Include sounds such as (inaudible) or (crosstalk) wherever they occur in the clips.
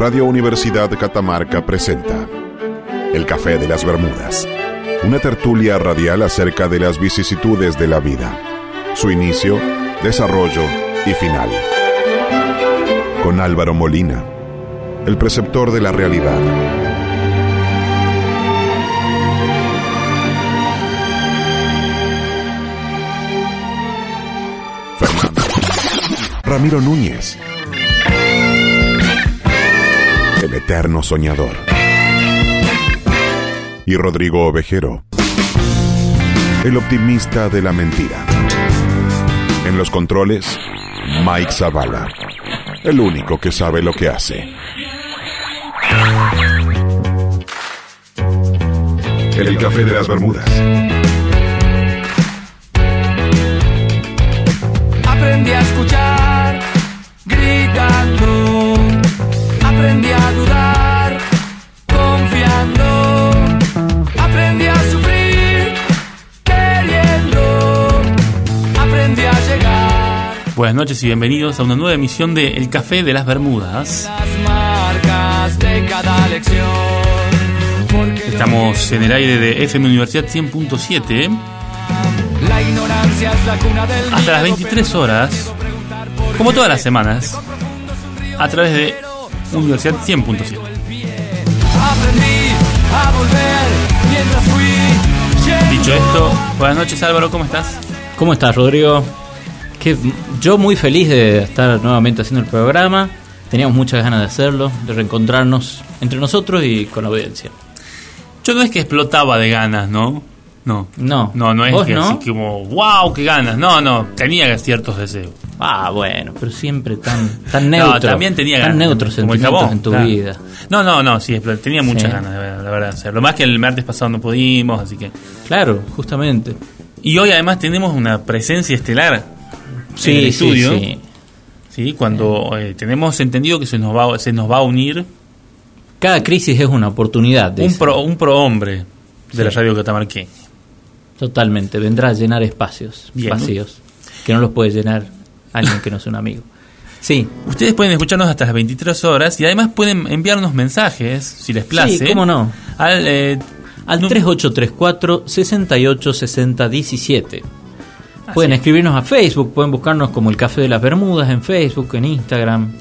Radio Universidad Catamarca presenta El Café de las Bermudas, una tertulia radial acerca de las vicisitudes de la vida, su inicio, desarrollo y final. Con Álvaro Molina, el preceptor de la realidad. Fernando. Ramiro Núñez. Eterno soñador. Y Rodrigo Ovejero. El optimista de la mentira. En los controles, Mike Zavala. El único que sabe lo que hace. El café de las Bermudas. Buenas noches y bienvenidos a una nueva emisión de El Café de las Bermudas. Estamos en el aire de FM Universidad 100.7 la ignorancia es la cuna del hasta las miedo, 23 pero horas, como todas las semanas, a través de Universidad 100.7. Aprendí a volver mientras fui yendo. Dicho esto, buenas noches Álvaro, ¿cómo estás? ¿Cómo estás, Rodrigo? Que yo muy feliz de estar nuevamente haciendo el programa. Teníamos muchas ganas de hacerlo, de reencontrarnos entre nosotros y con la audiencia. Yo no es que explotaba de ganas, ¿no? No. No. No, no es ¿Vos que no? así como, wow, qué ganas. No, no, tenía ciertos deseos. Ah, bueno, pero siempre tan, tan (laughs) neutro. No, también tenía tan ganas. neutros como el sentimientos en tu claro. vida. No, no, no, sí, tenía muchas Sí. ganas, la verdad. de hacerlo. Lo más que el martes pasado no pudimos, así que. Claro, justamente. Y hoy además tenemos una presencia estelar sí. Sí, sí. ¿sí? Cuando eh, tenemos entendido que se nos va, se nos va a unir. Cada crisis es una oportunidad. Un, pro, un pro hombre de la radio catamarqueña. Totalmente, vendrá a llenar espacios vacíos que no los puede llenar alguien que no es un amigo. Sí. Ustedes pueden escucharnos hasta las 23 horas y además pueden enviarnos mensajes, si les place. Sí, cómo no. Al, eh, al 3834-686017. Pueden escribirnos a Facebook, pueden buscarnos como el Café de las Bermudas en Facebook, en Instagram,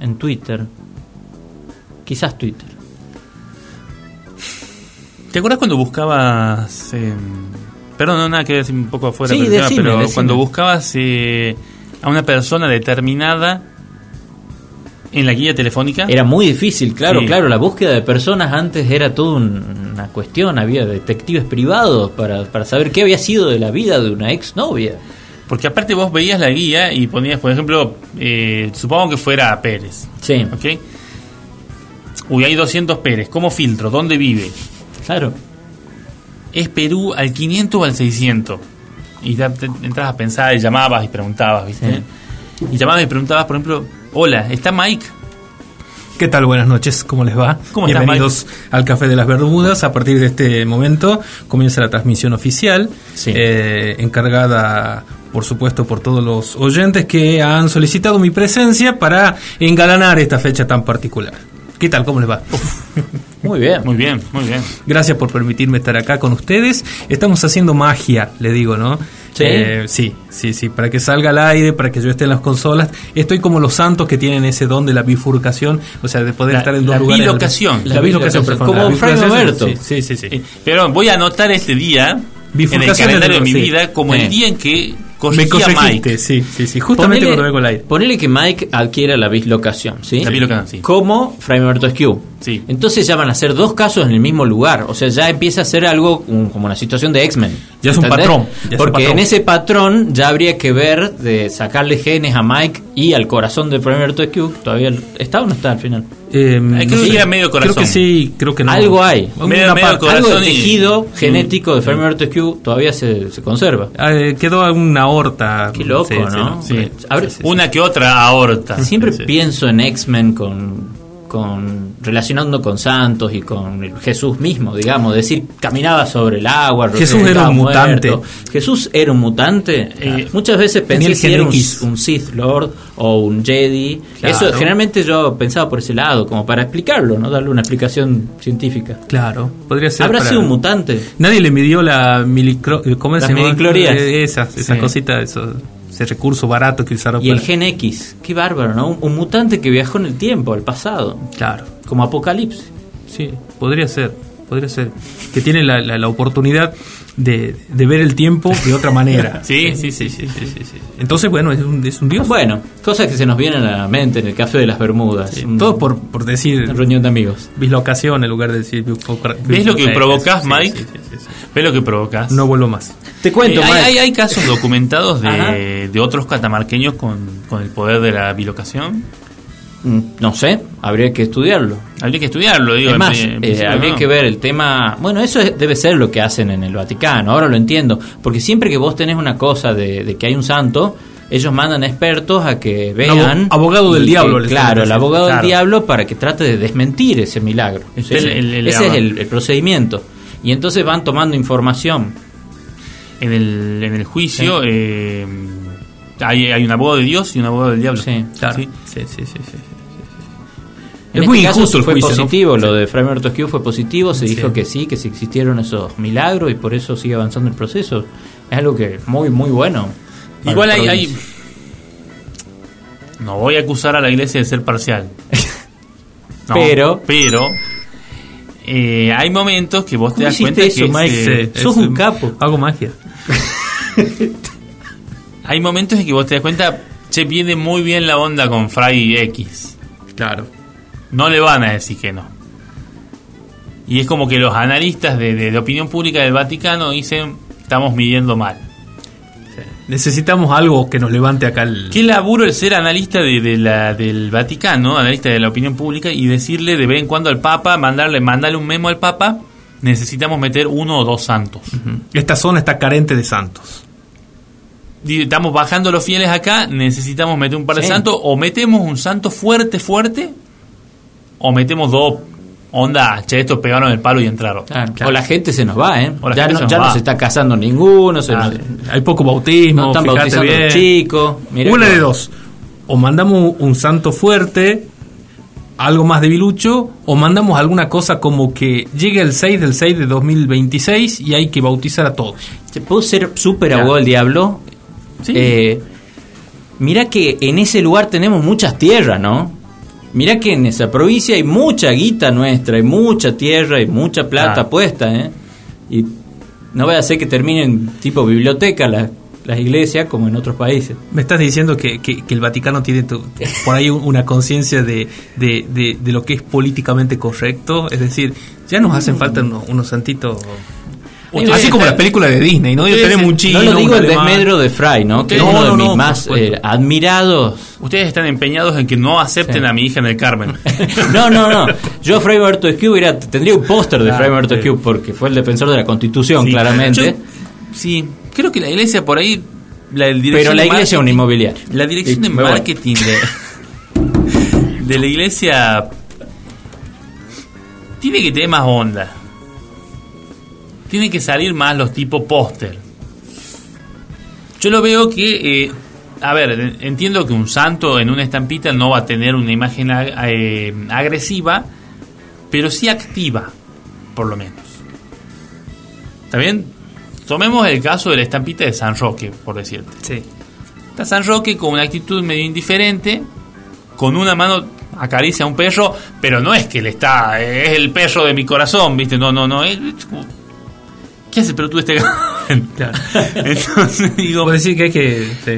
en Twitter. Quizás Twitter. ¿Te acuerdas cuando buscabas... Eh, perdón, no, nada que decir un poco afuera, sí, pero, pero cuando buscabas eh, a una persona determinada en la guía telefónica... Era muy difícil, claro, Sí. claro. La búsqueda de personas antes era toda un- una cuestión. Había detectives privados para, para saber qué había sido de la vida de una exnovia. Porque aparte vos veías la guía y ponías, por ejemplo, eh, supongo que fuera Pérez, Sí, ¿ok? Uy, hay 200 Pérez, ¿cómo filtro? ¿Dónde vive? claro. ¿Es Perú al 500 o al 600? Y ya te entras a pensar y llamabas y preguntabas, ¿viste? Y llamabas y preguntabas, por ejemplo, hola, ¿está Mike? ¿Qué tal? Buenas noches, ¿cómo les va? ¿Cómo estás, Bienvenidos al Café de las Bermudas. A partir de este momento comienza la transmisión oficial, Sí. eh, encargada, por supuesto, por todos los oyentes que han solicitado mi presencia para engalanar esta fecha tan particular. ¿Qué tal? ¿Cómo les va? Muy bien. Muy bien, muy bien. Gracias por permitirme estar acá con ustedes. Estamos haciendo magia, le digo, ¿no? ¿Sí? Eh, sí, sí, sí, para que salga al aire, para que yo esté en las consolas. Estoy como los santos que tienen ese don de la bifurcación, o sea, de poder La- estar en la dos lugares. bilocación. La, La bilocación, bilocación. Como la bifurcación, Roberto. Sí, sí, sí. sí. Eh, pero voy a anotar este día en el calendario de mi sí. vida como Eh. el día en que Me corregiste, Mike. sí, sí, sí. Justamente Ponele- cuando vengo al aire. Ponele que Mike adquiera la bislocación, ¿sí? La bilocación, sí. Como Fray Alberto Esquiu. Sí. Entonces ya van a ser dos casos en el mismo lugar. O sea, ya empieza a ser algo como una situación de X-Men. Ya es un patrón, ya es un Porque patrón. en ese patrón ya habría que ver de sacarle genes a Mike y al corazón de Fray Alberto Esquiu. ¿Todavía está o no está al final? Eh, Hay que no sé, ir a medio corazón. Creo que sí, creo que no. Algo hay. Medio- medio algo de y- tejido Mm. genético de Fray Alberto Esquiu todavía se, se conserva. Eh, quedó una aorta. Qué loco, Sí, sí, ¿no? Sí. A ver, Una que otra aorta. Siempre Sí, sí. pienso en X-Men con, con relacionando con santos y con el Jesús mismo, digamos, decir caminaba sobre el agua. Jesús era un mutante. muerto. Jesús era un mutante. Eh, Muchas veces pensé si era un, un Sith Lord o un Jedi. Claro. Eso generalmente yo pensaba por ese lado, como para explicarlo, no darle una explicación científica. Claro, podría ser. ¿Habrá para- sido un mutante? Nadie le midió la milicro, ¿cómo Las llama? midiclorías. Eh, Esas, esas Sí. cositas, eso, ese recurso barato que usaron Y el Gen X, qué bárbaro, ¿no? Un, un mutante que viajó en el tiempo, al pasado, Claro, como Apocalipsis. sí, podría ser, podría ser. Que tiene la, la- la oportunidad de, de ver el tiempo de otra manera. (laughs) Sí, sí, sí, sí, sí, sí, sí. Entonces, bueno, es un, es un dios. Bueno, cosas que se nos vienen a la mente en el Café de las Bermudas. Sí, Un- todo por, por decir una reunión de amigos. bislocación en lugar de decir... ¿Ves lo que sí, Mike? sí, sí, sí, sí. ¿Ves lo que provocas? No vuelvo más. Te cuento, Eh, hay, Mike. hay- hay casos documentados de, de otros catamarqueños con, con el poder de la bilocación. Mm, No sé, habría que estudiarlo. Habría que estudiarlo, digo. Es más, en eh, habría no. que ver el tema. Bueno, eso es- debe ser lo que hacen en el Vaticano. Ahora lo entiendo. Porque siempre que vos tenés una cosa de, de que hay un santo, ellos mandan expertos a que vean. abo- abogado del que- diablo, Claro, el abogado Claro. del diablo para que trate de desmentir ese milagro. Este ese el- el- ese el- es el, el procedimiento. Y entonces van tomando información. En el, en el juicio eh, hay, hay un abogado de Dios y un abogado del diablo. Sí, Claro. Sí. Sí, sí, sí, sí. En Es muy este caso injusto el fue juicio, ¿no? positivo, lo de Fray Alberto Esquivo fue positivo, se dijo que sí, que sí existieron esos milagros y por eso sigue avanzando el proceso. Es algo que muy, muy bueno. Igual hay. No voy a acusar a la iglesia de ser parcial. (laughs) No, Pero- Pero. eh, hay momentos que vos te ¿Cómo das cuenta eso, que Mike? se- Sí, sos es, un capo. Hago magia. (laughs) hay momentos en que vos te das cuenta, che, viene muy bien la onda con Fray X. Claro. No le van a decir que no. Y es como que los analistas de, de- de opinión pública del Vaticano dicen, estamos midiendo mal. Necesitamos algo que nos levante acá el... Qué laburo el ser analista de, de la, del Vaticano, analista de la opinión pública, y decirle de vez en cuando al Papa, mandarle, mandarle un memo al Papa, necesitamos meter uno o dos santos. Esta zona está carente de santos. Estamos bajando los fieles acá, necesitamos meter un par de Sí. santos, o metemos un santo fuerte, fuerte, o metemos dos. Onda, che, estos pegaron el palo y entraron. Claro, O la gente se nos va, ¿eh? O la Ya, gente no, se nos ya no se está casando ninguno, se Ah, nos- Hay poco no bautismo, están fíjate bautizando bien. los chicos. Una de dos. O mandamos un santo fuerte, algo más debilucho, o mandamos alguna cosa como que llegue el 6 del 6 de 2026 y hay que bautizar a todos. ¿Puedo ser súper abogado del diablo? Sí. Eh, mira que en ese lugar tenemos muchas tierras, ¿no? Mira que en esa provincia hay mucha guita nuestra, hay mucha tierra y mucha plata Claro. puesta, ¿eh? Y no vaya a ser que terminen tipo biblioteca las, las iglesias como en otros países. Me estás diciendo que, que- que el Vaticano tiene tu- por ahí un- una conciencia de, de- de- de lo que es políticamente correcto. Es decir, ya nos hacen falta unos, unos santitos. Así como las películas de Disney, ¿no? Ustedes tenemos un no chino, no lo digo el desmedro de Fry, ¿no? Que es No, uno de no, mis no, más eh, admirados. Ustedes están empeñados en que no acepten Sí. a mi hija en el Carmen. (laughs) no, no, no. Yo, Fray Alberto Esquiu, hubiera- tendría un póster de Ah, Fray. Esquiu porque fue el defensor de la Constitución, Sí. claramente. Yo- sí, creo que la iglesia por ahí. La pero la iglesia es un inmobiliario. La dirección de voy. marketing de, (laughs) de la iglesia tiene que tener más onda. Tiene que salir más los tipos póster. Yo lo veo que, eh, a ver, entiendo que un santo en una estampita no va a tener una imagen ag- eh, agresiva, pero sí activa, por lo menos. ¿Está bien? Tomemos el caso de la estampita de San Roque, por decirte. Sí. Está San Roque con una actitud medio indiferente, con una mano acaricia a un perro, pero no es que le está, es el perro de mi corazón, ¿viste? No, no, no. es- ¿Qué hace pero tú este (laughs) Claro. (laughs) Entonces digo, decir que hay que. sí.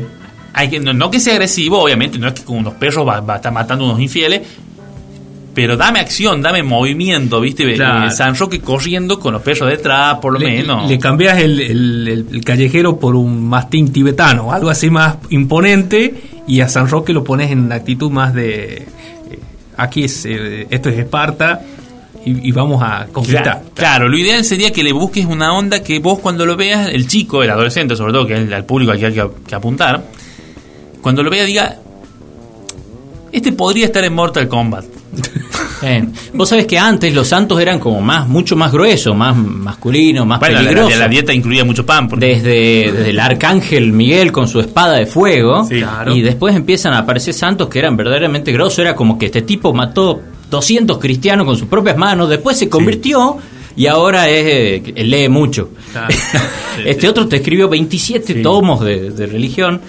hay que, no, no que sea agresivo, obviamente, no es que con unos perros va, va a estar matando unos infieles, pero dame acción, dame movimiento, ¿viste? Claro. Eh, San Roque corriendo con los perros detrás, por lo Le, menos. le cambias el, el- el- el callejero por un mastín tibetano, algo así más imponente, y a San Roque lo pones en actitud más de. eh, aquí es. eh, esto es Esparta, y, y vamos a conquistar. Claro, claro, lo ideal sería que le busques una onda que vos cuando lo veas, el chico, el adolescente sobre todo, que es el, público al que hay que, que apuntar, cuando lo vea diga, Este podría estar en Mortal Kombat. (laughs) Eh, Vos sabés que antes los santos eran como más, mucho más gruesos, más masculinos, más Bueno, la, peligrosos. la- la dieta incluía mucho pan. porque- desde, desde el arcángel Miguel con su espada de fuego Sí, claro. y después empiezan a aparecer santos que eran verdaderamente grosos era como que este tipo mató 200 cristianos con sus propias manos después se convirtió y ahora es eh, lee mucho (laughs) este otro te escribió 27 Sí. tomos de, de religión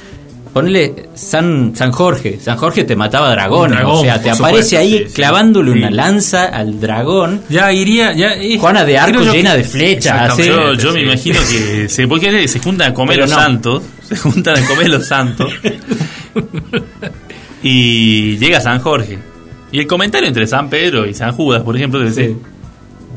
Ponele San, San Jorge. San Jorge te mataba dragones. Dragón, o sea, te aparece supuesto, ahí sí, clavándole Sí. una lanza al dragón. Ya iría, ya es- Juana de Arco llena que- de flechas, Yo, yo me imagino que (laughs) se, porque se juntan a comer Pero los no. santos, (laughs) se juntan a comer los santos y llega San Jorge. Y el comentario entre San Pedro y San Judas, por ejemplo, dice, Sí.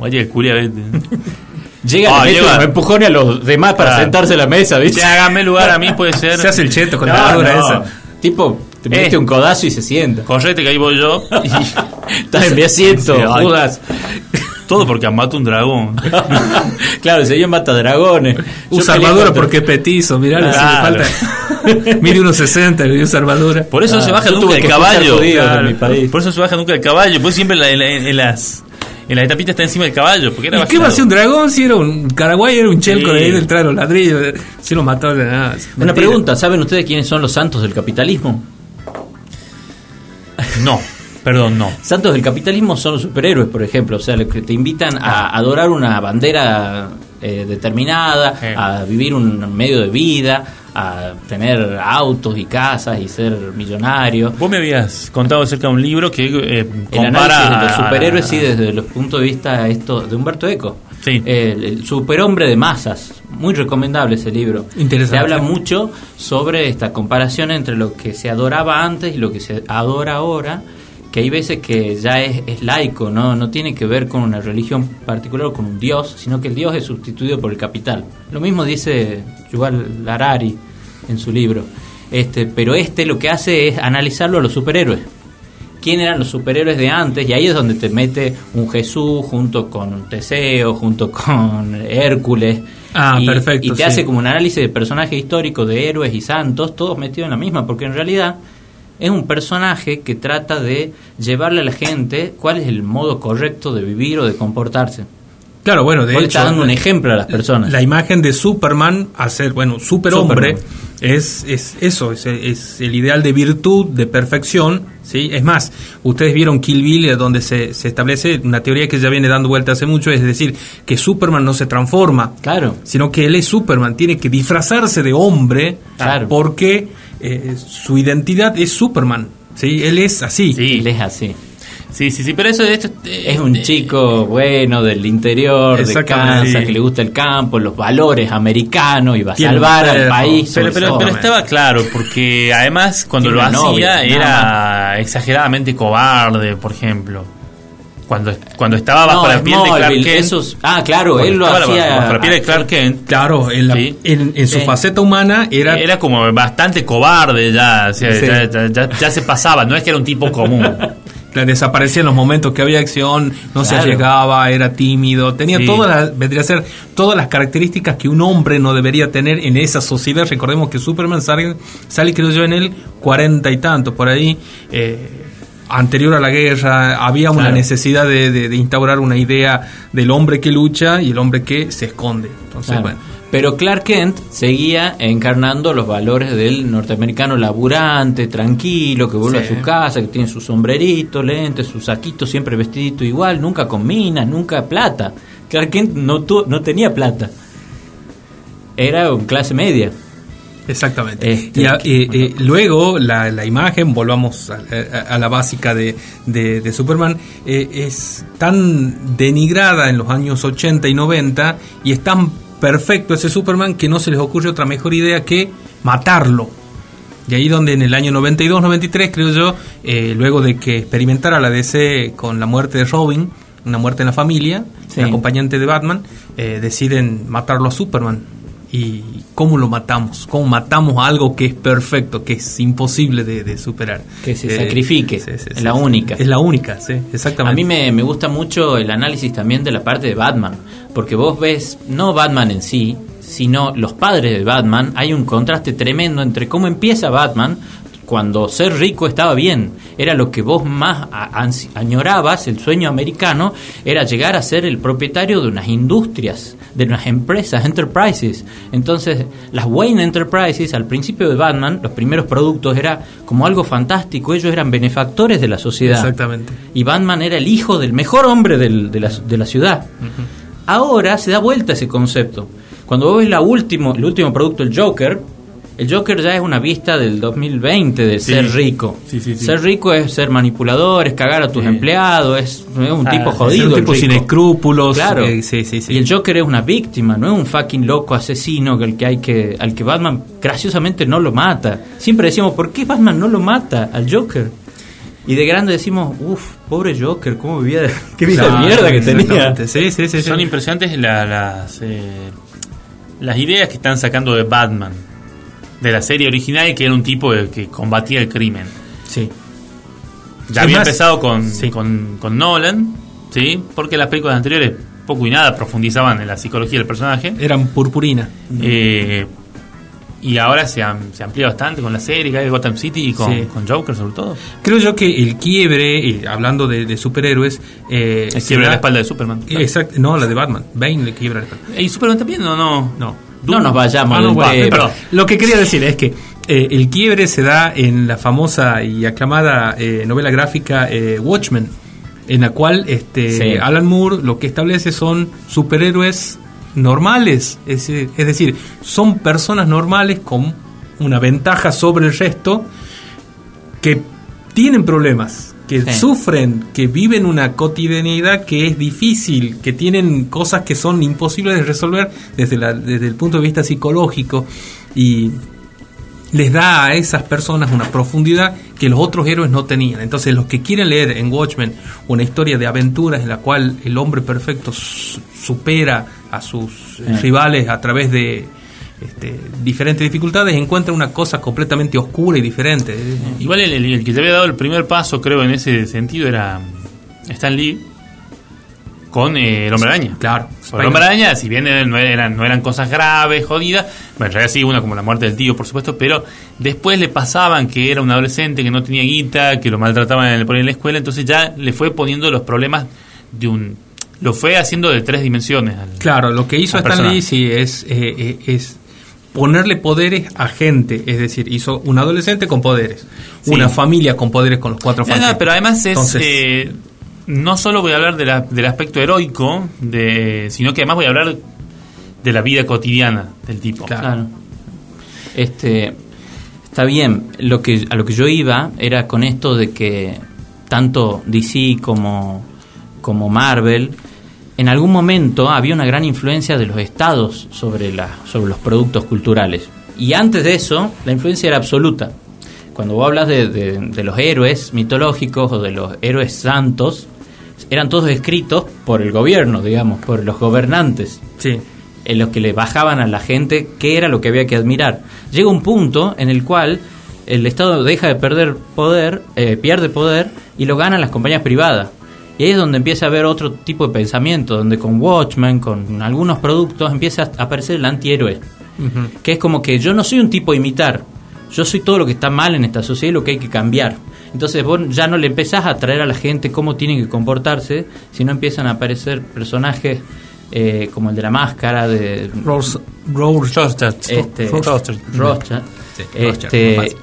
oye, culia, vete. (laughs) Llega, Ah, le lleva- unos empujones a los demás para Claro. sentarse a la mesa, ¿viste? Ya, hágame lugar a mí, puede (laughs) ser. Se hace el cheto con No, la armadura no. esa. Tipo, te mete Eh. un codazo y se sienta. Correte que ahí voy yo. (laughs) Estás en mi asiento. Judas. Todo porque mato un dragón. claro, el señor mata dragones. Armadura contra- porque es petizo, mirá, le Claro. falta. (laughs) Mide unos 60 y usa armadura. Por eso Ah, no se baja nunca del expulsar caballo. mi país. Por eso no se baja nunca del caballo. Pues siempre en, la- en la- en las en las etapitas está encima del caballo. Porque era ¿Y qué va a ser un dragón si era un Caraguay? Era un chelco Sí. de ahí detrás de los ladrillos. Si lo mató de nada. Una pregunta, ¿saben ustedes quiénes son los santos del capitalismo? No, perdón, no. Santos del capitalismo son los superhéroes, por ejemplo, o sea, los que te invitan a adorar una bandera eh, determinada, Sí. a vivir un medio de vida, a tener autos y casas y ser millonario. Vos me habías contado acerca de un libro que eh, El compara análisis de los superhéroes, sí, desde los puntos de vista esto de Humberto Eco. Sí. El, el superhombre de masas. Muy recomendable ese libro. Interesante. Se habla mucho sobre esta comparación entre lo que se adoraba antes y lo que se adora ahora. Que hay veces que ya es, es laico, ¿no? no tiene que ver con una religión particular o con un dios, sino que el dios es sustituido por el capital. Lo mismo dice Yuval Harari en su libro. Este, pero este lo que hace es analizarlo a los superhéroes quién eran los superhéroes de antes y ahí es donde te mete un Jesús junto con Teseo, junto con Hércules. Ah, y, perfecto, Y te sí. hace como un análisis de personajes históricos, de héroes y santos, todos metidos en la misma, porque en realidad es un personaje que trata de llevarle a la gente cuál es el modo correcto de vivir o de comportarse. Claro, bueno, de hecho. estás dando un ejemplo a las personas. La imagen de Superman, a ser, bueno, superhombre, Superman. es, es eso, es, es el ideal de virtud, de perfección, ¿sí? Es más, ustedes vieron Kill Bill, eh, donde se, se establece una teoría que ya viene dando vuelta hace mucho, es decir, que Superman no se transforma, Claro. sino que él es Superman, tiene que disfrazarse de hombre, Claro. porque eh, su identidad es Superman, ¿sí? Él es así. Sí. Él es así. Sí, sí, sí, pero eso esto eh, Es un eh, chico bueno del interior, de. Kansas, Sí. que le gusta el campo, los valores americanos y va a Tiene salvar al país. Pero, pero, estaba claro, porque además cuando Tiene lo hacía novia, era exageradamente cobarde, por ejemplo. Cuando, cuando estaba bajo No, la piel de Clark Kent. esos- ah, claro, él lo hacía. Bajo la piel de Clark Kent. Claro, en, la- Sí. en, en su Sí. faceta humana era, Era como bastante cobarde ya, o sea, Sí. ya, ya- ya- ya se pasaba, no es que era un tipo común. (laughs) Desaparecía en los momentos que había acción, no se Claro. allegaba, era tímido, tenía Sí. todas las, vendría a ser todas las características que un hombre no debería tener en esa sociedad. Recordemos que Superman sale, sale creo yo, en el cuarenta y tanto, por ahí, eh, anterior a la guerra, había una necesidad de, de- de instaurar una idea del hombre que lucha y el hombre que se esconde. Entonces, Claro. bueno. Pero Clark Kent seguía encarnando los valores del norteamericano laburante, tranquilo, que vuelve Sí. a su casa, que tiene su sombrerito, lentes, su saquito, siempre vestidito igual, nunca con minas, nunca plata. Clark Kent no, tu- no tenía plata. Era clase media. Exactamente. Este, y a- eh, eh, luego la, la imagen, volvamos a, a- a la básica de, de- de Superman, eh, es tan denigrada en los años 80 y 90 y es tan perfecto ese Superman que no se les ocurre otra mejor idea que matarlo. Y ahí donde en el año 92-93, creo yo, eh, luego de que experimentara la DC con la muerte de Robin, una muerte en la familia, Sí. el acompañante de Batman, deciden matarlo a Superman. ¿Y cómo lo matamos? ¿Cómo matamos algo que es perfecto, que es imposible de, de superar? Que se sacrifique, es la única. Es la única, sí, exactamente. A mí me, me gusta mucho el análisis también de la parte de Batman, porque vos ves no Batman en sí, sino los padres de Batman, hay un contraste tremendo entre cómo empieza Batman, cuando ser rico estaba bien, era lo que vos más añorabas, el sueño americano, era llegar a ser el propietario de unas industrias, de unas empresas, enterprises. Entonces, las Wayne Enterprises, al principio de Batman, los primeros productos era como algo fantástico, ellos eran benefactores de la sociedad. Exactamente. Y Batman era el hijo del mejor hombre del- de, la, de la ciudad. Ahora se da vuelta ese concepto. Cuando vos ves la último, el último producto, el Joker, el Joker ya es una vista del 2020 de Sí. ser rico. Sí, sí, sí. Ser rico es ser manipulador, es cagar a tus Sí. empleados, es, es un Ah, tipo jodido. Es un el tipo rico. sin escrúpulos. Claro. eh, sí, sí, sí. Y el Joker es una víctima, no es un fucking loco asesino que el que hay que al que Batman graciosamente no lo mata. Siempre decimos, ¿por qué Batman no lo mata al Joker? Y de grande decimos, uff, pobre Joker, cómo vivía, (laughs) qué vida de mierda que tenía. exactamente. Sí, sí, sí. sí. Son impresionantes la- las, eh, las ideas que están sacando de Batman, de la serie original, que era un tipo de- que combatía el crimen. Sí. Ya había más, empezado con, sí. con, con Nolan, ¿sí? porque las películas anteriores poco y nada profundizaban en la psicología del personaje. Eran purpurina. Eh, y ahora se, am- se amplía bastante con la serie que hay de Gotham City y con, Sí. con Joker sobre todo. Creo yo que el quiebre, hablando de, de superhéroes... Eh, El da- la espalda de Superman. Exacto, no, la de Batman. Bane le quiebra la espalda. ¿Y Superman también o no? No. No nos vayamos Ah, no, bueno, perdón. Lo que quería decir es que eh, el quiebre se da en la famosa y aclamada eh, novela gráfica eh, Watchmen, en la cual este, Sí. Alan Moore lo que establece son superhéroes normales, es decir, son personas normales con una ventaja sobre el resto que tienen problemas, que Sí. sufren, que viven una cotidianidad que es difícil, que tienen cosas que son imposibles de resolver desde, la- desde el punto de vista psicológico y les da a esas personas una profundidad que los otros héroes no tenían. Entonces los que quieren leer en Watchmen una historia de aventuras en la cual el hombre perfecto su- supera a sus Sí. rivales a través de este, diferentes dificultades, encuentran una cosa completamente oscura y diferente. Igual el, el- el que te había dado el primer paso, creo, en ese sentido era Stan Lee con eh, el Hombre Araña. Claro. Por el Hombre Araña, si bien no eran, no eran cosas graves, jodidas, bueno, en realidad sí, una como la muerte del tío, por supuesto, pero después le pasaban que era un adolescente que no tenía guita, que lo maltrataban en el, en la escuela, entonces ya le fue poniendo los problemas de un... Lo fue haciendo de tres dimensiones. al- Claro, lo que hizo Stan Lee sí es, eh, eh, es ponerle poderes a gente, es decir, hizo un adolescente con poderes, Sí. una familia con poderes con los cuatro No, pero además es... Entonces, eh, no solo voy a hablar de la- del aspecto heroico, de, sino que además voy a hablar de la vida cotidiana del tipo. Claro. Claro. Este, está bien. Lo que, a lo que yo iba era con esto de que tanto DC como, como Marvel, en algún momento había una gran influencia de los estados sobre, la, sobre los productos culturales. Y antes de eso, la influencia era absoluta. Cuando vos hablas de, de- de los héroes mitológicos o de los héroes santos, eran todos escritos por el gobierno, digamos, por los gobernantes sí. en los que le bajaban a la gente qué era lo que había que admirar. Llega un punto en el cual el Estado deja de perder poder, eh, pierde poder y lo ganan las compañías privadas. Y ahí es donde empieza a haber otro tipo de pensamiento, donde con Watchmen, con algunos productos, empieza a aparecer el antihéroe. Que es como que yo no soy un tipo a imitar, yo soy todo lo que está mal en esta sociedad y lo que hay que cambiar. Entonces vos ya no le empezás a traer a la gente cómo tienen que comportarse, sino empiezan a aparecer personajes eh, como el de la máscara, de Rorschach. este, Rorschach. Este,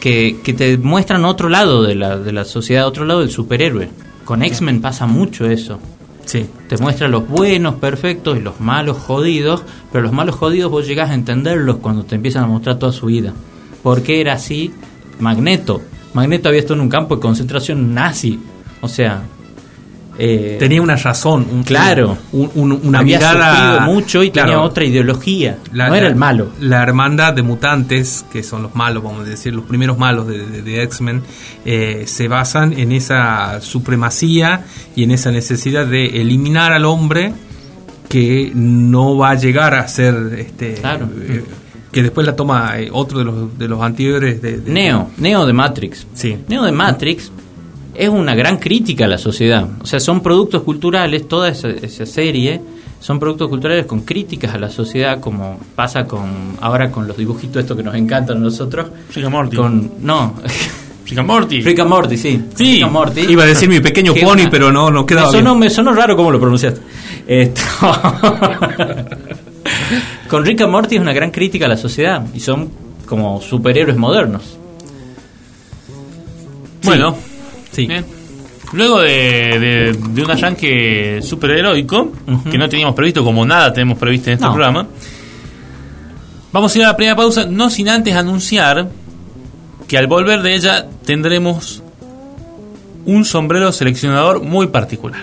que, que te muestran otro lado de la, de la sociedad, otro lado del superhéroe. Con X-Men pasa mucho eso. sí. Te muestra los buenos, perfectos y los malos, jodidos, pero los malos jodidos vos llegás a entenderlos cuando te empiezan a mostrar toda su vida. ¿Por qué era así Magneto? Magneto había estado en un campo de concentración nazi. O sea... eh, Tenía una razón, un, Claro. un- un- una había mirada mucho y Claro, tenía otra ideología. la- no era la- el malo. La hermandad de mutantes, que son los malos, vamos a decir, los primeros malos de, de- de X-Men, eh, se basan en esa supremacía y en esa necesidad de eliminar al hombre que no va a llegar a ser este Claro. eh, que después la toma otro de los de los anteriores de, de- Neo, Neo de Matrix. Sí. Neo de Matrix es una gran crítica a la sociedad. O sea, son productos culturales, toda esa, esa serie son productos culturales con críticas a la sociedad, como pasa con ahora con los dibujitos estos que nos encantan a nosotros. Rick and Morty. Con, no, (laughs) Rick and Morty. Rick and Morty, sí. Sí. Rick and Morty. Iba a decir mi pequeño Que pony, pero no, no quedaba me sonó, bien. me sonó raro cómo lo pronunciaste. Esto- (laughs) Con Rick and Morty es una gran crítica a la sociedad y son como superhéroes modernos. Bueno, Sí. Bien. Luego de, de, de un arranque superheroico, Ujú. que no teníamos previsto, como nada tenemos previsto en este No. programa, vamos a ir a la primera pausa, no sin antes anunciar que al volver de ella tendremos un sombrero seleccionador muy particular.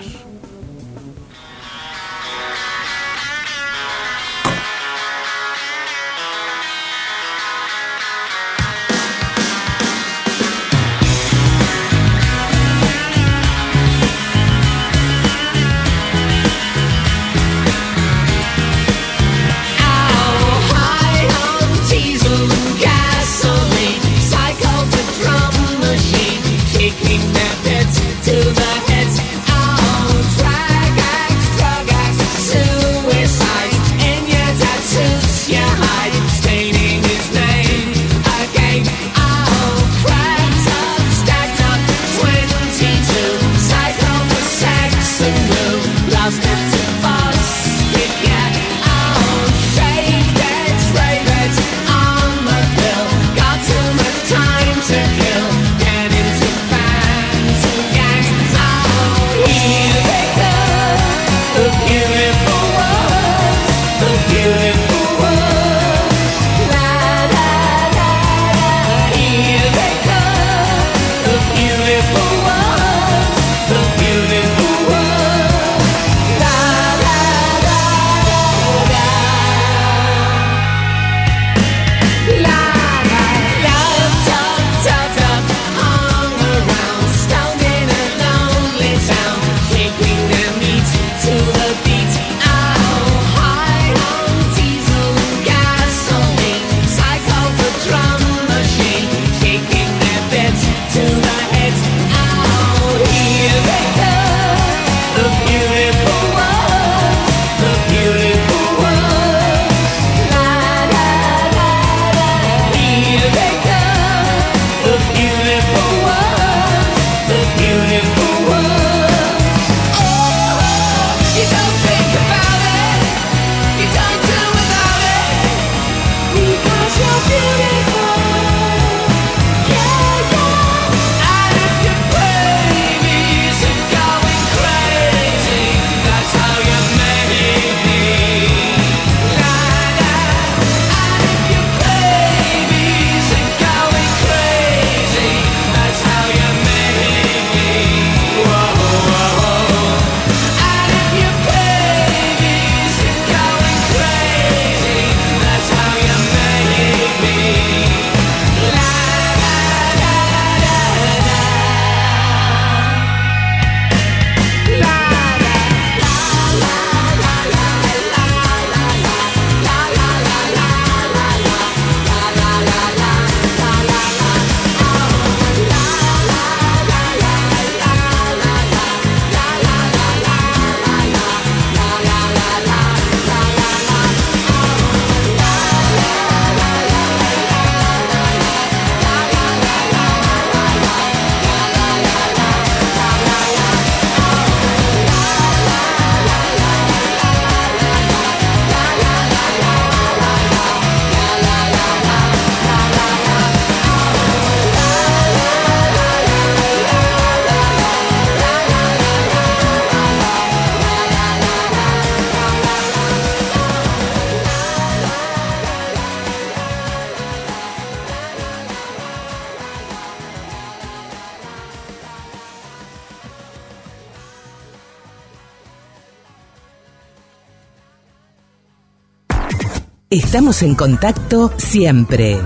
Estamos en contacto siempre.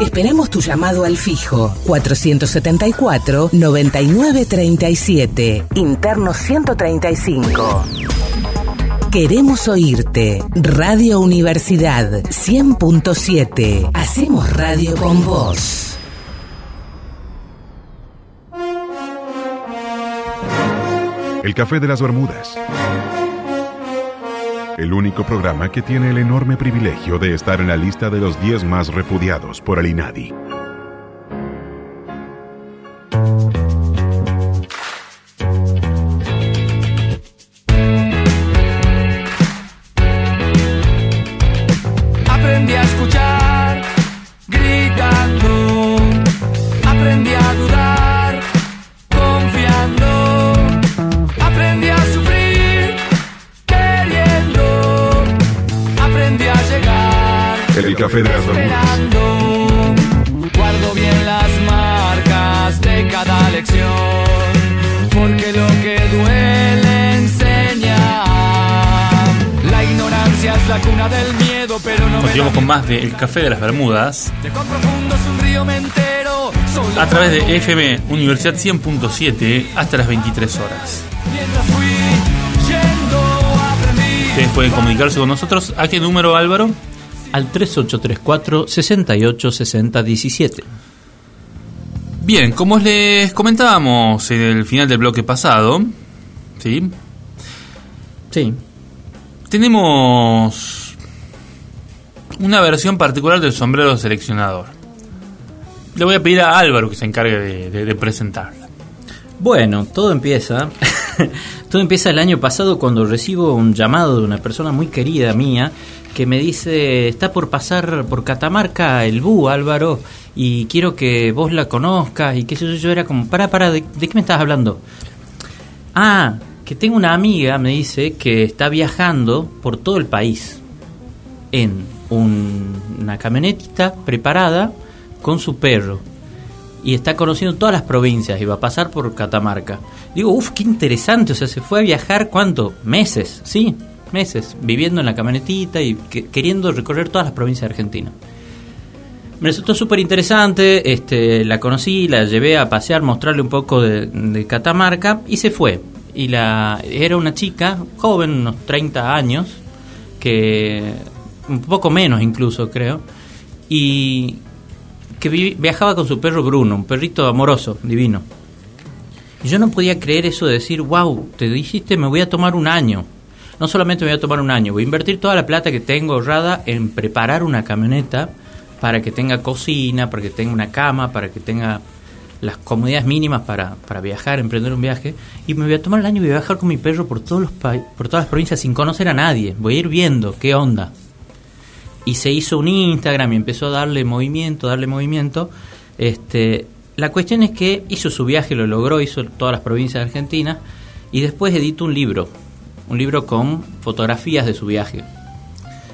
Esperamos tu llamado al fijo 474-9937, interno 135. Queremos oírte. Radio Universidad 100.7. Hacemos radio con vos. El café de las Bermudas. El único programa que tiene el enorme privilegio de estar en la lista de los 10 más repudiados por el INADI. Cuna del miedo, pero no me Continuamos con más de El Café de las Bermudas de cuán profundo es un río me entero. Solo a través de FM Universidad 100.7 hasta las 23 horas. Ustedes pueden comunicarse con nosotros. ¿A qué número, Álvaro? Al 3834 68 60 17. Bien, como les comentábamos en el final del bloque pasado, ¿sí? Sí. Tenemos una versión particular del sombrero seleccionador. Le voy a pedir a Álvaro que se encargue de, presentarla. Bueno, todo empieza. (laughs) todo empieza el año pasado cuando recibo un llamado de una persona muy querida mía que me dice: Está por pasar por Catamarca el Bu, Álvaro, y quiero que vos la conozcas. Y qué sé yo, yo era como: Para, para, ¿de, de qué me estás hablando? Ah, que tengo una amiga, me dice, que está viajando por todo el país en un- una camionetita preparada con su perro y está conociendo todas las provincias y va a pasar por Catamarca. Digo, uff, qué interesante, o sea, se fue a viajar cuánto? Meses, sí, meses, viviendo en la camionetita y que- queriendo recorrer todas las provincias de Argentina. Me resultó súper interesante, este, la conocí, la llevé a pasear, mostrarle un poco de Catamarca y se fue. Y la era una chica, joven, unos 30 años, que un poco menos incluso creo, y que vi- viajaba con su perro Bruno, un perrito amoroso, divino. Y yo no podía creer eso de decir, wow, te dijiste me voy a tomar un año. No solamente me voy a tomar un año, voy a invertir toda la plata que tengo ahorrada en preparar una camioneta para que tenga cocina, para que tenga una cama, para que tenga las comodidades mínimas para, para viajar, emprender un viaje. Y me voy a tomar el año y voy a viajar con mi perro por, todos los por todas las provincias sin conocer a nadie. Voy a ir viendo qué onda y se hizo un Instagram y empezó a darle movimiento, darle movimiento. Este, la cuestión es que hizo su viaje, lo logró, hizo todas las provincias de Argentina y después editó un libro, un libro con fotografías de su viaje.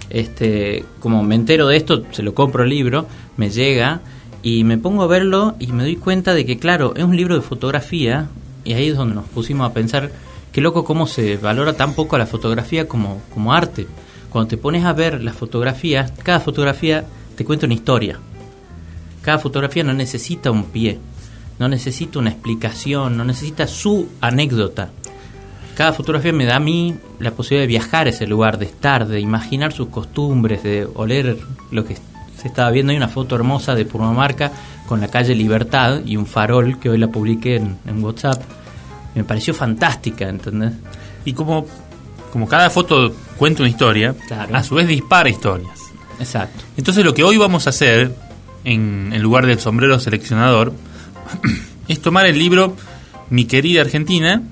Este, como me entero de esto, se lo compro el libro, me llega y me pongo a verlo y me doy cuenta de que claro, es un libro de fotografía y ahí es donde nos pusimos a pensar qué loco cómo se valora tan poco la fotografía como, como arte. Cuando te pones a ver las fotografías, cada fotografía te cuenta una historia. Cada fotografía no necesita un pie, no necesita una explicación, no necesita su anécdota. Cada fotografía me da a mí la posibilidad de viajar a ese lugar, de estar, de imaginar sus costumbres, de oler lo que se estaba viendo. Hay una foto hermosa de Purmamarca con la calle Libertad y un farol que hoy la publiqué en, en WhatsApp. Me pareció fantástica, ¿entendés? Y como, como cada foto cuenta una historia, Claro. a su vez dispara historias. Exacto. Entonces lo que hoy vamos a hacer, en, en lugar del sombrero seleccionador, (clears throat) es tomar el libro Mi querida Argentina,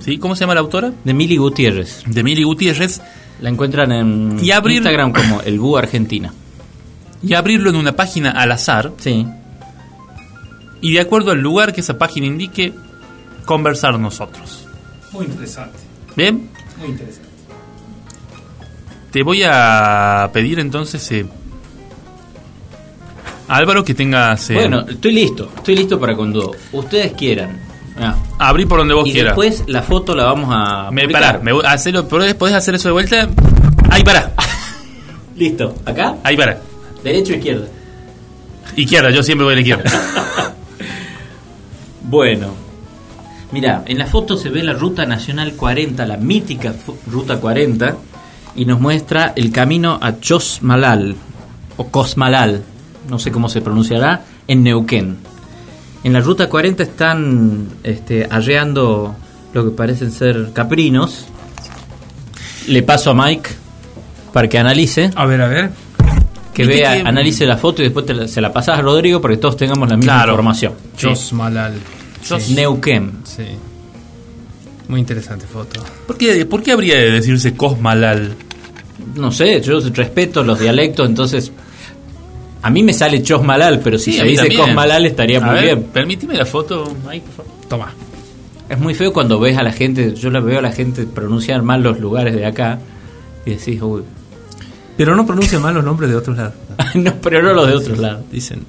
¿sí? ¿cómo se llama la autora? De Mili Gutiérrez. De Mili Gutiérrez, La encuentran en Y abrir- Instagram como el Bu Argentina. Y abrirlo en una página al azar, Sí, y de acuerdo al lugar que esa página indique, conversar nosotros. Muy interesante. ¿Bien? Muy interesante. Te voy a pedir entonces eh, a Álvaro que tengas... eh, Bueno, estoy listo. Estoy listo para cuando ustedes quieran. Ah. abrir por donde vos Y quieras. después la foto la vamos a. Me, publicar. pará, me voy a hacerlo, ¿podés hacer eso de vuelta? Ahí para, (laughs) Listo. ¿Acá? ahí para. Derecho o izquierda. Izquierda, yo siempre voy a la izquierda. (laughs) Bueno. Mira, en la foto se ve la Ruta Nacional 40, la mítica Ruta 40, y nos muestra el camino a Chosmalal, o Cosmalal, no sé cómo se pronunciará, en Neuquén. En la Ruta 40 están este, arreando lo que parecen ser caprinos. Le paso a Mike. para que analice, A ver, a ver. Que vea, que- analice la foto y después te la- se la pasas a Rodrigo para que todos tengamos la misma Claro. información. Jos Malal. Jos- Neuquén. Sí. Muy interesante foto. ¿Por qué, ¿Por qué habría de decirse Cosmalal? No sé, yo respeto los dialectos, entonces a mí me sale Chosmalal, pero si Sí, se dice también. Cosmalal estaría A muy ver, bien. Permíteme la foto, Mike, por favor. Toma. Es muy feo cuando ves a la gente, yo la veo a la gente pronunciar mal los lugares de acá y decís, uy, Pero no pronuncia mal los nombres de otros lados. (laughs) no, pero no los de otros lados. Dicen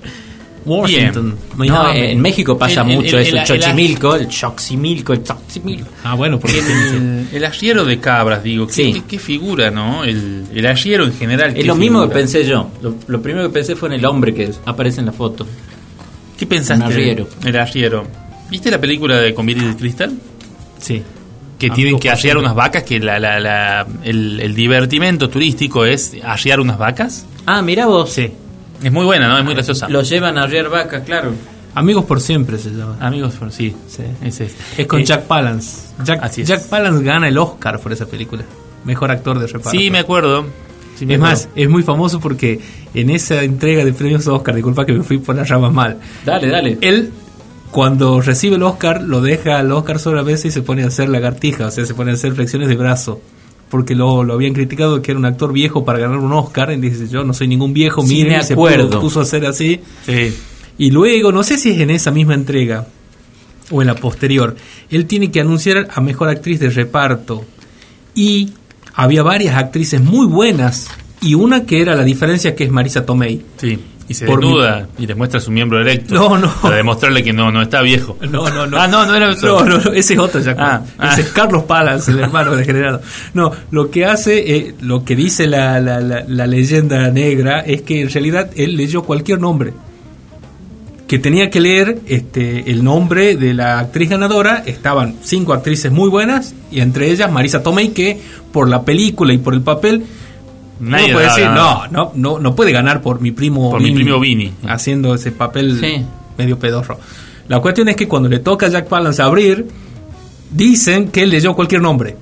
Washington, No, en México pasa El- el- mucho el- eso, el- el Xochimilco, el Xochimilco, el Xochimilco. Ah, bueno, porque El, el arriero de cabras, digo. ¿Qué, Sí. qué- qué figura, no? El, el arriero en general. Es ¿qué lo mismo que pensé yo. Lo, lo primero que pensé fue en el hombre que aparece en la foto. ¿Qué pensaste? Un arriero. El arriero. ¿Viste la película de Convite de Cristal? sí. Que tienen que siempre. unas vacas, que la, la- la- el, el divertimento turístico es arriar unas vacas. Ah, mira vos. Sí. Es muy buena, ¿no? Es muy graciosa. Lo llevan a arriar vacas, claro. Amigos por siempre se llama. Amigos, por- sí. Sí. Ese es. Es con Eh, Jack Palance. Jack, así es. Jack Palance gana el Oscar por esa película. Mejor actor de reparto. Sí, me acuerdo. Sí, es más, acuerdo. es muy famoso porque en esa entrega de premios Oscar, disculpa que me fui por las ramas mal, Dale, dale. él cuando recibe el Oscar lo deja el Oscar sobre la mesa y se pone a hacer lagartijas, o sea, se pone a hacer flexiones de brazo. Porque lo, lo habían criticado que era un actor viejo para ganar un Oscar. Y dice, yo no soy ningún viejo, Sí, mire, se acuerdo. puso, puso a hacer así. Sí. Y luego, no sé si es en esa misma entrega o en la posterior, él tiene que anunciar a mejor actriz de reparto. Y había varias actrices muy buenas. Y una que era la diferencia que es Marisa Tomei. Sí. Y se Por desnuda y les muestra su miembro erecto. No, no. Para demostrarle que no, no está viejo. (laughs) No, no, no. Ah, no, no era eso. No, no, no, ese es otro Jack Ah, Palance. Ese ah. es Carlos Palance, el hermano degenerado. No, lo que hace, eh, lo que dice la, la, la, la leyenda negra es que en realidad él leyó cualquier nombre. Que tenía que leer este, el nombre de la actriz ganadora. Estaban cinco actrices muy buenas y entre ellas Marisa Tomei, que por la película y por el papel. Nadie uno puede decir, no, no, no, no puede ganar por mi primo Por mi primo Vini. haciendo ese papel Sí. medio pedorro. La cuestión es que cuando le toca a Jack Palance abrir, dicen que él leyó cualquier nombre.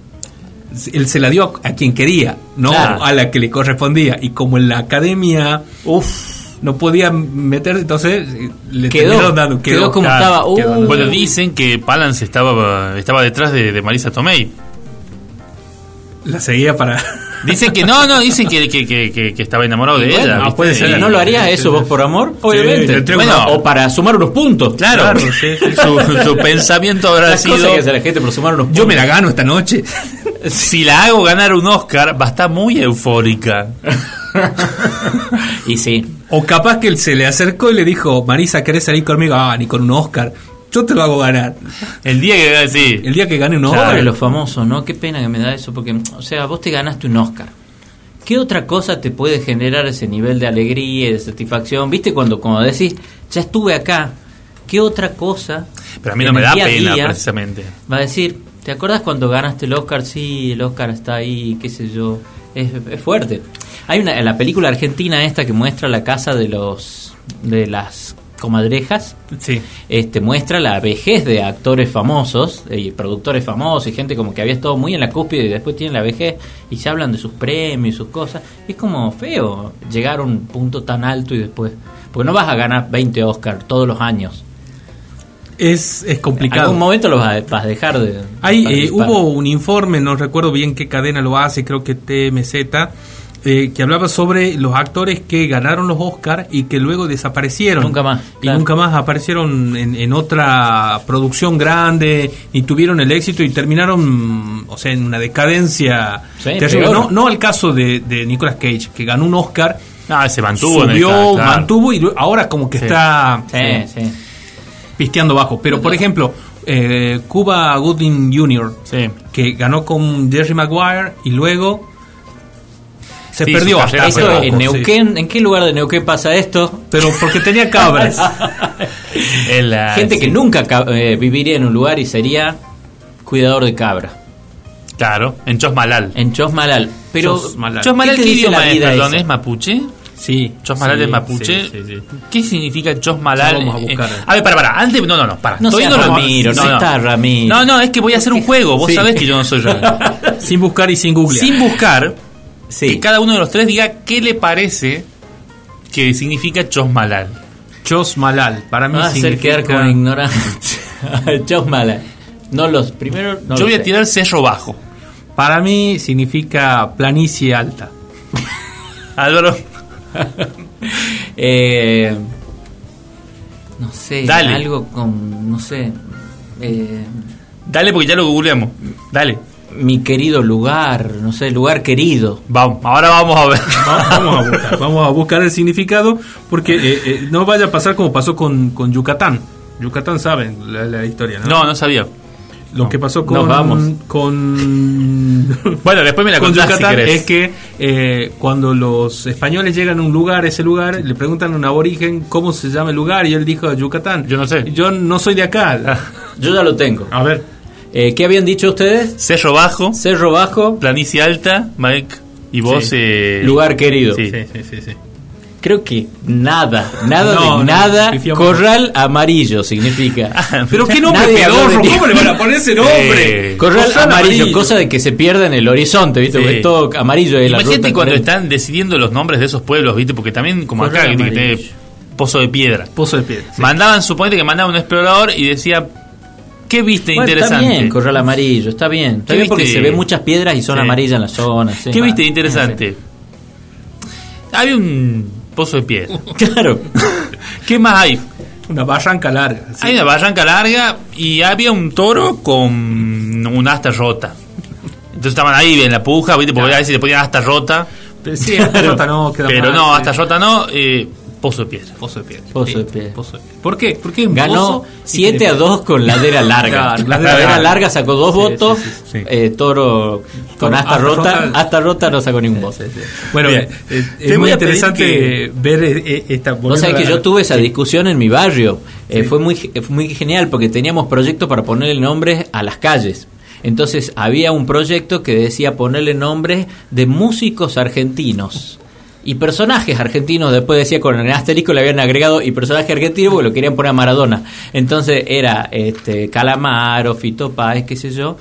Él se la dio a, a quien quería, no Claro. a la que le correspondía. Y como en la academia Uf, no podía meter, entonces eh, le Quedó, terminaron dando. quedó como Claro, estaba. Uh, quedó. Bueno, dicen que Palance estaba, estaba detrás de, de Marisa Tomei. La seguía para. Dicen que no, no, dicen que, que, que, estaba enamorado de bueno, ella. no, ¿viste? puede ser. Y- ¿No lo harías eso vos por amor? Obviamente. bueno, o para sumar unos puntos. Claro, Claro, sí, sí. Su, su (laughs) pensamiento habrá Las sido: cosas que hace la gente por sumar unos puntos. Yo me la gano esta noche. (laughs) si la hago ganar un Oscar, va a estar muy eufórica. (laughs) Y sí. O capaz que él se le acercó y le dijo, Marisa, ¿querés salir conmigo? Ah, ni con un Oscar. Yo te lo hago ganar. El día que sí. El día que gane un Claro. Oscar. Pobre los famosos, ¿no? Qué pena que me da eso, porque, o sea, vos te ganaste un Oscar. ¿Qué otra cosa te puede generar ese nivel de alegría y de satisfacción? ¿Viste cuando, como decís, ya estuve acá? ¿Qué otra cosa? Pero a mí no me da pena, día precisamente. Va a decir, ¿te acuerdas cuando ganaste el Oscar? Sí, el Oscar está ahí, qué sé yo. Es, es fuerte. Hay una, la película argentina esta que muestra la casa de los de las comadrejas Sí. este muestra la vejez de actores famosos eh, y productores famosos y gente como que había estado muy en la cúspide y después tienen la vejez y se hablan de sus premios y sus cosas. Y es como feo llegar a un punto tan alto y después. Porque no vas a ganar 20 Oscars todos los años. Es, es En complicado. algún momento los vas a, dejar de. Hay, eh, hubo un informe, no recuerdo bien qué cadena lo hace, creo que TMZ, eh, que hablaba sobre los actores que ganaron los Oscars y que luego desaparecieron. Nunca más, Y nunca más aparecieron en, en otra producción grande y tuvieron el éxito y terminaron, o sea, en una decadencia Sí, terrible. No, no al caso de, de Nicolas Cage, que ganó un Oscar, Ah, se mantuvo en el subió, claro. mantuvo y ahora como que Sí. está Sí, sí. pisteando bajo. Pero, por ejemplo, eh, Cuba Gooding Jr., Sí. que ganó con Jerry Maguire y luego se Sí, perdió hasta Esto, poco, en sí. Neuquén, ¿en qué lugar de Neuquén pasa esto? Pero porque tenía cabras. (laughs) La- Gente que nunca ca- eh, viviría en un lugar y sería cuidador de cabra. Claro, en Chosmalal. En Chosmalal. Pero, Chosmalal. Chosmalal, ¿qué ¿qué, idioma es? Perdón, mapuche? sí. Chosmalal es mapuche. ¿Qué significa Chosmalal? Vamos a Eh, buscar. a ver, para, para. Antes, no, no, no, para. No Todavía lo- Ramiro, no está Ramiro. No, no, es que voy a hacer un juego. Vos sabés que yo no soy Ramiro. (laughs) Sin buscar y sin googlear. Sin buscar, Sí. que cada uno de los tres diga qué le parece que significa Chosmalal. Chos Malal, para mí a hacer significa... quedar con ignorancia. (laughs) Chos mala. No los primero. no Yo voy a sé. tirar Cerro Bajo. Para mí significa planicie alta. (laughs) Álvaro, (laughs) Eh, no sé. Dale. Algo con. No sé. eh, dale porque ya lo googleamos. Dale. Mi querido lugar. No sé, lugar querido. Vamos, ahora vamos a ver. Va- Vamos a buscar, vamos a buscar el significado porque eh, eh, no vaya a pasar como pasó con, con Yucatán. Yucatán saben la, la historia, ¿no? No, no sabía. Lo que pasó con Nos vamos. con (laughs) Bueno, después me la con si Yucatán es que eh, cuando los españoles llegan a un lugar, ese lugar, le preguntan a un aborigen cómo se llama el lugar y él dijo Yucatán. Yo no sé. Yo no soy de acá. Yo ya lo tengo. A ver. Eh, ¿Qué habían dicho ustedes? Cerro Bajo, Cerro Bajo, Planicie Alta, Mike y vos. Sí. eh, lugar querido. Sí. Sí, sí, sí, sí. Creo que nada, nada No, de no, nada. corral amarillo significa. (laughs) Pero qué nombre pedorro, de- ¿cómo le van a poner ese nombre? Eh, Corral amarillo, amarillo. cosa de que se pierda en el horizonte, ¿viste? Sí. Porque es todo amarillo. de la Imagínate ruta cuando 40. están decidiendo los nombres de esos pueblos, ¿viste? Porque también, como acá, Corral que tiene. Pozo de Piedra. Pozo de piedra. sí. Mandaban, suponete que mandaban un explorador y decía, ¿qué viste Bueno, interesante? Está bien, corral amarillo, está bien. Está ¿Qué bien porque viste? se ven muchas piedras y son Sí. amarillas en la zona. sí. ¿Qué viste interesante? Había un pozo de piedra. (laughs) Claro. (laughs) ¿Qué más hay? Una barranca larga. sí. Hay una barranca larga y había un toro con una asta rota. Entonces estaban ahí en la puja, ¿viste? Porque a veces le ponían asta rota. Pero sí, hasta rota no, queda Pero mal, no, sí. hasta rota no. eh, pozo de piedra. Pozo de piedra. Pozo de piedra. Pozo de piedra. ¿Por qué? ¿Por qué un Ganó pozo y 7 tiene a 2 con ladera (laughs) larga. Claro, ladera, larga. larga. sacó dos Sí, votos. sí, sí, sí. eh, toro con hasta asta rota. rota. Hasta rota no sacó ningún voto. Bueno, Bien. eh, eh, es muy interesante que- ver eh, esta. Sabés a que yo tuve esa discusión en mi barrio. Eh, fue muy, muy genial porque teníamos proyectos para ponerle nombres a las calles. Entonces había un proyecto que decía ponerle nombres de músicos argentinos. Y personajes argentinos, después decía con el asterisco le habían agregado y personaje argentino porque lo querían poner a Maradona. Entonces era este Calamaro, Fito Páez, qué sé yo.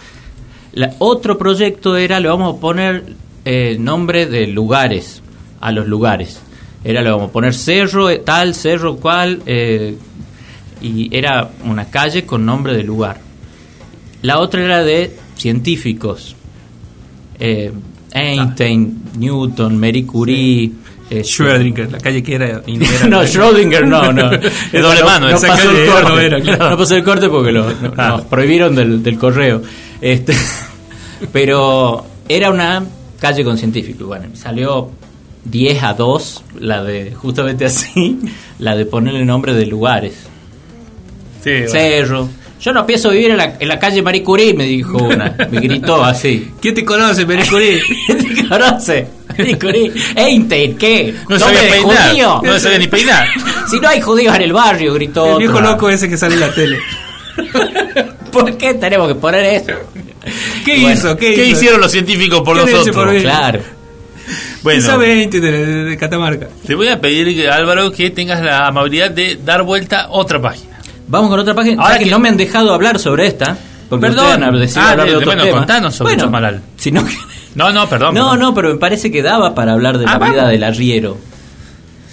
Otro proyecto era, le vamos a poner eh, nombre de lugares, a los lugares. Era, le vamos a poner cerro, eh, tal, cerro, cual, eh, y era una calle con nombre de lugar. La otra era de científicos. Eh, Einstein, Newton, Marie Curie. eh, Schrödinger, la calle que era. (laughs) y no era- no, Schrödinger no, no. (laughs) De doble No, mano, no esa pasó el corte. no era, claro. No pasó el corte porque lo Ah. nos prohibieron del, del correo. Este, (laughs) pero era una calle con científicos. Bueno, salió 10 a 2, la de justamente así, la de ponerle nombre de lugares. Sí, bueno. Yo no pienso vivir en la, en la calle Marie Curie, me dijo una. Me gritó así. (laughs) ¿Quién te conoce, Marie Curie? (laughs) ¿Te conoce? Marie Curie. Einstein, ¿qué? No ¿Nombre sabía de peinar. judío? No sabía ni peinar. (laughs) Si no hay judíos en el barrio, gritó. El viejo otra. loco ese que sale en la tele. ¿Por qué tenemos que poner eso? ¿Qué Bueno, hizo? ¿Qué, ¿Qué hizo? hicieron los científicos por ¿Qué han hecho nosotros? por? Claro. ¿Quién Bueno, sabe Einstein de, de- de Catamarca? te voy a pedir, Álvaro, que tengas la amabilidad de dar vuelta a otra página. Vamos con otra página. Ahora que, que- no me han dejado hablar sobre esta. Porque Perdón. han decidido Ah, hablar de de- otro bueno, tema. contanos sobre bueno, Chosmalal. si no, (laughs) No, no, perdón. no, perdón. no, pero me parece que daba para hablar de Ah, la vamos. vida del arriero.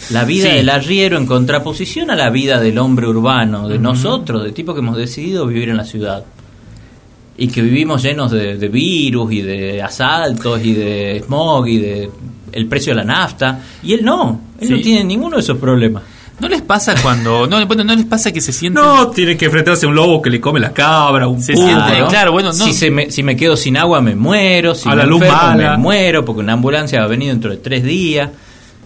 La vida Sí. del arriero en contraposición a la vida del hombre urbano, de nosotros, de tipo que hemos decidido vivir en la ciudad. Y que vivimos llenos de, de virus y de asaltos y de smog y de el precio de la nafta. Y él no, él no tiene ninguno de esos problemas. ¿No les pasa cuando.? No, bueno, ¿no les pasa que se sienten. No, tiene que enfrentarse a un lobo que le come la cabra, un Se siente- claro, bueno, no- Si, se me, si me quedo sin agua me muero, si A me la luz enfermo mala. me muero porque una ambulancia va a venir dentro de tres días.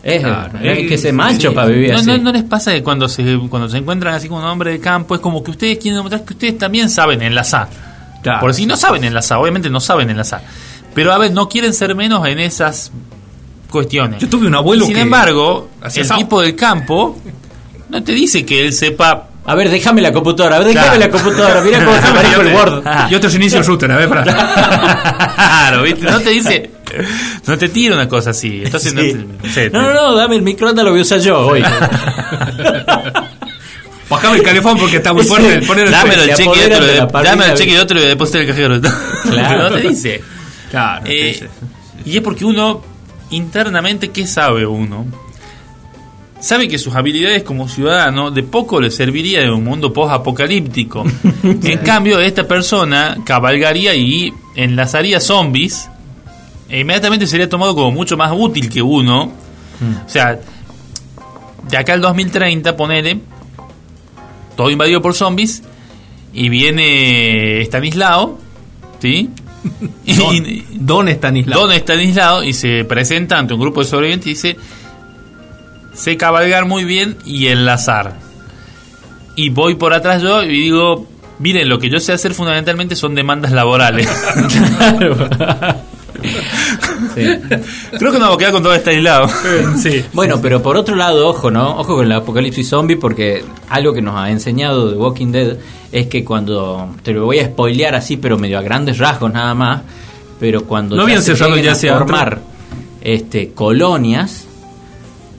Es, Claro, hay es- que ser macho Sí. para vivir no, así. no, ¿No les pasa que cuando se, cuando se encuentran así con un hombre de campo es como que ustedes quieren demostrar que ustedes también saben enlazar? Claro. Por si no saben enlazar, obviamente no saben enlazar. Pero a ver, no quieren ser menos en esas cuestiones. Yo tuve un abuelo Y sin que embargo, el tipo del campo no te dice que él sepa. A ver, déjame la computadora, a ver, déjame Claro. la computadora, mira cómo (laughs) se maneja el Word. Ah. Y otros inicios router, a ver, para. claro, ¿viste? No te dice. (laughs) No te tira una cosa así. Entonces, no, Sí. te- no No, no, no, dame el microondas, lo voy a usar yo hoy. (laughs) Bajame el calefón porque está muy fuerte. Poner el Dámelo el cheque y otro de dámelo el cheque y otro lo deposité en el cajero. Claro. no te dice. Claro, Eh, sí, sí. y es porque uno internamente, ¿qué sabe uno? Sabe que sus habilidades como ciudadano de poco le serviría en un mundo post-apocalíptico. (laughs) En cambio, esta persona cabalgaría y enlazaría zombies e inmediatamente sería tomado como mucho más útil que uno. O sea, de acá al 2030, ponele, todo invadido por zombies, y viene Stanislao, ¿sí? Don, (laughs) Y- Don Estanislao. Don Stanislao y se presenta ante un grupo de sobrevivientes y dice, sé cabalgar muy bien y enlazar. Y voy por atrás yo y digo, miren, lo que yo sé hacer fundamentalmente son demandas laborales. (laughs) Sí. Creo que nos vamos a quedar con Don Stanislao. Sí. Bueno, pero por otro lado, ojo, ¿no? Ojo con el apocalipsis zombie porque algo que nos ha enseñado The Walking Dead es que cuando, te lo voy a spoilear así, pero medio a grandes rasgos nada más, pero cuando No habían se ya a formar este, colonias,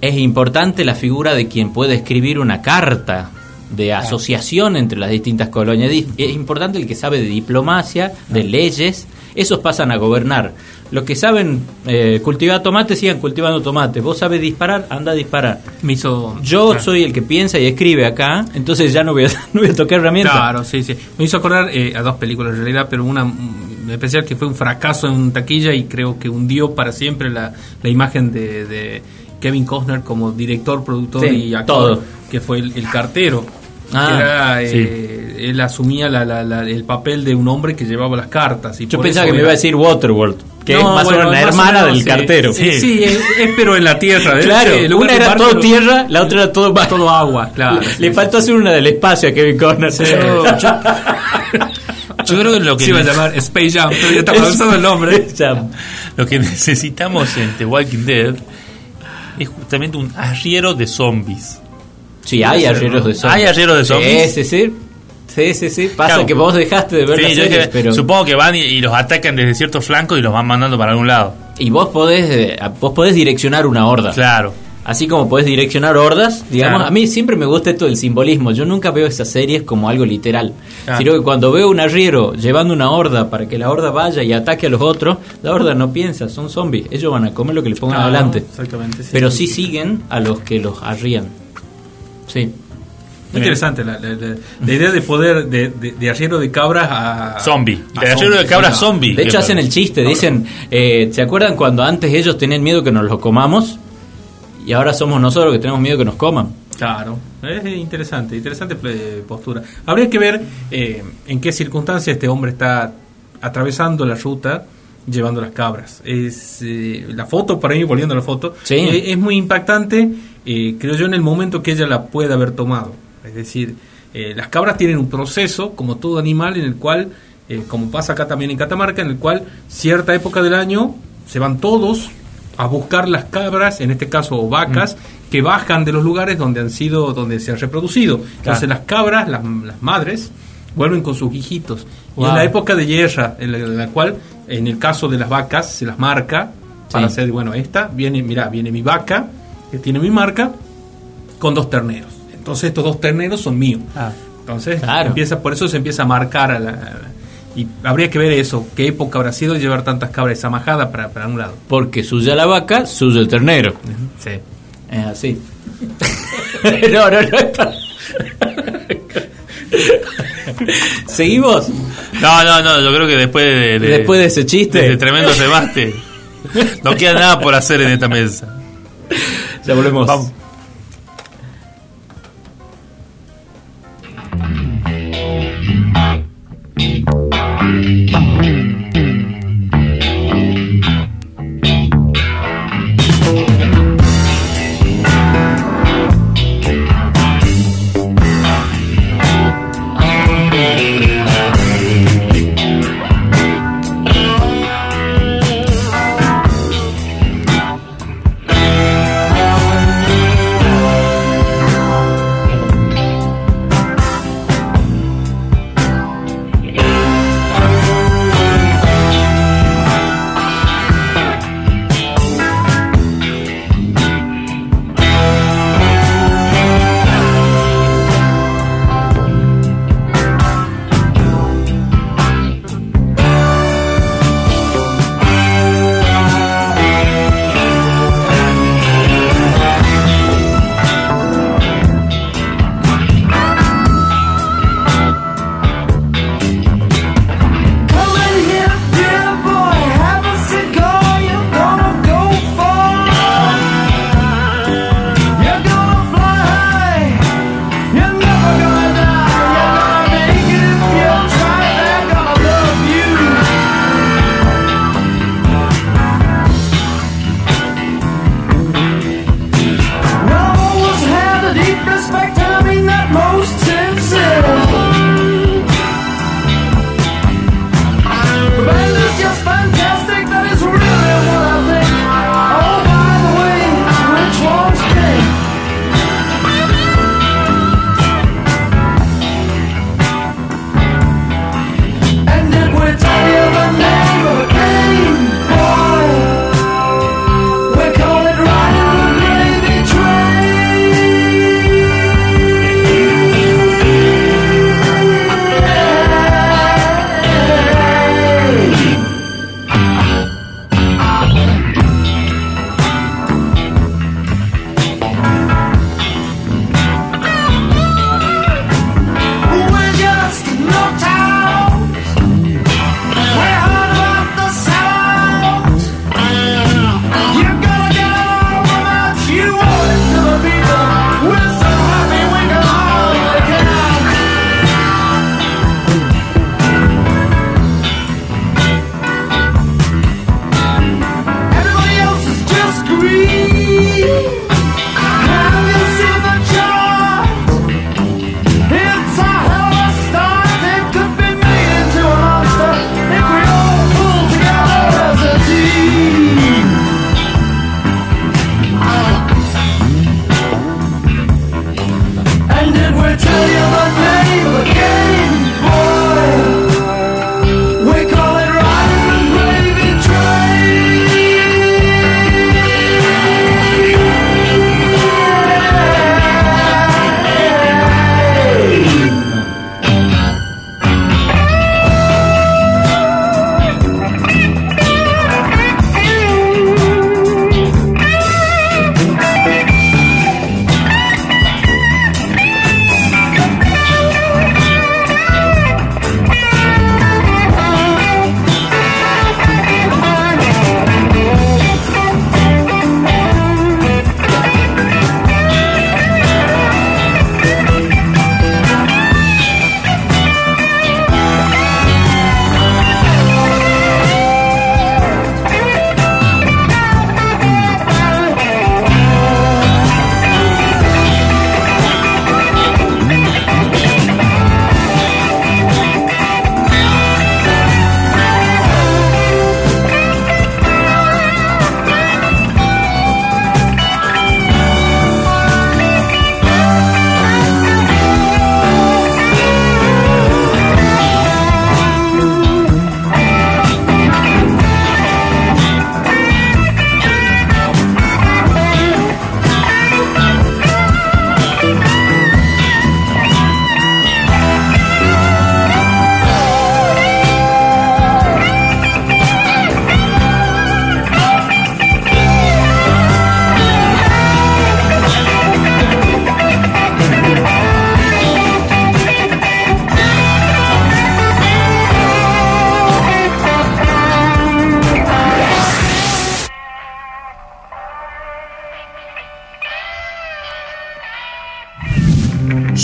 es importante la figura de quien puede escribir una carta de asociación entre las distintas colonias. Es importante el que sabe de diplomacia, de leyes, esos pasan a gobernar. Los que saben eh, cultivar tomate, sigan cultivando tomate. Vos sabes disparar, anda a disparar. Me hizo. Yo Claro. soy el que piensa y escribe acá, entonces ya no voy a, (laughs) no voy a tocar herramientas. Claro, sí, sí. Me hizo acordar eh, a dos películas en realidad, pero una mm, en especial que fue un fracaso en taquilla y creo que hundió para siempre la, la imagen de, de Kevin Costner como director, productor Sí, y actor, todo. que fue el, el cartero. Ah, era, sí. eh, él asumía la- la- la- el papel de un hombre que llevaba las cartas. Y Yo pensaba que me era- iba a decir Waterworld, que No, es más bueno, o menos la hermana menos, del sí. cartero. Sí, sí, es, es pero en la tierra. ¿eh? Claro, una era todo pero- tierra, la otra era todo todo agua, claro. Le faltó hacer una del espacio a Kevin Costner. (laughs) Yo, creo que lo que, Se iba a llamar Space Jam, pero ya está avanzado el nombre. Ya. lo que necesitamos en The Walking Dead es justamente un arriero de zombies. Sí, hay arrieros de zombies. ¿Hay arrieros de zombies? Sí, sí, sí. Sí, sí, sí. Pasa Claro. que vos dejaste de ver Sí, las series, pero... Supongo que van y, y los atacan desde ciertos flancos y los van mandando para algún lado. Y vos podés, eh, vos podés direccionar una horda. Claro. Así como podés direccionar hordas, digamos, Claro. a mí siempre me gusta esto del simbolismo. Yo nunca veo esas series como algo literal. Claro. Sino que cuando veo un arriero llevando una horda para que la horda vaya y ataque a los otros, la horda no piensa, son zombies. Ellos van a comer lo que le pongan Claro, adelante. Exactamente. sí. Pero sí siguen a los que los arrían. Sí. Muy interesante la, la- la- la idea de poder de, de, de arriero de cabras a Zombie. a De arriero de zombies, cabra sí, zombie. De hecho hacen el chiste, dicen, eh, ¿se acuerdan cuando antes ellos tenían miedo que nos los comamos? Y ahora somos nosotros que tenemos miedo que nos coman. Claro, es interesante, interesante eh, postura. Habría que ver eh, en qué circunstancias este hombre está atravesando la ruta llevando las cabras. Es eh, la foto para mí volviendo a la foto Sí. eh, es muy impactante. creo yo en el momento que ella la puede haber tomado. Es decir, las cabras tienen un proceso como todo animal en el cual, como pasa acá también en Catamarca, en el cual cierta época del año se van todos a buscar las cabras, en este caso vacas, que bajan de los lugares donde han sido, donde se han reproducido. Entonces las cabras, las, las madres, vuelven con sus hijitos. Y en la época de hierra, en la, en la cual, en el caso de las vacas, se las marca para Sí. hacer, bueno, esta, viene, mira, viene mi vaca, que tiene mi marca, con dos terneros. Entonces estos dos terneros son míos. Ah. Entonces Claro. empieza, por eso se empieza a marcar a la- y habría que ver eso, qué época habrá sido llevar tantas cabras esa majada para, para un lado. Porque suya la vaca, suyo el ternero. Sí. Es así. (laughs) no, no, no. es para- (laughs) ¿Seguimos? No, no, no, yo creo que después de, de- Después de ese chiste. de ese tremendo remate, (laughs) no queda nada por hacer en esta mesa. Ya volvemos. Vamos.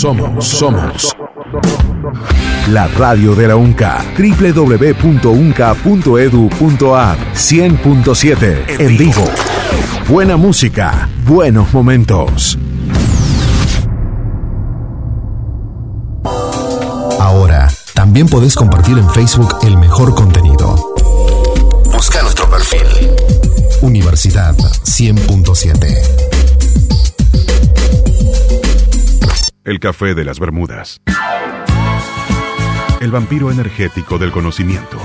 Somos, somos. La radio de la UNCA, www.unca.edu.ar 100.7 en vivo. Buena música, buenos momentos. Ahora, también podés compartir en Facebook el mejor contenido. Busca nuestro perfil. Universidad 100.7. El café de las Bermudas. El vampiro energético del conocimiento.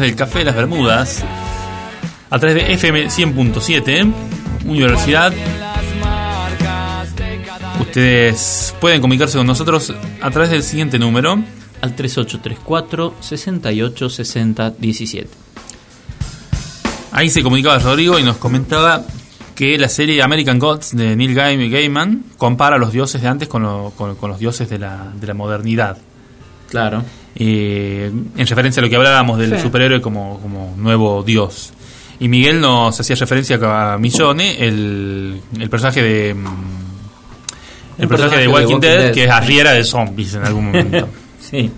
Del Café de las Bermudas. A través de FM 100.7, Universidad. Ustedes pueden comunicarse con nosotros a través del siguiente número. Al 3834 68 60 17. Ahí se comunicaba Rodrigo y nos comentaba que la serie American Gods de Neil Gaiman, compara a los dioses de antes con los dioses de la, de la modernidad. Claro. Eh, en referencia a lo que hablábamos del Sí. superhéroe como, como nuevo dios. Y Miguel nos hacía referencia a Millone, el, el personaje de. mm, El personaje de Walking Dead, Dead. que es arriera de zombies en algún momento. Sí.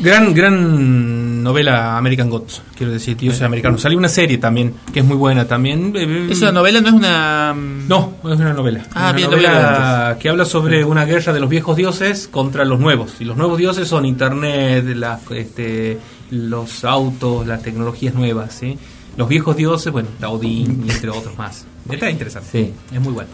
Gran, gran novela American Gods, quiero decir, dioses americanos. Salió una serie también, que es muy buena también. Eh, ¿Esa novela no es una.? mm, No, es una novela. Ah, una bien, novela que habla sobre una guerra de los viejos dioses contra los nuevos. Y los nuevos dioses son internet, las, este, los autos, las tecnologías nuevas, ¿sí? Los viejos dioses, bueno, está Odín y entre otros más. Está interesante. Sí. Es muy bueno.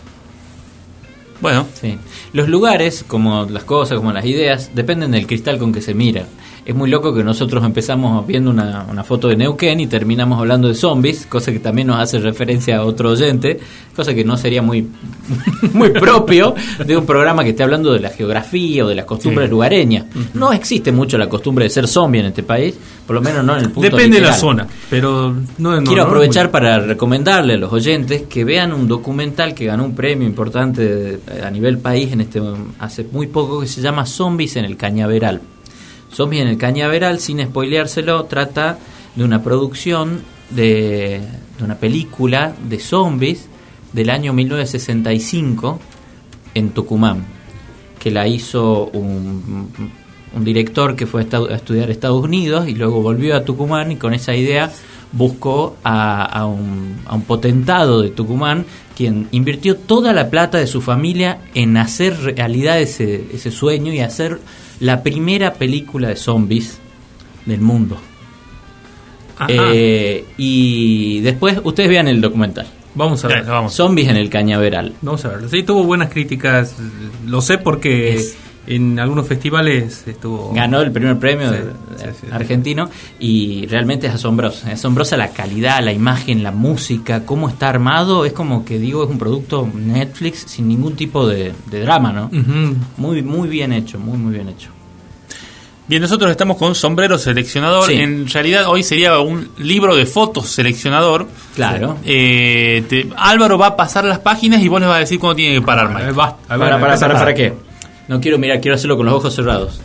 Bueno, Sí. Los lugares, como las cosas, como las ideas, dependen del cristal con que se mira. Es muy loco que nosotros empezamos viendo una, una foto de Neuquén y terminamos hablando de zombies, cosa que también nos hace referencia a otro oyente, cosa que no sería muy, (laughs) muy propio de un programa que esté hablando de la geografía o de las costumbres Sí. lugareñas. No existe mucho la costumbre de ser zombie en este país, por lo menos no en el punto Depende de la zona, pero no, no- Quiero no- aprovechar para recomendarle a los oyentes que vean un documental que ganó un premio importante a nivel país en este hace muy poco que se llama Zombies en el Cañaveral. Zombies en el Cañaveral, sin spoileárselo, trata de una producción de, una película de zombies del año 1965 en Tucumán, que la hizo un, un director que fue a estudiar a Estados Unidos y luego volvió a Tucumán y con esa idea buscó a, a un, a un potentado de Tucumán quien invirtió toda la plata de su familia en hacer realidad ese, ese sueño y hacer la primera película de zombies del mundo. Ajá. Eh, y después ustedes vean el documental. Vamos a ver. ya, vamos. Zombies en el Cañaveral. Vamos a ver. Sí, tuvo buenas críticas. Lo sé porque Es- en algunos festivales estuvo. Ganó el primer premio Sí, de- sí, sí, sí. argentino y realmente es asombroso. Es asombrosa la calidad, la imagen, la música, cómo está armado. Es como que digo, es un producto Netflix sin ningún tipo de, de drama, ¿no? Muy, muy bien hecho, muy, muy bien hecho. Bien, nosotros estamos con sombrero seleccionador. Sí. En realidad hoy sería un libro de fotos seleccionador. Claro. Eh, te- Álvaro va a pasar las páginas y vos les vas a decir cuándo tiene que parar, Eh, Mike. ver, para, ¿para qué? No quiero mirar, quiero hacerlo con los ojos cerrados.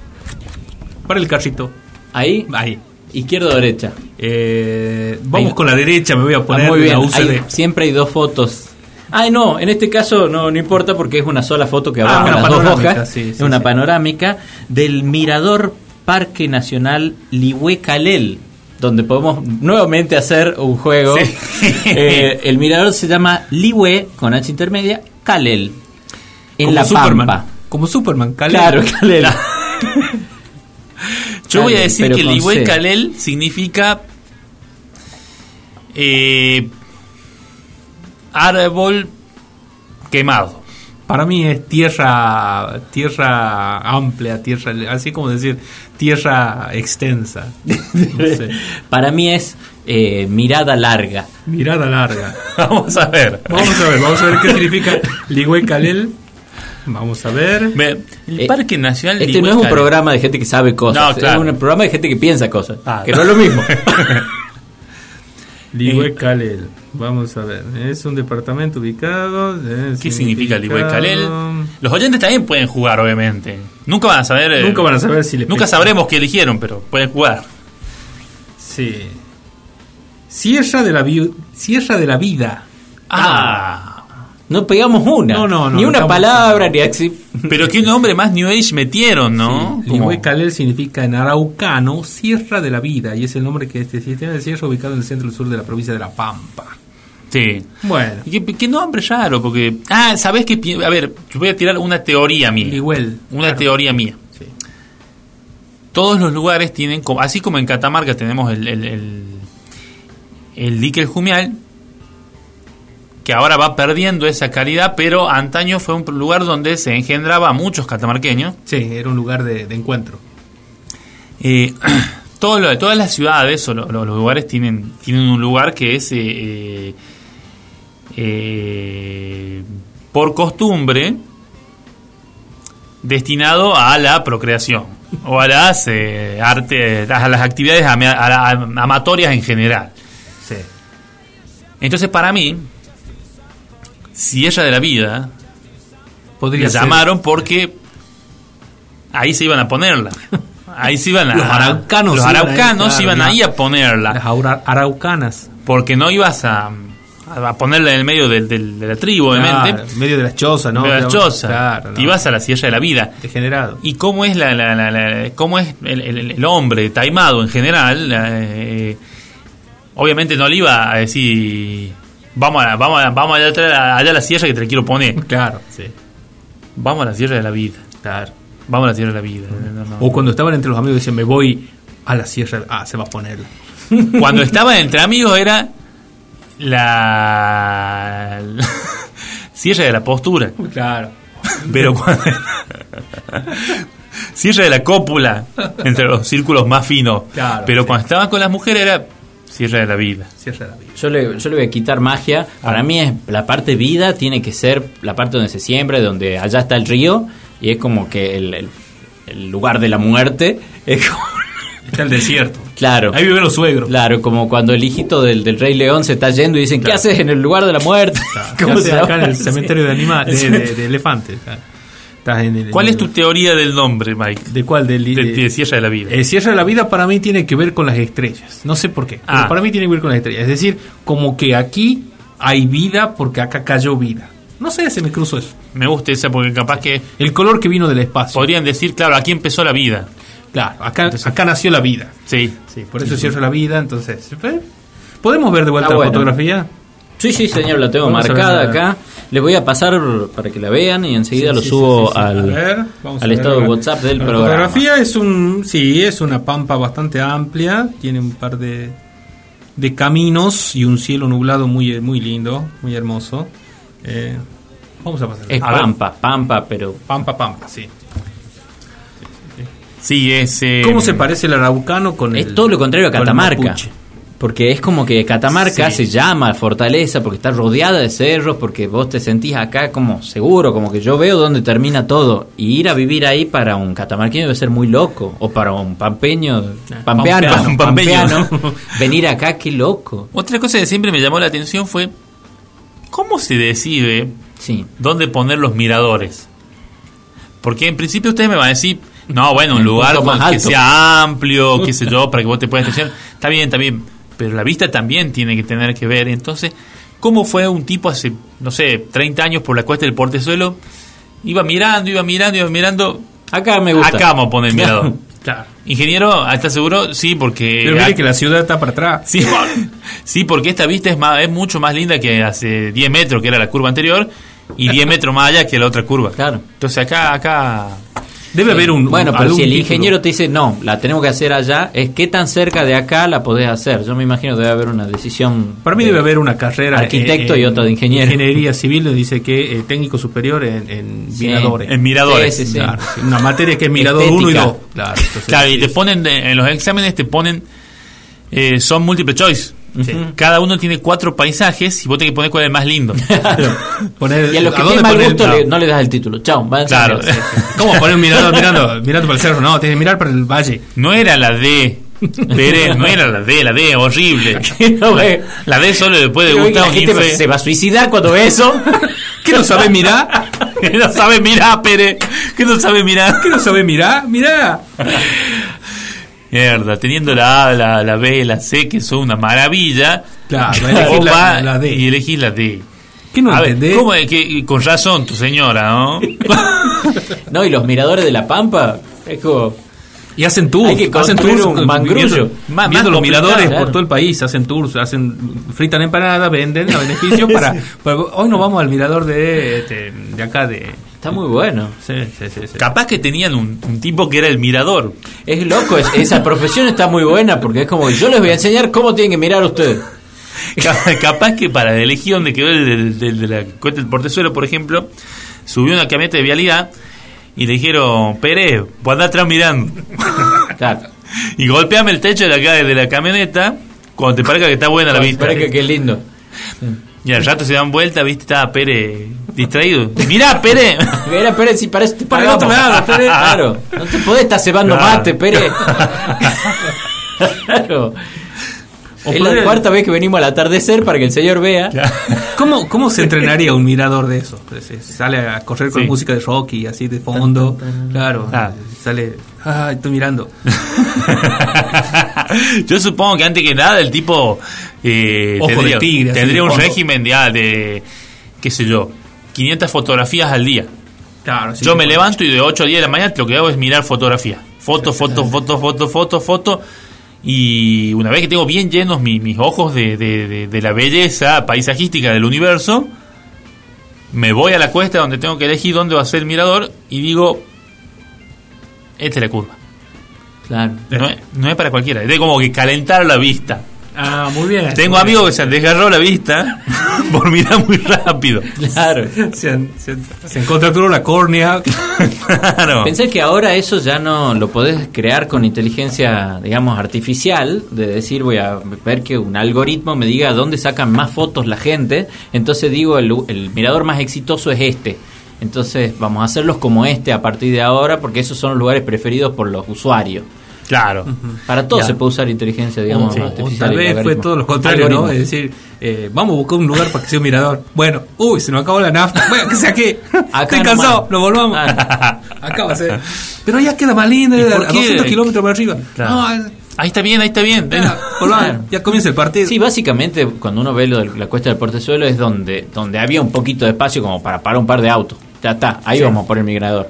Para el carrito. Ahí, Ahí. izquierda o derecha. Eh, vamos Ahí. con la derecha, me voy a Ah, poner muy bien, la UCD. Hay- siempre hay dos fotos. Ay, no, en este caso no, no importa porque es una sola foto que Ah, abarca una las dos panorámica, hojas. sí, sí, es una sí. panorámica del Mirador Parque Nacional Lihué-Calel, donde podemos nuevamente hacer un juego. (laughs) Eh, el mirador se llama Lihué, con H intermedia, Calel. En Como La Superman. Pampa. Como Superman, Calel. Claro, Calel. Yo voy a decir que C. Calel significa eh, árbol quemado. Para mí es tierra tierra amplia, tierra así como decir tierra extensa. No sé. (laughs) Para mí es eh, mirada larga. Mirada larga. (laughs) Vamos a ver. Vamos a ver, vamos a ver qué significa Ligüe Calel. Vamos a ver. Ve, El Eh, Parque Nacional Este no es un programa de gente que sabe cosas, No, claro. es un programa de gente que piensa cosas, Ah. que no es lo mismo. (laughs) Lihuecalel. Vamos a ver. Es un departamento ubicado. eh, ¿Qué significa el significado- Lihuecael? Los oyentes también pueden jugar, obviamente. Nunca van a saber. eh, Nunca van a saber si Nunca sabremos qué eligieron, pero pueden jugar. Sí. Sierra de la, Sierra de la Vida. Ah. No pegamos una, No, no, no, ni una palabra, ni axi- Pero qué nombre más New Age metieron, ¿no? Como- Lihuecalel significa en araucano Sierra de la Vida y es el nombre que este sistema de sierra ubicado en el centro sur de la provincia de La Pampa. Sí. Bueno, ¿Y ¿Qué, qué nombre raro? Porque. Ah, ¿sabés qué? A ver, yo voy a tirar una teoría mía. Lihuel. Una Claro. teoría mía. Sí. Todos los lugares tienen, como- así como en Catamarca tenemos el, el, el, el dique El Jumial, que ahora va perdiendo esa calidad, pero antaño fue un lugar donde se engendraba a muchos catamarqueños. Sí, era un lugar de, de encuentro. Eh, (clears throat) todo lo- todas las ciudades o lo- lo- los lugares tienen, tienen un lugar que es eh, eh, eh, por costumbre destinado a la procreación o a las eh, arte, a las actividades ama- a la- amatorias en general. Sí. Entonces para mí, Sierra de la Vida Podría ser. llamaron porque ahí se iban a ponerla. (laughs) Ahí se iban a. Los araucanos los araucanos iban la- ahí a ponerla. Las araucanas. Porque no ibas a, a ponerla en el medio de la tribu, obviamente. Claro, en medio de las chozas, ¿no? de la Claro, choza. Claro, no. ibas a la Sierra de la Vida. Degenerado. ¿Y cómo es la, la- la- la- cómo es el, el- el hombre taimado en general? Eh, obviamente no le iba a decir vamos a, vamos a, vamos allá, a- allá a la sierra que te la quiero poner. Claro, sí. Vamos a la Sierra de la Vida. Claro. Vamos a la Sierra de la Vida. No, no. O cuando estaban entre los amigos decían, me voy a la sierra. Ah, se va a poner. (laughs) Cuando estaba entre amigos era la, la (laughs) Sierra de la postura. Claro. Pero cuando. Cierre de la cópula entre los círculos más finos. Claro, Pero sí. cuando estaban con las mujeres era cierre de la vida. Sierra de la vida. Yo le, yo le voy a quitar magia. Para mí es la parte vida tiene que ser la parte donde se siembra, donde allá está el río y es como que el, el- el lugar de la muerte. (laughs) Es como- Está el desierto. claro. Ahí viven los suegros. Claro, como cuando el hijito del, del Rey León se está yendo y dicen, ¿qué Claro. haces en el lugar de la muerte? (laughs) ¿Qué ¿Cómo se acá llama? en el cementerio de animales, de, de- de elefantes? (laughs) Claro. Estás en el- ¿Cuál en es tu teoría del nombre, Mike? ¿De cuál? Del, De, de- de Sierra de la Vida. El cierre de la vida para mí tiene que ver con las estrellas. No sé por qué. Ah. Pero para mí tiene que ver con las estrellas. Es decir, como que aquí hay vida porque acá cayó vida. No sé, se me cruzó eso. Me gusta esa porque capaz que El color que vino del espacio. podrían decir, claro, aquí empezó la vida. Claro, acá, acá nació la vida. Sí. Sí, por eso cierra la vida. Entonces, ¿eh? ¿podemos ver de vuelta Ah, la bueno. fotografía? Sí, sí, señor, la tengo marcada acá. Le voy a pasar para que la vean y enseguida Sí, lo sí, subo sí, sí, sí. al, ver, estado de la- WhatsApp del la programa. fotografía es un, sí, es una pampa bastante amplia, tiene un par de, de caminos y un cielo nublado muy, muy lindo, muy hermoso. Eh, vamos a pasar. Es A ver, Pampa, Pampa, pero pampa, pampa, sí. Sí, es. eh, ¿Cómo se parece el araucano con el es todo lo contrario a Catamarca. Porque es como que Catamarca Sí. se llama fortaleza porque está rodeada de cerros, porque vos te sentís acá como seguro, como que yo veo dónde termina todo. Y ir a vivir ahí para un catamarqueño debe ser muy loco. O para un pampeño, pampeano, pampeano, pampeño. pampeano, (laughs) (laughs) venir acá, qué loco. Otra cosa que siempre me llamó la atención fue. ¿Cómo se decide Sí. dónde poner los miradores? Porque en principio ustedes me van a decir, no, bueno, un lugar más que alto. sea amplio, qué sé (laughs) yo, para que vos te puedas estacionar. Está bien, está bien, pero la vista también tiene que tener que ver. Entonces, ¿cómo fue un tipo hace, no sé, 30 años por la cuesta del portezuelo? Iba mirando, iba mirando, iba mirando. Acá me gusta. Acá vamos a poner el mirador. (laughs) Claro. Ingeniero, ¿estás seguro? Sí, porque... Pero mire que la ciudad está para atrás. Sí, (laughs) sí, porque esta vista es, más, es mucho más linda que hace 10 metros, que era la curva anterior, y 10 (laughs) metros más allá que la otra curva. Claro. Entonces acá, acá... Debe haber un Bueno, un- pero si el título. ingeniero te dice, no, la tenemos que hacer allá, es qué tan cerca de acá la podés hacer. Yo me imagino que debe haber una decisión. Para mí de- debe haber una carrera Arquitecto en- y otra de ingeniero. Ingeniería civil nos dice que eh, técnico superior en, en Sí. miradores. En miradores. Sí, sí, sí. Claro, sí, una materia que es mirador Estética. 1 y 2. Claro, entonces, Claro, y sí, te sí. ponen, de- en los exámenes te ponen, eh, son múltiple choice. Sí. Cada uno tiene cuatro paisajes y vos tenés que poner cuál es el más lindo. (laughs) Poner- Y a los que ¿a tienen mal gusto no. le- no le das el título. Chao, la Claro. (laughs) ¿Cómo poner un mirador mirando, mirando para el cerro? No, tienes que mirar para el valle. No era la D. Pérez, no era la D, la D horrible. (laughs) No. La D solo le puede Pero gustar la un gente se va a suicidar cuando ve eso. ¿Qué no sabes mirar? que no sabe mirar, Pérez. Que no sabe mirar. ¿Qué no sabes mirar? Mirá. Mierda, teniendo la A, la, la B, la C, que son una maravilla. Claro, (laughs) la- la D. Y elegís la D. ¿Qué no a ver, entendés? ¿cómo es que, con razón tu señora, ¿no? (laughs) No, y los miradores de la Pampa. Es como. Y hacen tours. Hay que hacen tours un mangrullo. viendo, los miradores claro. por todo el país. Hacen tours, hacen fritan empanadas, venden a beneficio para, (laughs) para- Hoy nos vamos al mirador de, este, de acá de. Está muy bueno. Sí, sí, sí. sí. Capaz que tenían un, un tipo que era el mirador. Es loco, es- esa profesión está muy buena porque es como que yo les voy a enseñar cómo tienen que mirar ustedes. (laughs) Ca- Capaz que para elegir donde quedó el del- del- de la cuesta del portezuelo, por ejemplo, subió una camioneta de vialidad y le dijeron, Pérez, vos andá atrás mirando. (laughs) Claro. y golpeame el techo de acá de la camioneta cuando te parezca que está buena la vista. Espera que qué lindo. Y al rato se dan vuelta, viste, estaba Pérez distraído. Mirá, Pérez. Mira, (laughs) Pérez, si parece te Para el otro lado, Pérez. Claro. No te podés estar cebando Claro. mate, Pérez. (laughs) claro. O es la cuarta vez que venimos al atardecer para que el señor vea. ¿Cómo, ¿Cómo se entrenaría un mirador de eso? Pues, se sale a correr con Sí. música de rock y así de fondo. Claro. Ah. Sale. Ah, estoy mirando. (laughs) Yo supongo que antes que nada el tipo eh, Ojo de tendría, tigre, tendría un fondo. régimen de, ah, de, qué sé yo, 500 fotografías al día. Claro, sí, yo me levanto y de 8 a 10 de la mañana lo que hago es mirar fotografía. Foto, foto, foto, foto, foto, foto. Y una vez que tengo bien llenos mi- mis ojos de, de- de- de la belleza paisajística del universo, me voy a la cuesta donde tengo que elegir dónde va a ser el mirador y digo, esta es la curva. Claro. No es, no es para cualquiera, es de como que calentar la vista. Ah, muy bien. Tengo amigos que se han desgarrado la vista (laughs) por mirar muy rápido. Claro. Se, han- se, se contracturó la córnea. (laughs) Claro. Pensé que ahora eso ya no lo podés crear con inteligencia, digamos, artificial, de decir voy a ver que un algoritmo me diga dónde sacan más fotos la gente, entonces digo el, el mirador más exitoso es este. Entonces vamos a hacerlos como este a partir de ahora porque esos son los lugares preferidos por los usuarios. Claro. Para todo Ya. se puede usar inteligencia, digamos, artificial. tal vez fue todo lo contrario, ¿no? Es decir, eh, vamos a buscar un lugar para que sea un mirador. (laughs) Bueno, uy, se nos acabó la nafta. Bueno, que sea. Acá Estoy cansado, nos volvamos. Ah. (laughs) Acá va a ser. Pero ya queda más lindo, ¿Y a por qué? 200 kilómetros más arriba. Claro. No, es- Ahí está bien, ahí está bien. venga, volvamos. Claro. Ya comienza el partido. Sí, básicamente cuando uno ve lo de la cuesta del portezuelo es donde, donde había un poquito de espacio como para parar un par de autos. Ya está, ahí vamos por el migrador.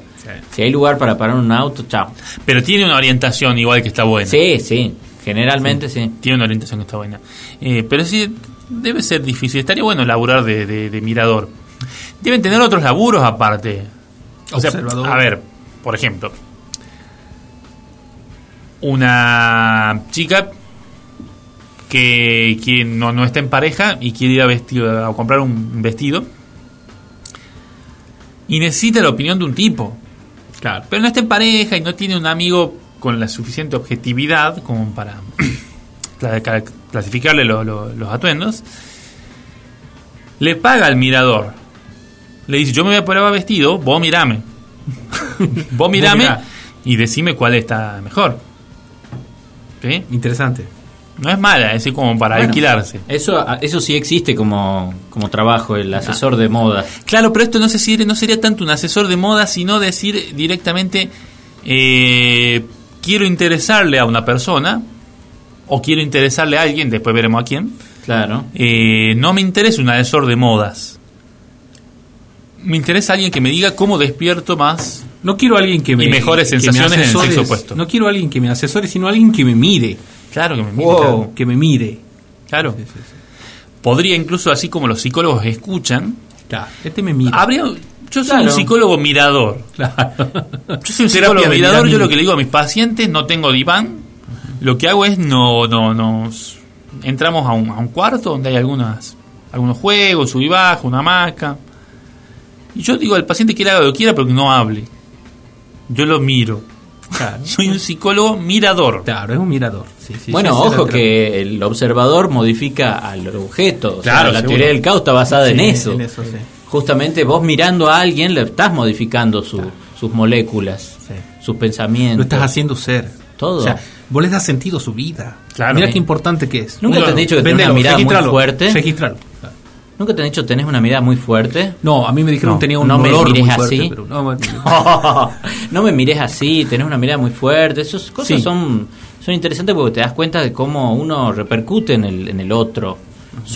Si hay lugar para parar un auto, chao. Pero tiene una orientación igual que está buena. Sí, sí, generalmente sí. Tiene una orientación que está buena. Eh, pero sí, debe ser difícil. Estaría bueno laburar de, de- de mirador. Deben tener otros laburos aparte. O sea, Observador. a ver, por ejemplo, una chica que, que no, no está en pareja y quiere ir a, vestido, a comprar un vestido y necesita la opinión de un tipo. Claro. Pero no está en pareja y no tiene un amigo con la suficiente objetividad como para (clears throat) cla- cla- clasificarle lo- lo- los atuendos. Le paga al mirador. Le dice, yo me voy a probar vestido, vos mirame. (laughs) vos mirame y decime cuál está mejor. ¿Sí? Interesante. No es mala, es como para Bueno, alquilarse. Eso, eso sí existe como, como trabajo, el asesor de moda. Claro, pero esto no, se no sería tanto un asesor de moda, sino decir directamente, eh, quiero interesarle a una persona, o quiero interesarle a alguien, después veremos a quién, Claro. eh, no me interesa un asesor de modas. Me interesa alguien que me diga cómo despierto más. No quiero alguien que me. Y mejores me sensaciones en el sexo opuesto. No quiero alguien que me asesore, sino a alguien que me mire. Claro que me mire, Wow. Que me mire. Claro. Podría incluso, así como los psicólogos escuchan, Claro. Este me mira. habría... Yo soy Claro. un psicólogo mirador. Claro. (laughs) Yo soy un psicólogo mirador, yo lo que le digo a mis pacientes, no tengo diván, lo que hago es no, no, nos entramos a un, a un cuarto donde hay algunas, algunos juegos, sub y bajo, una hamaca. Y yo digo al paciente que él haga lo que quiera, pero que no hable. Yo lo miro. Claro. (laughs) Soy un psicólogo mirador. Claro, es un mirador. Sí, sí, bueno, sí, ojo que el observador modifica al objeto. O sea, Claro, la seguro. teoría del caos está basada en eso. en eso, sí. Justamente vos mirando a alguien le estás modificando su- sus moléculas, sus pensamientos. Lo estás haciendo ser. Todo. O sea, vos le das sentido a su vida. Claro. Mira qué importante que es. ¿Nunca te han dicho que tenés una mirada muy fuerte? Registralo. Claro. ¿Nunca te han dicho tenés una mirada muy fuerte? No, a mí me dijeron No, que tenía un no me mires muy fuerte, así. pero no, (laughs) no me mires así, tenés una mirada muy fuerte. Esas cosas Sí. son, son interesantes porque te das cuenta de cómo uno repercute en el, en el otro,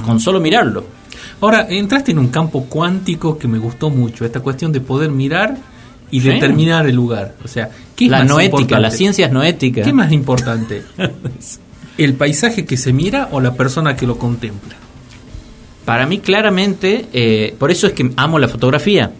con solo mirarlo. Ahora, entraste en un campo cuántico que me gustó mucho, esta cuestión de poder mirar y Sí. determinar el lugar. O sea, ¿qué es La más noética, importante? la ciencia es noética. ¿Qué es más importante? (laughs) ¿El paisaje que se mira o la persona que lo contempla? Para mí claramente, eh, por eso es que amo la fotografía,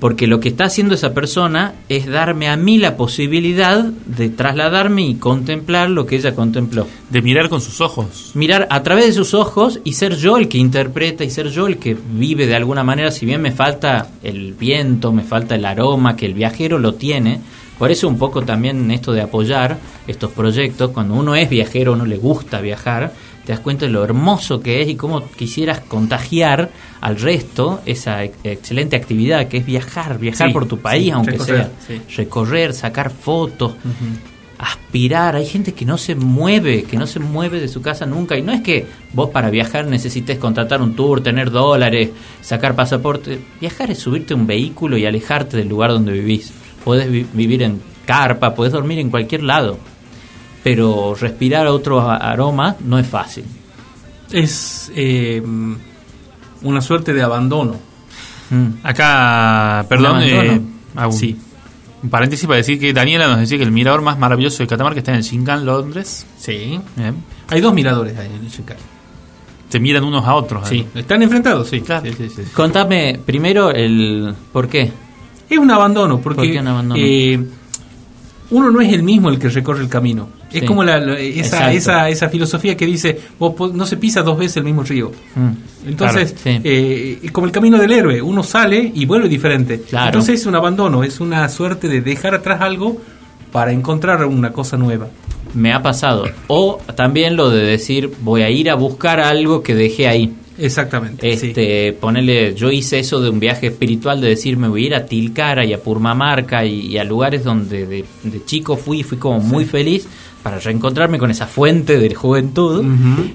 porque lo que está haciendo esa persona es darme a mí la posibilidad de trasladarme y contemplar lo que ella contempló. De mirar con sus ojos. Mirar a través de sus ojos y ser yo el que interpreta y ser yo el que vive de alguna manera, si bien me falta el viento, me falta el aroma que el viajero lo tiene. Por eso un poco también esto de apoyar estos proyectos, cuando uno es viajero, uno le gusta viajar, te das cuenta de lo hermoso que es y cómo quisieras contagiar al resto esa ex- excelente actividad que es viajar, viajar Sí, por tu país, sí, aunque recorrer, sea, sí. recorrer, sacar fotos, aspirar. Hay gente que no se mueve, que no se mueve de su casa nunca. Y no es que vos para viajar necesites contratar un tour, tener dólares, sacar pasaporte. Viajar es subirte a un vehículo y alejarte del lugar donde vivís. Podés vi- vivir en carpa, podés dormir en cualquier lado. Pero respirar otros aromas no es fácil. Es eh, una suerte de abandono. Mm. Acá, perdón, ¿Un eh, Sí. un paréntesis para decir que Daniela nos decía que el mirador más maravilloso de Catamarca está en el Shinkan, Londres. Sí. Bien. Hay dos miradores ahí en Chicago. Se miran unos a otros. Sí. ¿eh? ¿Están enfrentados? Sí. Claro. Sí, sí, sí. Contame primero el por qué. Es un abandono, porque ¿Por qué un abandono? Uno no es el mismo el que recorre el camino. Es como la, la- esa, esa, esa filosofía que dice, vos no se pisa dos veces el mismo río. Mm. Entonces, Claro, sí. eh, como el camino del héroe, uno sale y vuelve diferente. Claro. Entonces es un abandono, es una suerte de dejar atrás algo para encontrar una cosa nueva. Me ha pasado. O también lo de decir, voy a ir a buscar algo que dejé ahí. Exactamente. sí. Este, ponerle, yo hice eso de un viaje espiritual de decir, me voy a ir a Tilcara y a Purmamarca y, y a lugares donde de, de chico fui, fui como muy feliz para reencontrarme con esa fuente de juventud.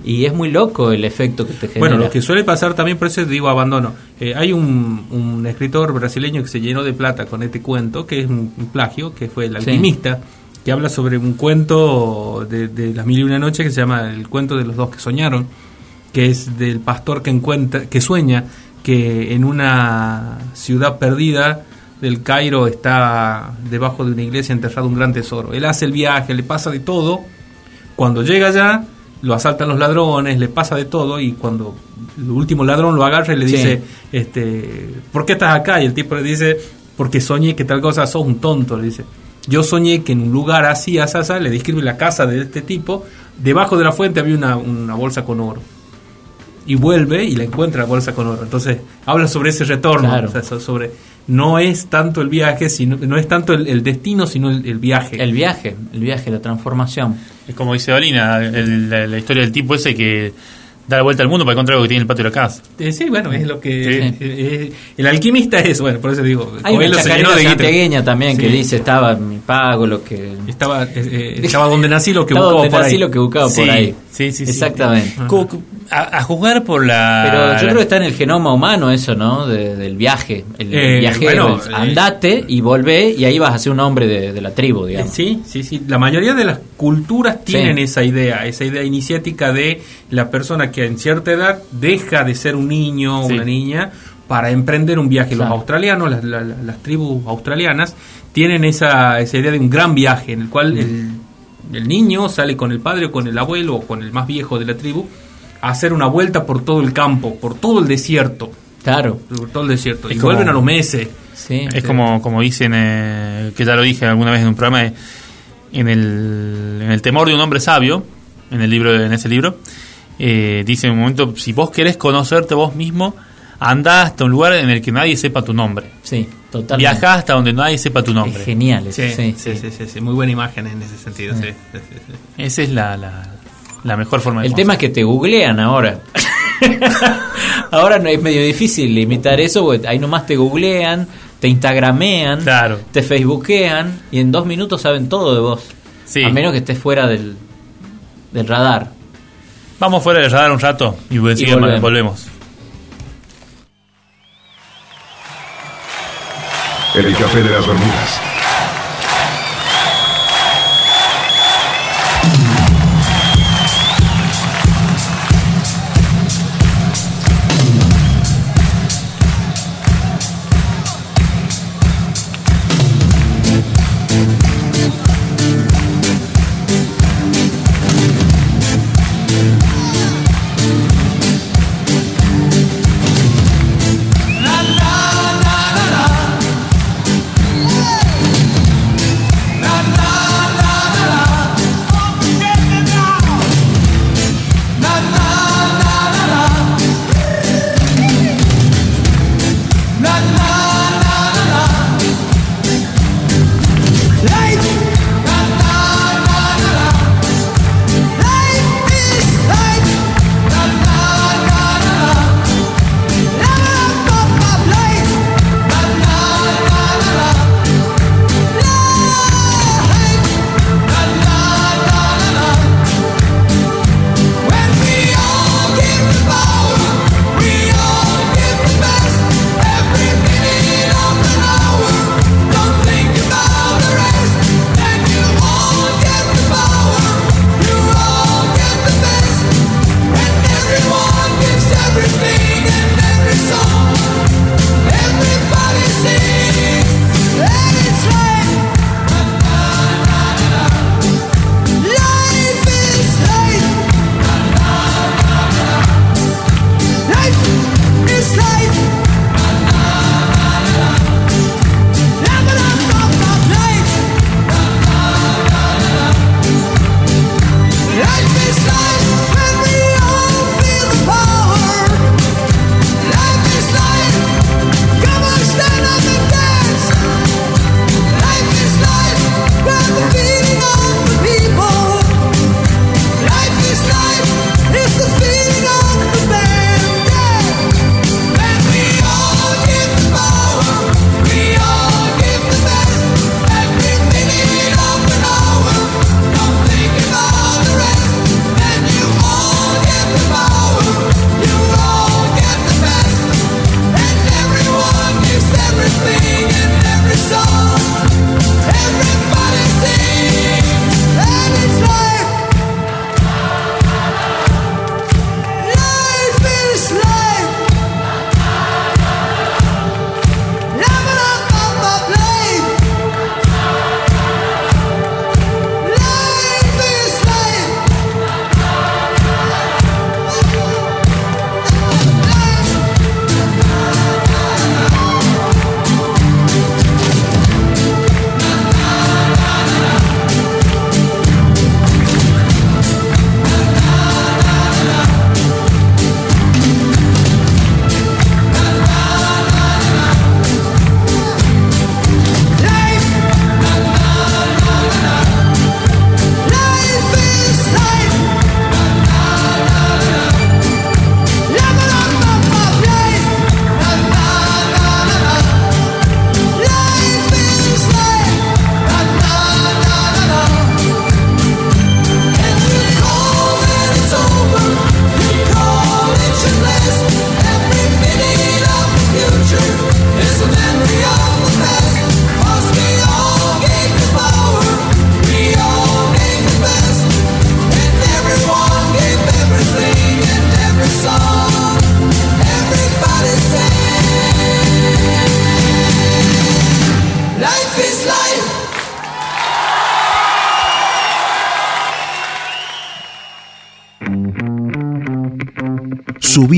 Y es muy loco el efecto que te genera. Bueno, lo que suele pasar también, por eso digo abandono. Eh, hay un, un escritor brasileño que se llenó de plata con este cuento, que es un, un plagio, que fue El Sí. alquimista, que habla sobre un cuento de, de las mil y una noches que se llama El cuento de los dos que soñaron, que es del pastor que encuentra, que sueña que en una ciudad perdida del Cairo está debajo de una iglesia enterrado un gran tesoro. Él hace el viaje, le pasa de todo, cuando llega allá, lo asaltan los ladrones, le pasa de todo y cuando el último ladrón lo agarra y le Sí. dice, este, ¿por qué estás acá? Y el tipo le dice, porque soñé que tal cosa, sos un tonto, le dice. Yo soñé que en un lugar así, así, le describe la casa de este tipo, debajo de la fuente había una, una bolsa con oro. Y vuelve y la encuentra la bolsa con oro. Entonces habla sobre ese retorno, Claro. o sea, so- sobre no es tanto el viaje, sino no es tanto el, el destino, sino el, el viaje. El viaje, el viaje, la transformación. Es como dice Dolina, el- la, la historia del tipo ese que da la vuelta al mundo para encontrar algo que tiene en el patio de la casa. Eh, sí, bueno, es lo que. Sí. eh, eh, el alquimista es, bueno, por eso digo. Hay una chacarera santiagueña también que dice, estaba mi pago, lo que... (laughs) Estaba, eh, eh, (laughs) estaba donde nací lo que Estaba buscaba donde por nací ahí. lo que buscaba Sí, por ahí. sí, sí, sí. Exactamente. A, a juzgar por la. Pero yo la- creo que está en el genoma humano eso, ¿no? De- del viaje. El, Eh, viajero. bueno, eh, andate y volvé y ahí vas a ser un hombre de, de la tribu, digamos. Sí, sí, sí. La mayoría de las culturas tienen Sí. esa idea, esa idea iniciática de la persona que en cierta edad deja de ser un niño o Sí. una niña para emprender un viaje. Los Claro. australianos, las, la- la- las tribus australianas, tienen esa, esa idea de un gran viaje en el cual el, el niño sale con el padre o con el abuelo o con el más viejo de la tribu a hacer una vuelta por todo el campo, por todo el desierto. Claro. Por todo el desierto. Es y como- vuelven a los meses. Sí. Es como, como dicen, eh, que ya lo dije alguna vez en un programa, eh, en, el, en el temor de un hombre sabio, en el libro en ese libro, eh, dice en un momento, si vos querés conocerte vos mismo, Anda hasta un lugar en el que nadie sepa tu nombre. Sí, totalmente. Viaja hasta donde nadie sepa tu nombre. Es genial eso, Sí, sí, sí, sí, sí, sí, muy buena imagen en ese sentido. sí, sí, sí, sí. Esa es la, la, la mejor forma de El tema es que te googlean ahora. (laughs) ahora no es medio difícil imitar eso, porque ahí nomás te googlean, te instagramean, Claro. te facebookean y en dos minutos saben todo de vos. Sí. A menos que estés fuera del, del radar. Vamos fuera del radar un rato y, enseguida volvemos. volvemos. El café de las Bermudas.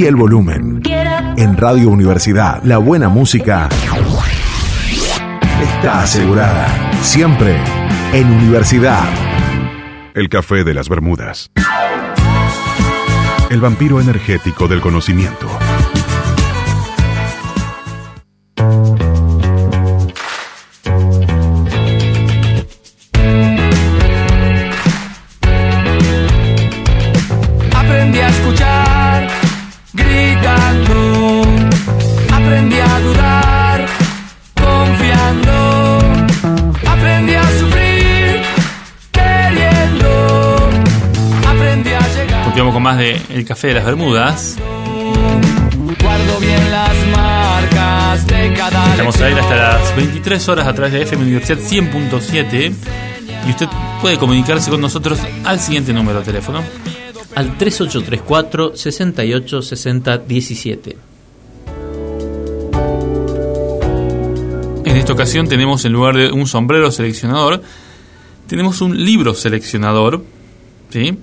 El volumen. En Radio Universidad, la buena música está asegurada. Siempre en Universidad. El café de las Bermudas. El vampiro energético del conocimiento. Más de El Café de las Bermudas. Guardo bien las marcas de cada Estamos a ir hasta las 23 horas a través de FM Universidad 100.7 y usted puede comunicarse con nosotros al siguiente número de teléfono. Al 3834 68 60 17. En esta ocasión tenemos en lugar de un sombrero seleccionador, tenemos un libro seleccionador. ¿Sí?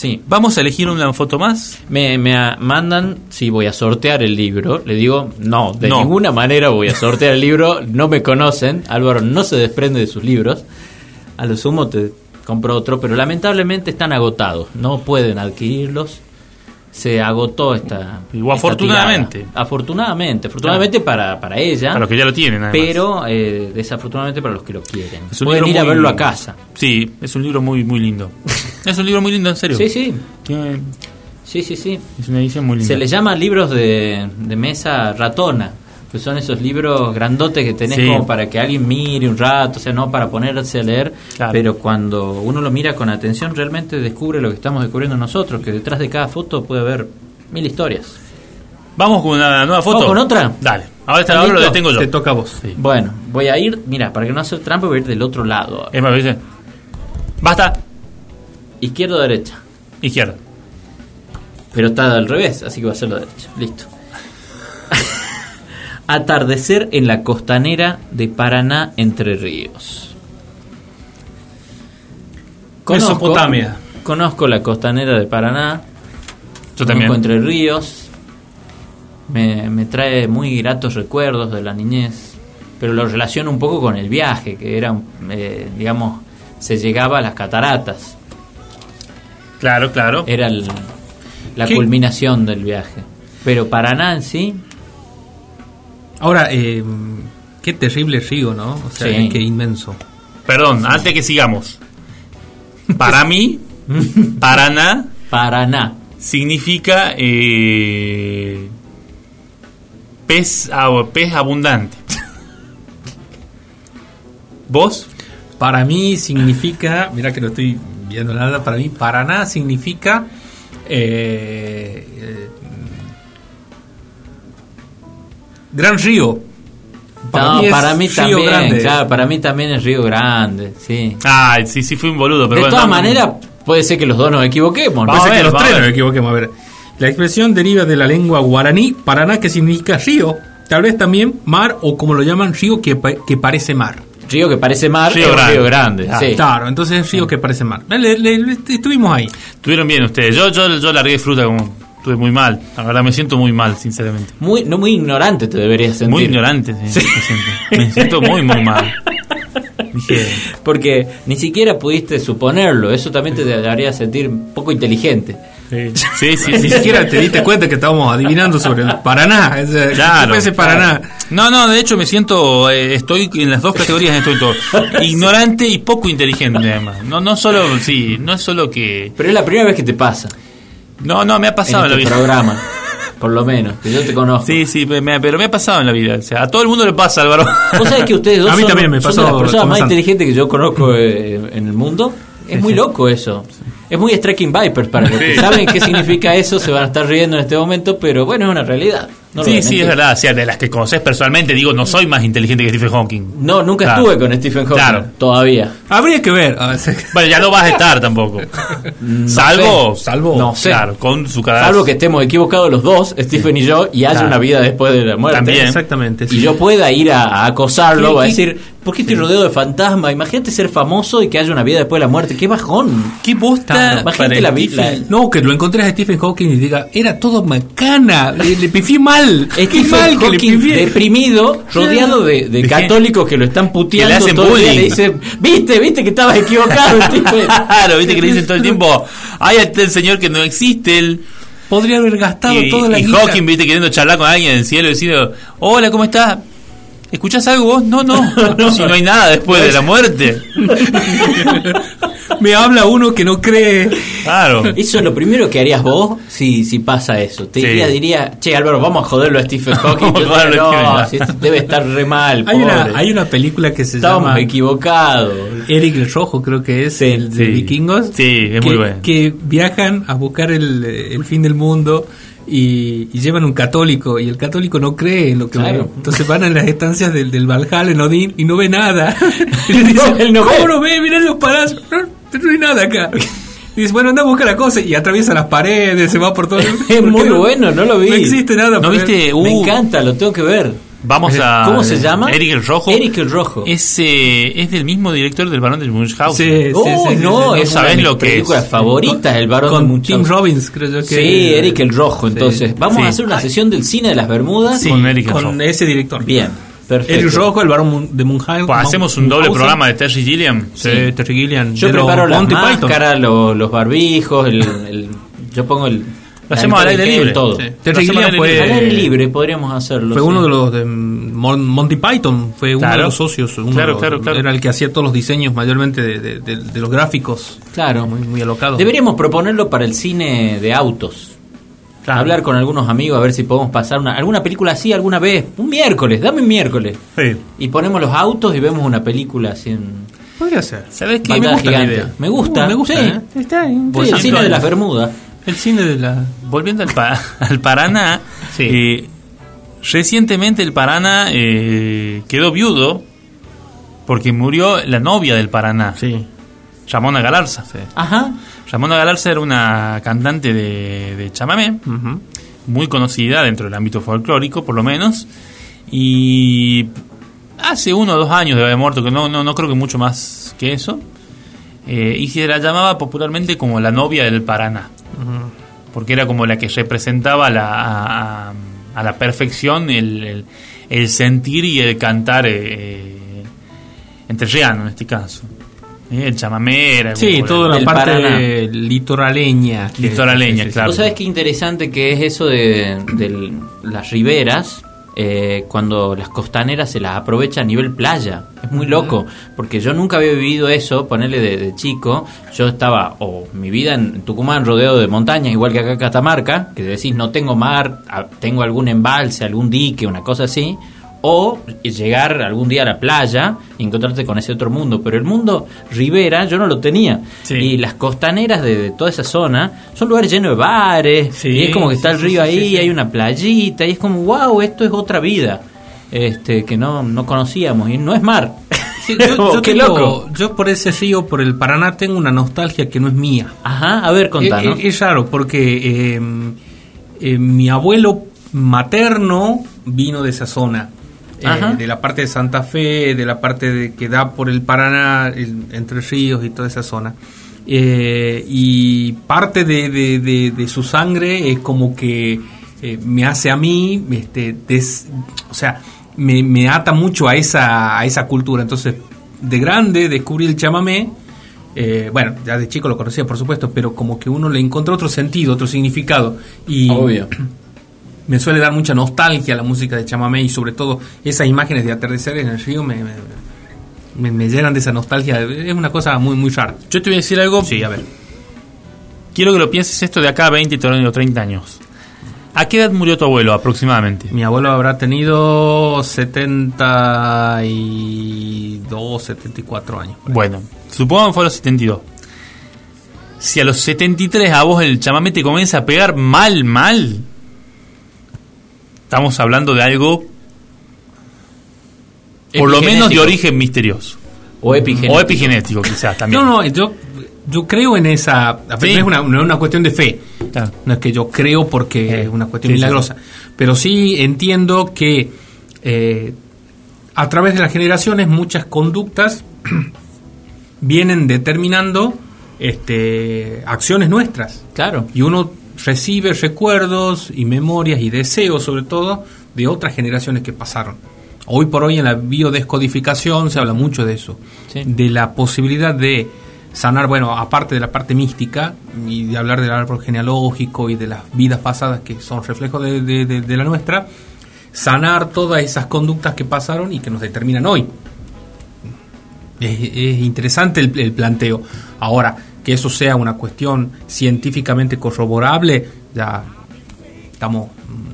Sí. Vamos a elegir una foto más. Me, me mandan si voy a sortear el libro. Le digo, no, de No. ninguna manera voy a sortear el libro. No me conocen. Álvaro no se desprende de sus libros. A lo sumo te compro otro, pero lamentablemente están agotados. No pueden adquirirlos. Se agotó esta. Afortunadamente. tirada. Afortunadamente. Afortunadamente para, para ella. Para los que ya lo tienen, además. Pero eh, desafortunadamente para los que lo quieren. Pueden ir a verlo a casa. Sí, es un libro muy, muy lindo. (laughs) es un libro muy lindo, en serio. Sí, sí. Tiene- Sí, sí, sí. es una edición muy linda. Se le llama libros de, de mesa ratona. Que son esos libros grandotes que tenés Sí. como para que alguien mire un rato, o sea, no para ponerse a leer, Claro. pero cuando uno lo mira con atención realmente descubre lo que estamos descubriendo nosotros, que detrás de cada foto puede haber mil historias. Vamos con una nueva foto. ¿Vamos con otra? Dale. Ahora, está, ahora lo detengo yo. Te toca a vos. Sí. Bueno, voy a ir, mira, para que no hacer trampa voy a ir del otro lado. Es más, dice. Basta. Izquierda o derecha. Izquierda. Pero está al revés, así que va a ser la derecha. Listo. Atardecer en la costanera de Paraná, Entre Ríos. Mesopotamia. Conozco la costanera de Paraná. Yo conozco también. Entre Ríos. Me, me trae muy gratos recuerdos de la niñez. Pero lo relaciono un poco con el viaje, que era, eh, digamos, se llegaba a las cataratas. Claro, claro. Era el- la ¿Qué? culminación del viaje. Pero Paraná en sí, Ahora, eh, qué terrible río, ¿no? O sea, Sí. qué inmenso. Perdón, antes que sigamos. Para mí, (laughs) Paraná Paraná. significa eh, pez, pez abundante. ¿Vos? Para mí significa, mira que no estoy viendo nada, para mí Paraná significa eh, Gran Río. no, es para mí Río también, Grande. claro, para mí también es Río Grande, sí. Ah, sí, sí, fui un boludo. Pero de bueno, todas no, no. maneras, puede ser que los dos nos equivoquemos. ¿no? Vamos Parece a que ver, los tres nos equivoquemos. A ver, la expresión deriva de la lengua guaraní, Paraná, que significa río. Tal vez también mar o como lo llaman, río que, pa- que parece mar. Río que parece mar, Río Grande. Río Grande, Ah, sí. Claro, entonces es río que parece mar. Le- le- le- estuvimos ahí. Estuvieron bien ustedes. Yo, yo, yo largué fruta como. Estuve muy mal. La verdad, me siento muy mal, sinceramente. Muy, no muy ignorante te deberías sentir. Muy ignorante, sí, Me, siento. me siento muy, muy mal. Dije, Porque ni siquiera pudiste suponerlo. Eso también te debería sentir poco inteligente. (laughs) sí, sí, sí. Ni siquiera te diste cuenta que estábamos adivinando sobre el Paraná. Claro, ¿qué ese Paraná? No, no, de hecho me siento, eh, estoy en las dos categorías, estoy todo (laughs) ignorante y poco inteligente además. No, no solo, sí, no es solo que, Pero es la primera vez que te pasa no, no, me ha pasado en, en la este vida. programa. (laughs) Por lo menos, que yo te conozco. Sí, sí, me- pero me ha pasado en la vida. O sea, a todo el mundo le pasa, Álvaro. Vos sabés que ustedes (laughs) dos A mí son, también me son pasó de las personas más inteligentes que yo conozco eh, en el mundo. Es muy loco eso. Es muy Striking Vipers para los que Sí. saben qué (laughs) significa eso, se van a estar riendo en este momento, pero bueno, es una realidad. No sí, sí, es verdad. O sea, de las que conoces personalmente, digo, no soy más inteligente que Stephen Hawking. No, nunca Claro. estuve con Stephen Hawking Claro. todavía. Habría que ver. Sí. Bueno, ya no vas a estar tampoco. (laughs) salvo, sé. salvo- No sé. claro, con su cadáver. Salvo que estemos equivocados los dos, Stephen y yo, y haya Claro. una vida después de la muerte. También. Exactamente. Y sí. yo pueda ir a, a acosarlo, ¿Qué- va a decir, ¿por qué estoy rodeado de fantasmas? Imagínate ser famoso y que haya una vida después de la muerte. ¡Qué bajón! ¿Qué bosta? Imagínate la vi- Stephen- la- No, que lo encontrés a Stephen Hawking y diga, era todo macana, le, le pifié mal. Qué Stephen mal que le Hawking deprimido, rodeado de, católicos que lo están puteando hacen todo el día, bullying. le dicen, viste, viste que estabas equivocado. (laughs) Claro, viste que le dicen todo el tiempo, ay, este el señor que no existe, el... Podría haber gastado Y, toda la y guita. Hawking, viste, queriendo charlar con alguien en el cielo y diciendo, hola, ¿cómo estás? ¿Escuchás algo vos? (laughs) No, no, si no hay nada después de la muerte. (laughs) me habla uno que no cree. Claro. Eso es lo primero que harías vos si, si pasa eso. Te Sí. diría, diría, che Álvaro, vamos a joderlo a Stephen (laughs) Hawking. Yo Stephen no, Hawking". si esto debe estar re mal, Hay una, hay una película que se Estábamos llama equivocados. Eric el Rojo, creo que es, el de sí. Vikingos. Sí, es que, muy bueno. Que viajan a buscar el, el fin del mundo y, y llevan un católico y el católico no cree en lo que Claro. ve. Entonces van a las estancias del, del Valhalla en Odín y no ve nada. (laughs) y le dicen, él no ¿cómo ve". no ve? Mirá los palacios. No, no hay nada acá. Y dice, bueno, anda a buscar la cosa y atraviesa las paredes, se va por todo. (laughs) Es porque muy bueno, no lo vi. No existe nada. ¿No por viste? Uh, Me encanta, lo tengo que ver. Vamos a. ¿Cómo se llama? Eric el Rojo. Eric el Rojo. Es, eh, es del mismo director del Barón de Munchausen. Sí, sí, Oh, sí, sí, no, es una de mis lo que es. películas favoritas, El Barón con de Munchausen. Tim Robbins, creo yo que. Sí, Eric el Rojo. Entonces, vamos a hacer una sesión del cine de las Bermudas. Con Eric el con Rojo. ese director. Bien, perfecto. Eric Rojo, el varón Mun- de Munchausen. Pues hacemos un doble programa de Terry Gilliam. Sí, Terry Gilliam. Yo los preparo las Monty Python. máscaras, lo- los barbijos, el, el- yo pongo el... Lo hacemos al la aire libre. Todo. Sí. Terry fue, Al aire libre podríamos hacerlo. fue sí. uno de los de Mon- Monty Python, fue uno Claro. de los socios. uno Claro, de los- claro, claro. Era el que hacía todos los diseños mayormente de, de- de- de los gráficos. Claro. Muy, muy alocado. Deberíamos proponerlo para el cine de autos. Hablar con algunos amigos a ver si podemos pasar una, alguna película así alguna vez. Un miércoles, dame un miércoles. Sí. Y ponemos los autos y vemos una película así en Podría ser. ¿Sabes qué? Me gusta la gigante. idea. Me gusta. Uh, me gusta, sí. ¿eh? Está bien. Sí, el cine de las Bermudas. El cine de la. Volviendo al, pa- (laughs) al Paraná, Sí. eh, recientemente el Paraná eh, quedó viudo porque murió la novia del Paraná, Sí. Ramona Galarza. Ajá. Ramona Galarza era una cantante de, de chamamé, muy conocida dentro del ámbito folclórico, por lo menos, y hace uno o dos años de haber muerto, que no, no, no creo que mucho más que eso, eh, y se la llamaba popularmente como la novia del Paraná, porque era como la que representaba la, a, la perfección el, el- el sentir y el cantar eh, entrerriano en este caso. Eh, El chamamé era Sí, toda la parte Paraná. Litoraleña, litoraleña. Claro. ¿Vos sabés qué interesante que es eso de, de las riberas? Eh, cuando las costaneras se las aprovecha a nivel playa. Es muy loco, porque yo nunca había vivido eso, ponerle de, de chico. Yo estaba, o mi vida en Tucumán rodeado de montañas, igual que acá en Catamarca, que decís no tengo mar, tengo algún embalse, algún dique, una cosa así. O llegar algún día a la playa y encontrarte con ese otro mundo. Pero el mundo ribera yo no lo tenía. Sí. Y las costaneras de, de toda esa zona son lugares llenos de bares. Sí, y es como que está sí, el río ahí, hay una playita. Y es como, wow, esto es otra vida. Este, que no, no conocíamos. Y no es mar. (laughs) Yo, (laughs) yo Qué tengo- loco. Yo por ese río, por el Paraná, tengo una nostalgia que no es mía. Ajá, a ver, contanos. Es, es- es raro porque eh, eh, mi abuelo materno vino de esa zona. Eh, de la parte de Santa Fe, de la parte de, que da por el Paraná, el- Entre Ríos y toda esa zona. Eh, y parte de, de- de- de su sangre es como que eh, me hace a mí, este, des- o sea, me, me ata mucho a esa, a esa cultura. Entonces, de grande descubrí el chamamé. eh, bueno, ya de chico lo conocía, por supuesto, pero como que uno le encontró otro sentido, otro significado. Y Obvio. Me suele dar mucha nostalgia la música de chamamé y sobre todo esas imágenes de atardecer en el río me, me, me- me llenan de esa nostalgia. Es una cosa muy, muy rara. Yo te voy a decir algo. Sí, a ver. Quiero que lo pienses esto de acá a 20 o 30 años. ¿A qué edad murió tu abuelo aproximadamente? Mi abuelo habrá tenido 72, 74 años. Bueno, supongo que fue a los 72. Si a los 73 a vos el chamamé te comienza a pegar mal, mal, estamos hablando de algo por lo menos de origen misterioso. O epigenético. O epigenético quizás también. No, no, yo, yo creo en esa... Sí. No, es una, no es una cuestión de fe. Claro. No es que yo creo porque es una cuestión sí. milagrosa. Pero sí entiendo que eh, a través de las generaciones muchas conductas (clears throat) vienen determinando este, acciones nuestras. Claro. Y uno recibe recuerdos y memorias y deseos, sobre todo, de otras generaciones que pasaron. Hoy por hoy en la biodescodificación se habla mucho de eso, Sí. de la posibilidad de sanar, bueno, aparte de la parte mística y de hablar del árbol genealógico y de las vidas pasadas que son reflejos de, de- de- de la nuestra, sanar todas esas conductas que pasaron y que nos determinan hoy. Es, es interesante el, el planteo. Ahora, que eso sea una cuestión científicamente corroborable, ya estamos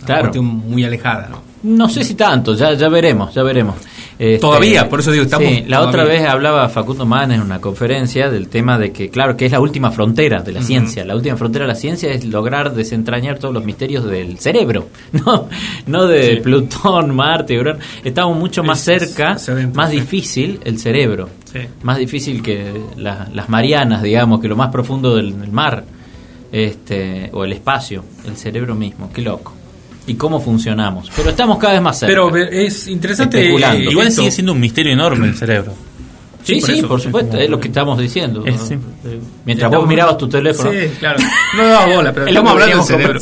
una cuestión muy alejada, ¿no? No sé si tanto, ya, ya veremos, ya veremos. Este, Todavía, por eso digo, estamos sí, la todavía. otra vez hablaba Facundo Manes en una conferencia del tema de que, claro, que es la última frontera de la ciencia. La última frontera de la ciencia es lograr desentrañar todos los misterios del cerebro, (laughs) no, no de Sí. Plutón, Marte, Urano. Estamos mucho más Es- cerca, más difícil el cerebro. Sí. Más difícil que la- las Marianas, digamos, que lo más profundo del, del mar este o el espacio, el cerebro mismo. Qué loco. Y cómo funcionamos. Pero estamos cada vez más cerca. Pero ve- es interesante. Especulando. eh, Igual esto. sigue siendo un misterio enorme el cerebro. Sí, Sí, por sí, eso. por supuesto, es lo que estamos diciendo. Es, ¿no? sí. Eh, Mientras Estamos- vos mirabas tu teléfono. Sí, claro. (laughs) No daba bola, pero estamos hablando del cerebro.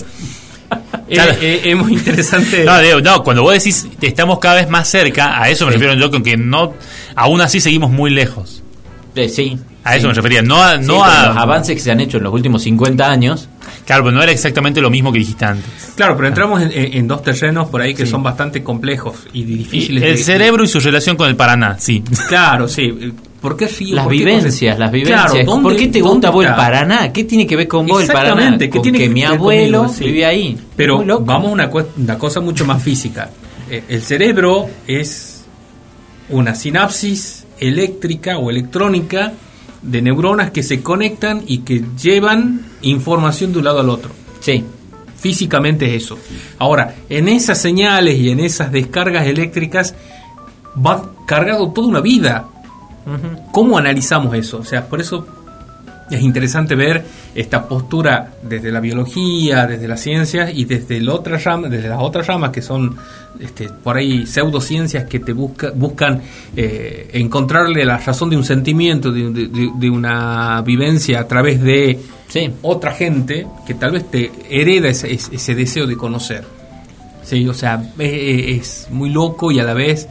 Claro. Eh, eh, es muy interesante. No, Diego, no, cuando vos decís que estamos cada vez más cerca, a eso me refiero yo con que no, aún así seguimos muy lejos. Eh, sí. A sí. eso me refería, no a, no a los avances que se han hecho en los últimos 50 años. Claro, pero no era exactamente lo mismo que dijiste antes. Claro, pero entramos en, en- en dos terrenos por ahí que Sí. son bastante complejos y Y difíciles. el de- cerebro y su relación con el Paraná, sí. Claro, sí. ¿Por qué río? Las ¿Por qué vivencias, las vivencias. Claro, ¿dónde- ¿Por qué te gusta vos el? Paraná? ¿Qué tiene que ver con vos el Paraná? Exactamente, ¿qué Con tiene que que mi abuelo conmigo? Sí. ahí. Pero vamos a una, una cosa mucho más física. Eh, El cerebro es una sinapsis eléctrica o electrónica de neuronas que se conectan y que llevan información de un lado al otro. Sí. Físicamente es eso. Ahora, en esas señales y en esas descargas eléctricas va cargado toda una vida. ¿Cómo analizamos eso? O sea, por eso es interesante ver esta postura desde la biología, desde las ciencias y desde, la otra rama, desde las otras ramas que son este, por ahí pseudociencias que te busca, buscan eh, encontrarle la razón de un sentimiento, de, de- de- una vivencia a través de Sí. otra gente que tal vez te hereda ese, ese- ese deseo de conocer. Sí, o sea, es, es muy loco y a la vez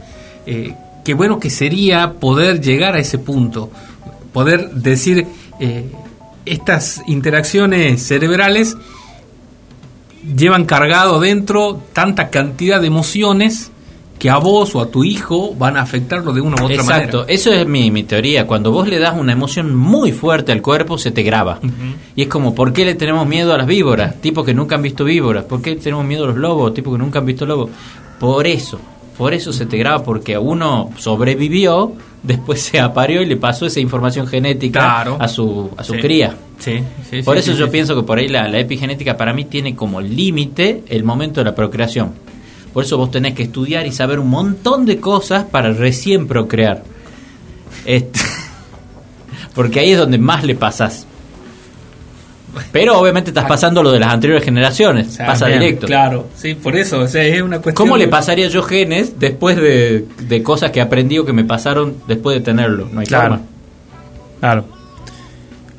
eh, qué bueno que sería poder llegar a ese punto, poder decir eh, estas interacciones cerebrales llevan cargado dentro tanta cantidad de emociones que a vos o a tu hijo van a afectarlo de una u otra Exacto, manera. eso es mi, mi teoría. Cuando vos le das una emoción muy fuerte al cuerpo, se te graba. Y es como, ¿por qué le tenemos miedo a las víboras? Tipos que nunca han visto víboras. ¿Por qué tenemos miedo a los lobos? Tipos que nunca han visto lobos. Por eso, por eso se te graba, porque uno sobrevivió, (laughs) después se aparió y le pasó esa información genética Claro. a su, a su Sí. cría. Sí, sí, Por eso yo pienso que por ahí la, la epigenética para mí tiene como límite el momento de la procreación. Por eso vos tenés que estudiar y saber un montón de cosas para recién procrear. Este, (laughs) porque ahí es donde más le pasás. Pero obviamente estás pasando lo de las anteriores generaciones. O sea, pasa bien, directo. Claro, sí, por eso, o sea, es una cuestión... ¿Cómo le pasaría yo genes después de, de cosas que aprendí o que me pasaron después de tenerlo? No hay Claro. forma. Claro.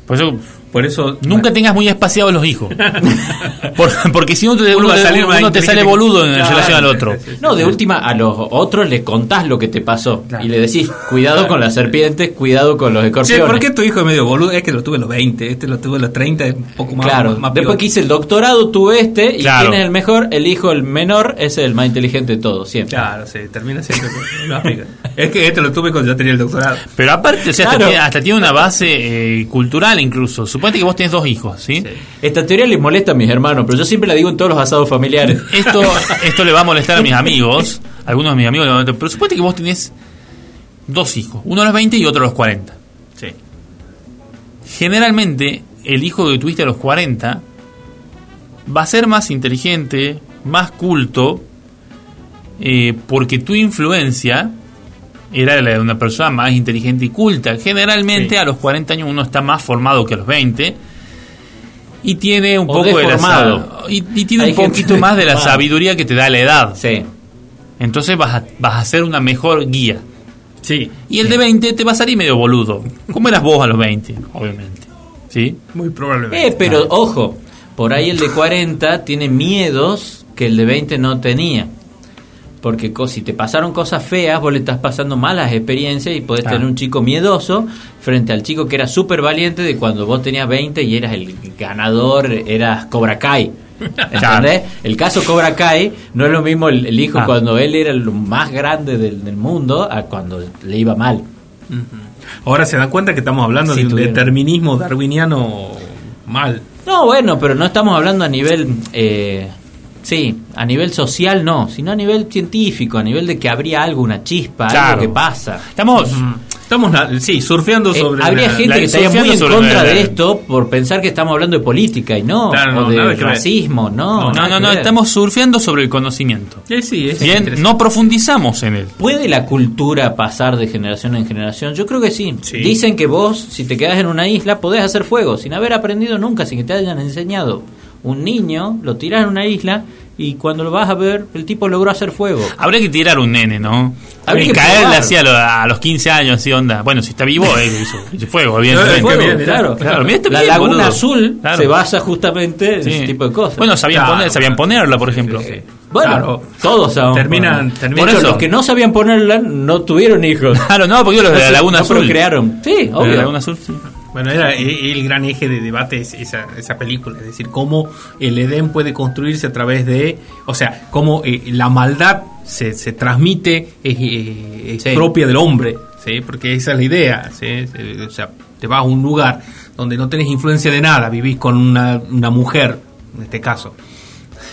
Por eso, Por eso... nunca tengas muy espaciados los hijos. (laughs) Por- porque si no, te, Uno uno, te- salir más uno te sale boludo en Claro, relación al otro. sí, sí, sí. No, de última, a los otros le contás lo que te pasó. Claro. Y le decís, cuidado con las serpientes, cuidado con los escorpiones. ¿por qué tu hijo es medio boludo? Es que lo tuve a los 20, este lo tuve a los 30, es un poco más... Claro, más, más después que hice el doctorado tuve este y Claro. quién es el mejor, el hijo el menor es el más inteligente de todos, siempre. Claro, sí, termina siendo. Es que este lo tuve cuando ya tenía el doctorado. Pero aparte, o sea, hasta, Claro. tiene, hasta tiene una base eh, cultural incluso. Suponete que vos tenés dos hijos, ¿sí? Sí. Esta teoría les molesta a mis hermanos, pero yo siempre la digo en todos los asados familiares. Esto, (laughs) esto le va a molestar a mis amigos, algunos de mis amigos, le va a molestar, pero suponete que vos tenés dos hijos, uno a los 20 y otro a los 40. Sí. Generalmente, el hijo que tuviste a los 40 va a ser más inteligente, más culto, eh, porque tu influencia era la de una persona más inteligente y culta. Generalmente Sí. a los 40 años uno está más formado que a los 20 y tiene un O poco de la y, y tiene Hay un poquito (laughs) más de la sabiduría que te da la edad. Sí. Entonces vas a, vas a ser una mejor guía. Sí. Y el de 20 te va a salir medio boludo. ¿Cómo eras vos a los 20? Obviamente. ¿Sí? Muy probablemente. Eh, pero ojo, por ahí el de 40 tiene miedos que el de 20 no tenía. Porque si te pasaron cosas feas, vos le estás pasando malas experiencias y podés tener un chico miedoso frente al chico que era súper valiente de cuando vos tenías 20 y eras el ganador, eras Cobra Kai. (laughs) ¿Entendés? El caso Cobra Kai no es lo mismo el, el hijo Ah. cuando él era lo más grande del, del mundo a cuando le iba mal. Ahora se dan cuenta que estamos hablando Sí, de un determinismo darwiniano mal. No, bueno, pero no estamos hablando a nivel, eh, sí, a nivel social no, sino a nivel científico, a nivel de que habría algo, una chispa, Claro. algo que pasa. Estamos. Estamos, sí, surfeando Eh, sobre... habría la- gente la- que estaría muy en contra la- de esto por pensar que estamos hablando de política y no, Claro, o no, de racismo, no. No, no, no, ver. estamos surfeando sobre el conocimiento. Eh, sí, es Bien, no profundizamos en él. ¿Puede la cultura pasar de generación en generación? Yo creo que sí. Sí. Dicen que vos, si te quedas en una isla, podés hacer fuego sin haber aprendido nunca, sin que te hayan enseñado. Un niño lo tiras en una isla y cuando lo vas a ver, el tipo logró hacer fuego. Habría que tirar un nene, ¿no? Habría y que caerle así a, lo- a los 15 años, así onda. Bueno, si está vivo, eh, hizo, hizo fuego, evidentemente. Fuego, claro, Claro, mirá este La bien, Laguna boludo. Azul Claro. se basa justamente en Sí. ese tipo de cosas. Bueno, sabían, Claro, poner, sabían ponerla, por ejemplo. Sí, sí. Bueno, Claro. todos sabemos. Terminan- terminan- Por eso. los que no sabían ponerla no tuvieron hijos. Claro, no, porque los de la No Laguna no Azul. procrearon. Sí, De la obvio. Laguna Azul, sí. Bueno, era el gran eje de debate es esa, esa película, es decir, cómo el Edén puede construirse a través de, o sea, cómo eh, la maldad se, se transmite, es, eh, es Sí. propia del hombre, ¿sí? porque esa es la idea, ¿sí? O sea, te vas a un lugar donde no tenés influencia de nada, vivís con una, una mujer, en este caso,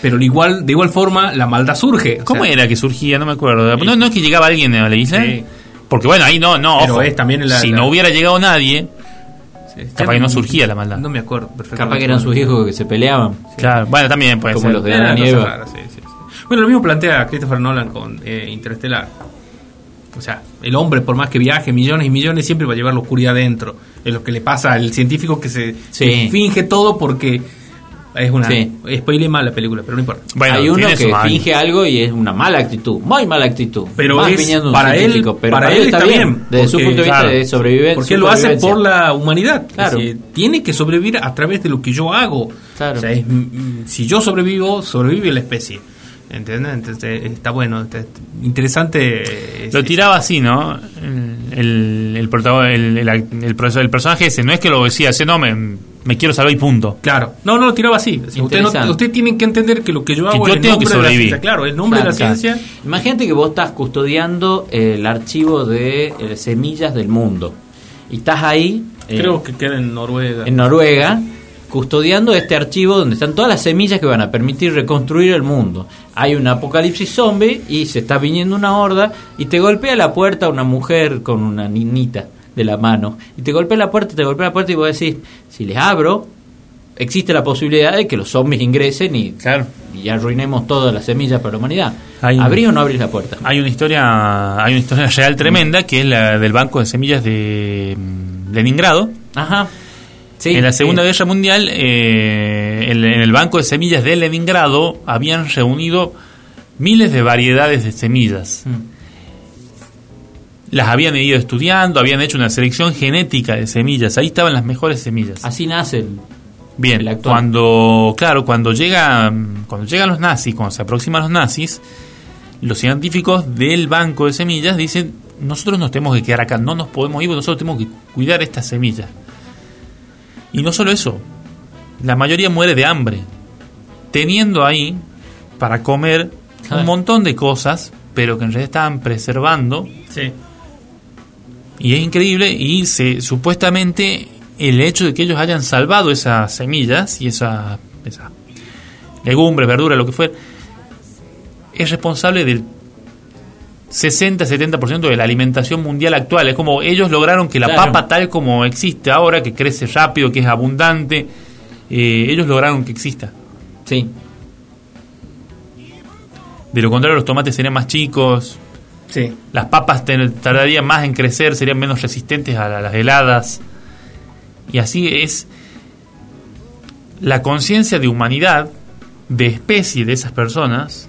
pero igual, de igual forma la maldad surge. o ¿Cómo sea, era que surgía? No me acuerdo. ¿No, no es que llegaba alguien a la isla? Sí. Porque bueno, ahí no, no, Pero ojo. es también la- si la- no hubiera llegado nadie, sí, capaz que no surgía la maldad. No me acuerdo perfectamente. Capaz que eran sus hijos que se peleaban. claro, bueno, también puede Como ser. los de Adán y Eva. Bueno, lo mismo plantea Christopher Nolan con eh, Interestelar. O sea, el hombre, por más que viaje millones y millones, siempre va a llevar la oscuridad dentro. Es lo que le pasa al científico que se Sí. que finge todo porque es una. Sí. Spoile mal la película, pero no importa. Bueno, Hay uno que finge algo y es una mala actitud, muy mala actitud. Pero Más es- viniendo de un para él- pero para él está bien, Desde su punto de vista claro, de sobrevivencia. Porque lo hace por la humanidad. Claro. Es decir, tiene que sobrevivir a través de lo que yo hago. Claro. O sea, es, mm, si yo sobrevivo, sobrevive la especie. ¿Entiendes? Entonces está bueno, está interesante. Lo es- tiraba así, ¿no? El, el, el, protago- el, el, el profesor- el personaje ese, no es que lo decía, ese no, me, me quiero salvar y punto. Claro, no, no lo tiraba así. Usted, no, usted tiene que entender que lo que yo hago yo es el tengo que nombre de la sobrevivir. ciencia. Claro, el nombre Claro, de la claro. ciencia. Imagínate que vos estás custodiando el archivo de eh, semillas del mundo. Y estás ahí, eh, Creo que queda en Noruega. en Noruega, custodiando este archivo donde están todas las semillas que van a permitir reconstruir el mundo. Hay un apocalipsis zombie y se está viniendo una horda y te golpea la puerta una mujer con una niñita de la mano. Y te golpea la puerta, te golpea la puerta y vos decís, si les abro, existe la posibilidad de que los zombies ingresen y, Claro. y arruinemos todas las semillas para la humanidad. Hay- ¿Abrís o no abrís la puerta? Hay una historia, hay una historia real tremenda que es la del banco de semillas de mm, Leningrado. Ajá. Sí, en la sí. Segunda Guerra Mundial, eh, en, en el banco de semillas de Leningrado habían reunido miles de variedades de semillas. Mm. Las habían ido estudiando, habían hecho una selección genética de semillas. Ahí estaban las mejores semillas. Así nace el, Bien, el actual. cuando, claro, cuando llega, cuando llegan los nazis, cuando se aproximan los nazis, los científicos del banco de semillas dicen, nosotros nos tenemos que quedar acá, no nos podemos ir, nosotros tenemos que cuidar estas semillas. Y no solo eso, la mayoría muere de hambre, teniendo ahí para comer un montón de cosas, pero que en realidad estaban preservando Sí. Y es increíble y se supuestamente el hecho de que ellos hayan salvado esas semillas y esas esa legumbres, verduras, lo que fuera, es responsable del 60-70% de la alimentación mundial actual. Es como ellos lograron que la Claro. papa tal como existe ahora, que crece rápido, que es abundante, eh, ellos lograron que exista. Sí. De lo contrario, los tomates serían más chicos, Sí. Las papas tardarían más en crecer, serían menos resistentes a la- las heladas. Y así es la conciencia de humanidad, de especie de esas personas,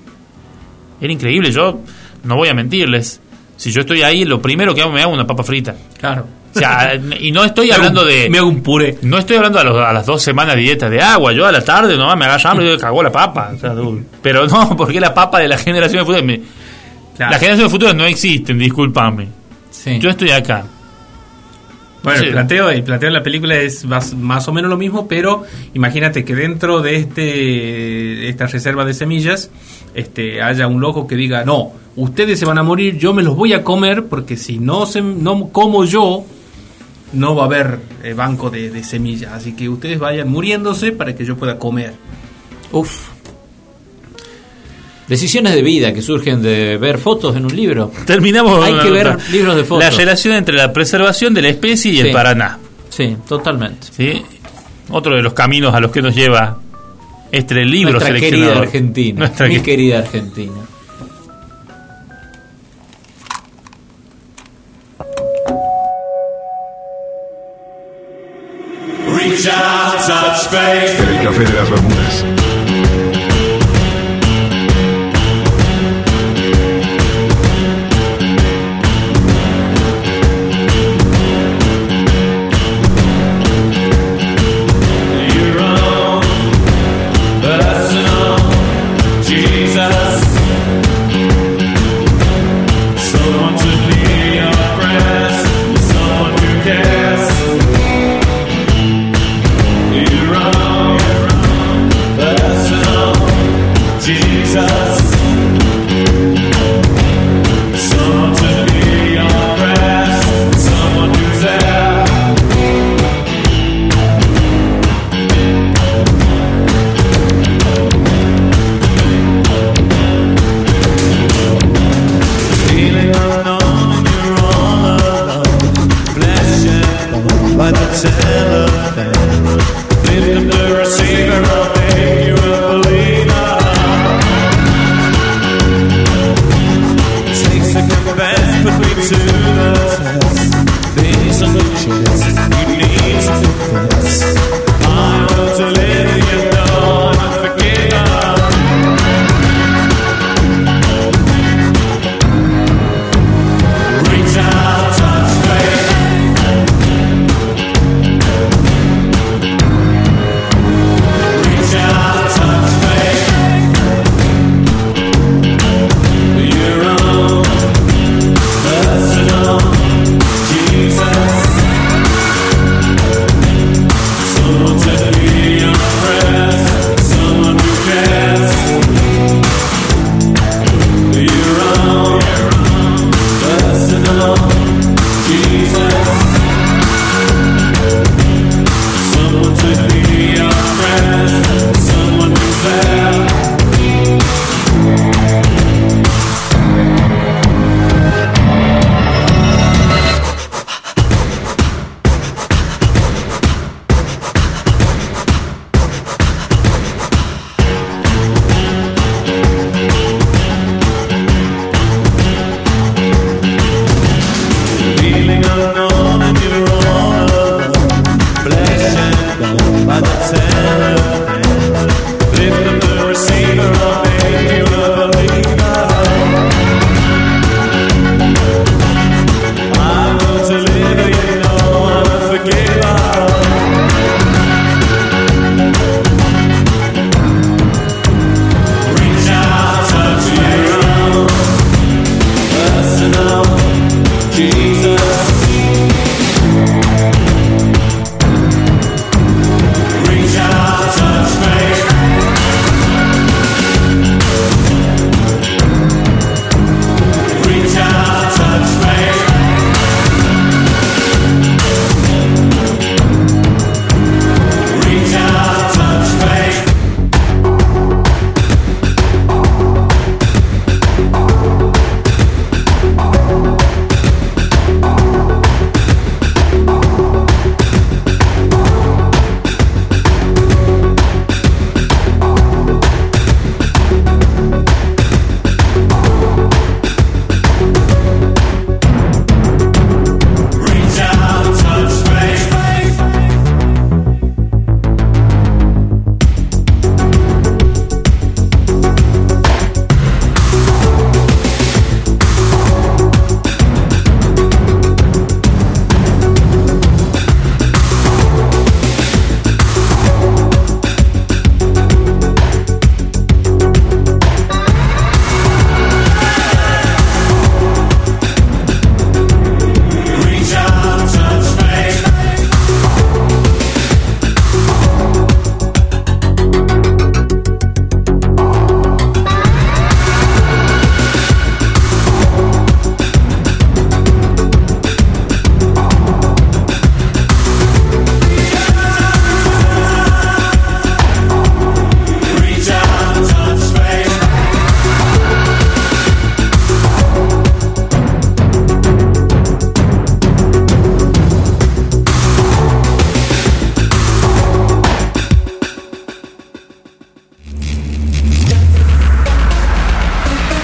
era increíble. Yo no voy a mentirles. Si yo estoy ahí, lo primero que hago me hago una papa frita. Claro. O sea, y no estoy (laughs) hablando de... Me hago un puré. No estoy hablando a, los- a las dos semanas de dieta de agua. Yo a la tarde nomás me agarro hambre y digo, cagó la papa. O sea, du- pero no, (laughs) porque la papa de la generación de me- Claro. Las generaciones de futuros no existen, discúlpame. Sí. Yo estoy acá. Bueno, Sí. el planteo, el planteo de la película es más, más o menos lo mismo, pero imagínate que dentro de este esta reserva de semillas este haya un loco que diga, no, ustedes se van a morir, yo me los voy a comer, porque si no, se, no como yo, no va a haber eh, banco de, de semillas. Así que ustedes vayan muriéndose para que yo pueda comer. Uf. Decisiones de vida que surgen de ver fotos en un libro. Terminamos Hay que ver libros de fotos. La relación entre la preservación de la especie y Sí. el Paraná. Sí, totalmente. ¿sí? Otro de los caminos a los que nos lleva este libro Nuestra querida. Argentina. Nuestra mi que- querida Argentina.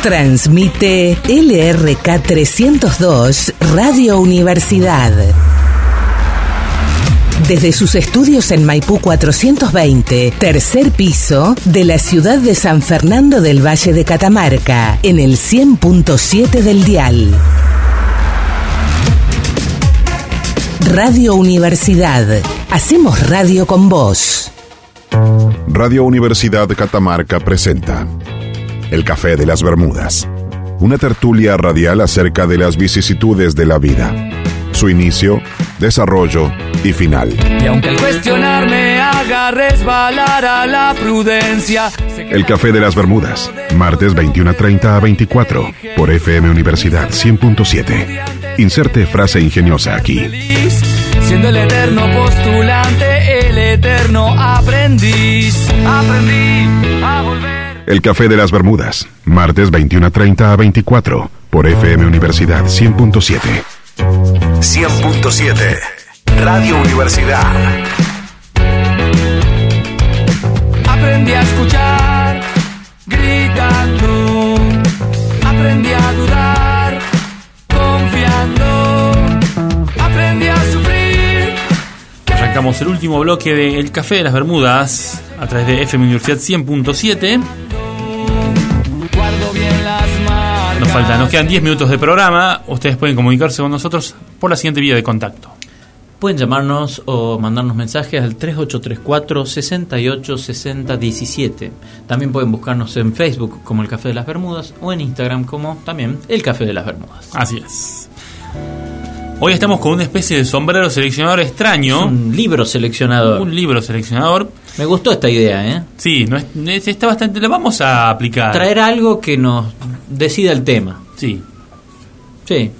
Transmite LRK 302 Radio Universidad. Desde sus estudios en Maipú 420, tercer piso de la ciudad de San Fernando del Valle de Catamarca, en el 100.7 del dial. Radio Universidad. Hacemos radio con vos. Radio Universidad Catamarca presenta El Café de las Bermudas, una tertulia radial acerca de las vicisitudes de la vida, su inicio, desarrollo y final. Y aunque el cuestionar me haga resbalar a la prudencia, El Café de las Bermudas, martes 21.30 a 24, por FM Universidad 100.7. Inserte frase ingeniosa aquí. siendo el eterno postulante, el eterno aprendiz. Aprendí a volver. El Café de las Bermudas, martes 21.30 a 24, por FM Universidad 100.7. 100.7 Radio Universidad. Aprendí a escuchar, gritando. Aprendí a dudar, confiando. Aprendí a sufrir. Arrancamos el último bloque de El Café de las Bermudas a través de FM Universidad 100.7. Nos faltan, nos quedan 10 minutos de programa. Ustedes pueden comunicarse con nosotros por la siguiente vía de contacto. Pueden llamarnos o mandarnos mensajes al 3834 68 60 17. También pueden buscarnos en Facebook como El Café de las Bermudas o en Instagram como también El Café de las Bermudas. Así es. Hoy estamos con una especie de sombrero seleccionador extraño. Un libro seleccionador. Un libro seleccionador. Me gustó esta idea, ¿eh? Sí, no es, es- está bastante. Lo vamos a aplicar. Traer algo que nos decida el tema. Sí. Sí,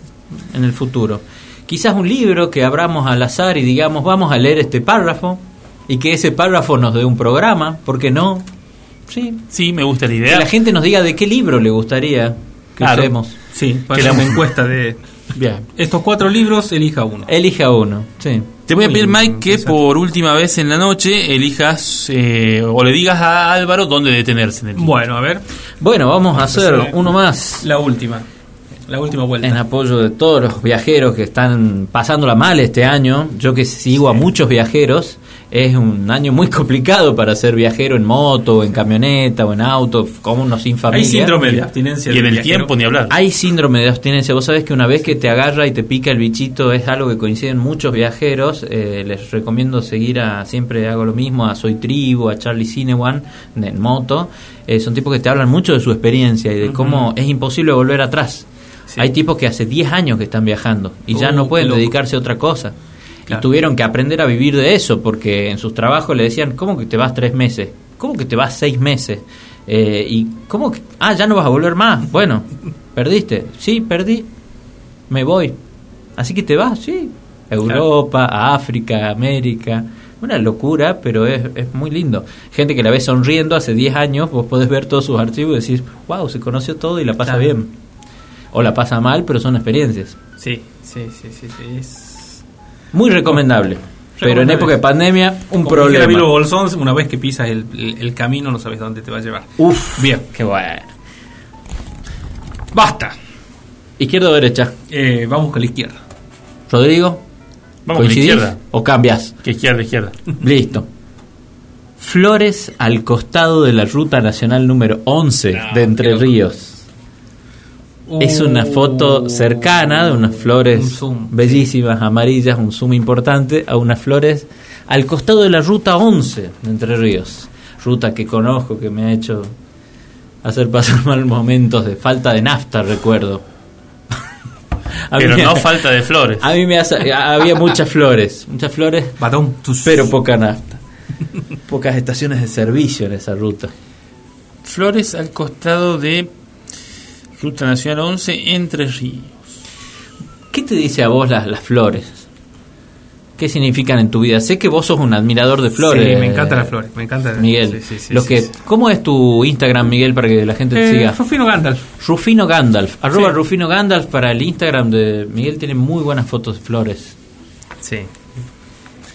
en el futuro. Quizás un libro que abramos al azar y digamos, vamos a leer este párrafo y que ese párrafo nos dé un programa, ¿por qué no? Sí. Sí, me gusta la Que idea. la gente nos diga de qué libro le gustaría que Claro. usemos. Sí, para Que la- una (laughs) encuesta de Bien. estos cuatro libros, elija uno. Elija uno, sí. Te voy a pedir, Mike, que por última vez en la noche elijas eh, o le digas a Álvaro dónde detenerse en el libro. Bueno, a ver, Bueno, vamos a hacer uno más la última. La última vuelta. en apoyo de todos los viajeros que están pasándola mal este año. Yo que sigo a muchos viajeros, es un año muy complicado para ser viajero en moto, o en camioneta, o en auto, como uno sin familia. Hay síndrome de abstinencia. y en el viajero. tiempo ni hablar. Hay síndrome de abstinencia. Vos sabés que una vez que te agarra y te pica el bichito es algo que coinciden muchos viajeros. Eh, les recomiendo seguir a, siempre hago lo mismo, a Soy Tribu, a Charlie Cinewan en moto. Eh, son tipos que te hablan mucho de su experiencia y de cómo es imposible volver atrás. Sí. Hay tipos que hace 10 años que están viajando y ya Oh, no pueden loco. dedicarse a otra cosa. Claro. Y tuvieron que aprender a vivir de eso porque en sus trabajos le decían, ¿cómo que te vas tres meses? ¿Cómo que te vas seis meses? Eh, ¿Y cómo que, ah, ya no vas a volver más? Bueno, (laughs) perdiste. Sí, perdí. Me voy. Así que te vas, sí. A Europa, a África, a América. Una locura, pero es, es muy lindo. Gente que la ves sonriendo hace 10 años, vos podés ver todos sus archivos y decir, wow, se conoció todo y la pasa Claro. bien. O la pasa mal, pero son experiencias. Sí, sí, sí, sí. sí, Es... Muy recomendable. Pero en época de pandemia, un Como problema. Bolsón, una vez que pisas el, el- el camino no sabes dónde te va a llevar. Uf, Bien, qué bueno. basta. Izquierda o derecha. Eh, vamos con la izquierda. Rodrigo, Vamos con la ¿coincidís izquierda. ¿O cambias? Que izquierda, izquierda. (laughs) Listo. Flores al costado de la ruta nacional número 11 de Entre Ríos. Es una foto cercana de unas Uh, Un flores zoom. bellísimas, amarillas, un zoom importante, a unas flores al costado de la ruta 11 de Entre Ríos. Ruta que conozco, que me ha hecho hacer pasar (laughs) mal momentos de falta de nafta, recuerdo. (laughs) Pero me- no (laughs) falta de flores. A mí me hace- había muchas flores, muchas flores, tus- pero poca nafta. Pocas estaciones de servicio en esa ruta. Flores al costado de Ruta Nacional 11 Entre Ríos. ¿Qué te dice a vos las, las flores? ¿Qué significan en tu vida? Sé que vos sos un admirador de flores. Sí, me encantan las flores. Me encanta. Miguel, Sí, sí, sí, Los que. ¿cómo es tu Instagram, Miguel, para que la gente te Eh, siga? Rufino Gandalf. Rufino Gandalf, arroba. Rufino Gandalf para el Instagram de Miguel tiene muy buenas fotos de flores. Sí.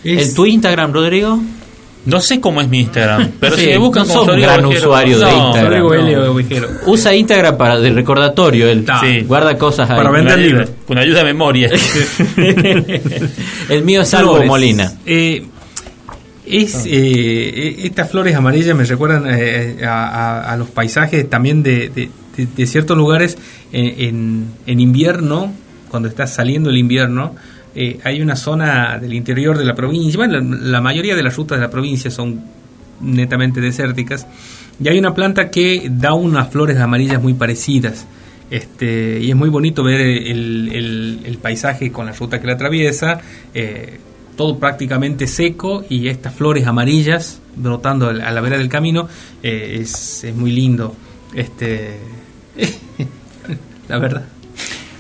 ¿El tu Instagram, Rodrigo? No sé cómo es mi Instagram, (laughs) pero Sí, si me buscan no como un gran usuario de No, Instagram. Rodrigo no. Usa Instagram para de recordatorio, él Sí. guarda cosas ahí. Para Con vender ayuda- libros. Con ayuda de memoria. (laughs) el mío es Salvo Flores. Molina. Eh, es, eh, estas flores amarillas me recuerdan eh, a, a- a los paisajes también de, de- de- de ciertos lugares en, en- en invierno, cuando está saliendo el invierno. Eh, hay una zona del interior de la provincia, bueno, la, la mayoría de las rutas de la provincia son netamente desérticas, y hay una planta que da unas flores amarillas muy parecidas. Este, y es muy bonito ver el, el- el paisaje con la ruta que la atraviesa, eh, todo prácticamente seco y estas flores amarillas brotando a la vera del camino, eh, es, es muy lindo. Este, (laughs) la verdad.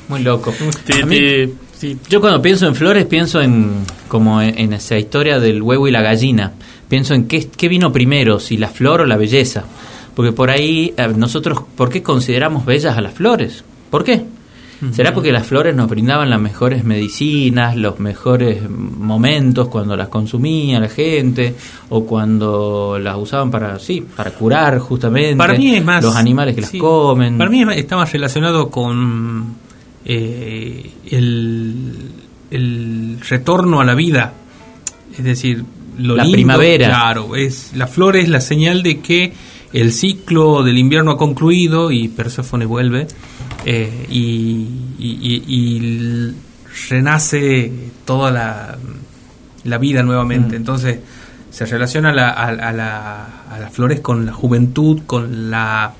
Muy loco. Te- te- sí. Yo cuando pienso en flores pienso en como en, en esa historia del huevo y la gallina. Pienso en qué, qué vino primero, si la flor o la belleza. Porque por ahí eh, nosotros, ¿por qué consideramos bellas a las flores? ¿Por qué? ¿Será porque las flores nos brindaban las mejores medicinas, los mejores momentos cuando las consumía la gente o cuando las usaban para sí, para curar justamente Para mí es más. los animales que las comen? Para mí está más relacionado con eh, el, el retorno a la vida. Es decir, lo La lindo, primavera. Claro, es, la flor es la señal de que el ciclo del invierno ha concluido y Perséfone vuelve eh, y, y- y- y l- renace toda la, la vida nuevamente. Mm. Entonces se relaciona la- a, a la- a las flores con la juventud, con la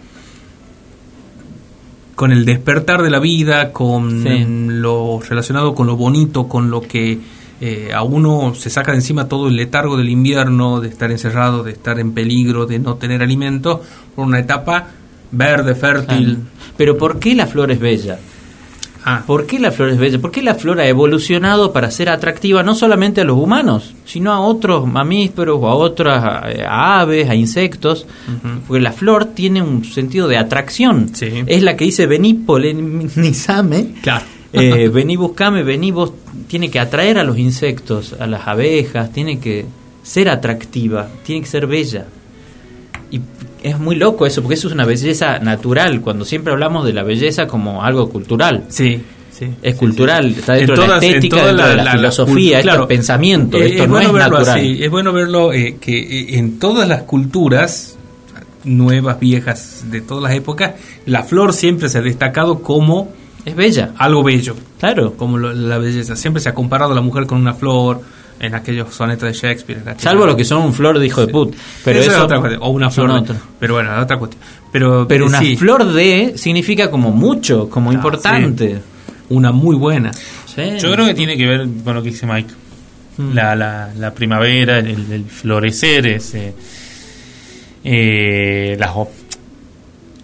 con el despertar de la vida, con Sí. lo relacionado con lo bonito, con lo que eh, a uno se saca de encima todo el letargo del invierno, de estar encerrado, de estar en peligro, de no tener alimento, por una etapa verde, fértil. Pero ¿por qué la flor es bella? Ah, ¿Por qué la flor es bella? ¿Por qué la flor ha evolucionado para ser atractiva no solamente a los humanos, sino a otros mamíferos o a otras eh, a aves, a insectos? Porque la flor tiene un sentido de atracción. Sí. Es la que dice vení polinizame. claro. Eh, (laughs) vení buscame, vení vos. Tiene que atraer a los insectos, a las abejas, tiene que ser atractiva, tiene que ser bella. Y es muy loco eso, porque eso es una belleza natural, cuando siempre hablamos de la belleza como algo cultural. Sí, sí. Es cultural, está dentro En de la estética, dentro de la- la, la- la filosofía, claro. es pensamiento, Eh, esto es no bueno es verlo natural. así, es bueno verlo eh, que eh, en todas las culturas nuevas, viejas, de todas las épocas, la flor siempre se ha destacado como Es bella, algo bello, claro. como lo- la belleza. Siempre se ha comparado a la mujer con una flor en aquellos sonetos de Shakespeare. Salvo lo que son un flor de hijo de put. Pero Eso eso, es otra cuestión, o una flor. de-. Pero bueno, otra cuestión. Pero, Pero eh, una sí, flor de significa como mucho, como Ah, importante. una muy buena. Yo creo que tiene que ver con lo que dice Mike. Mm. La, la, la primavera, el, el florecer, ese, eh, las,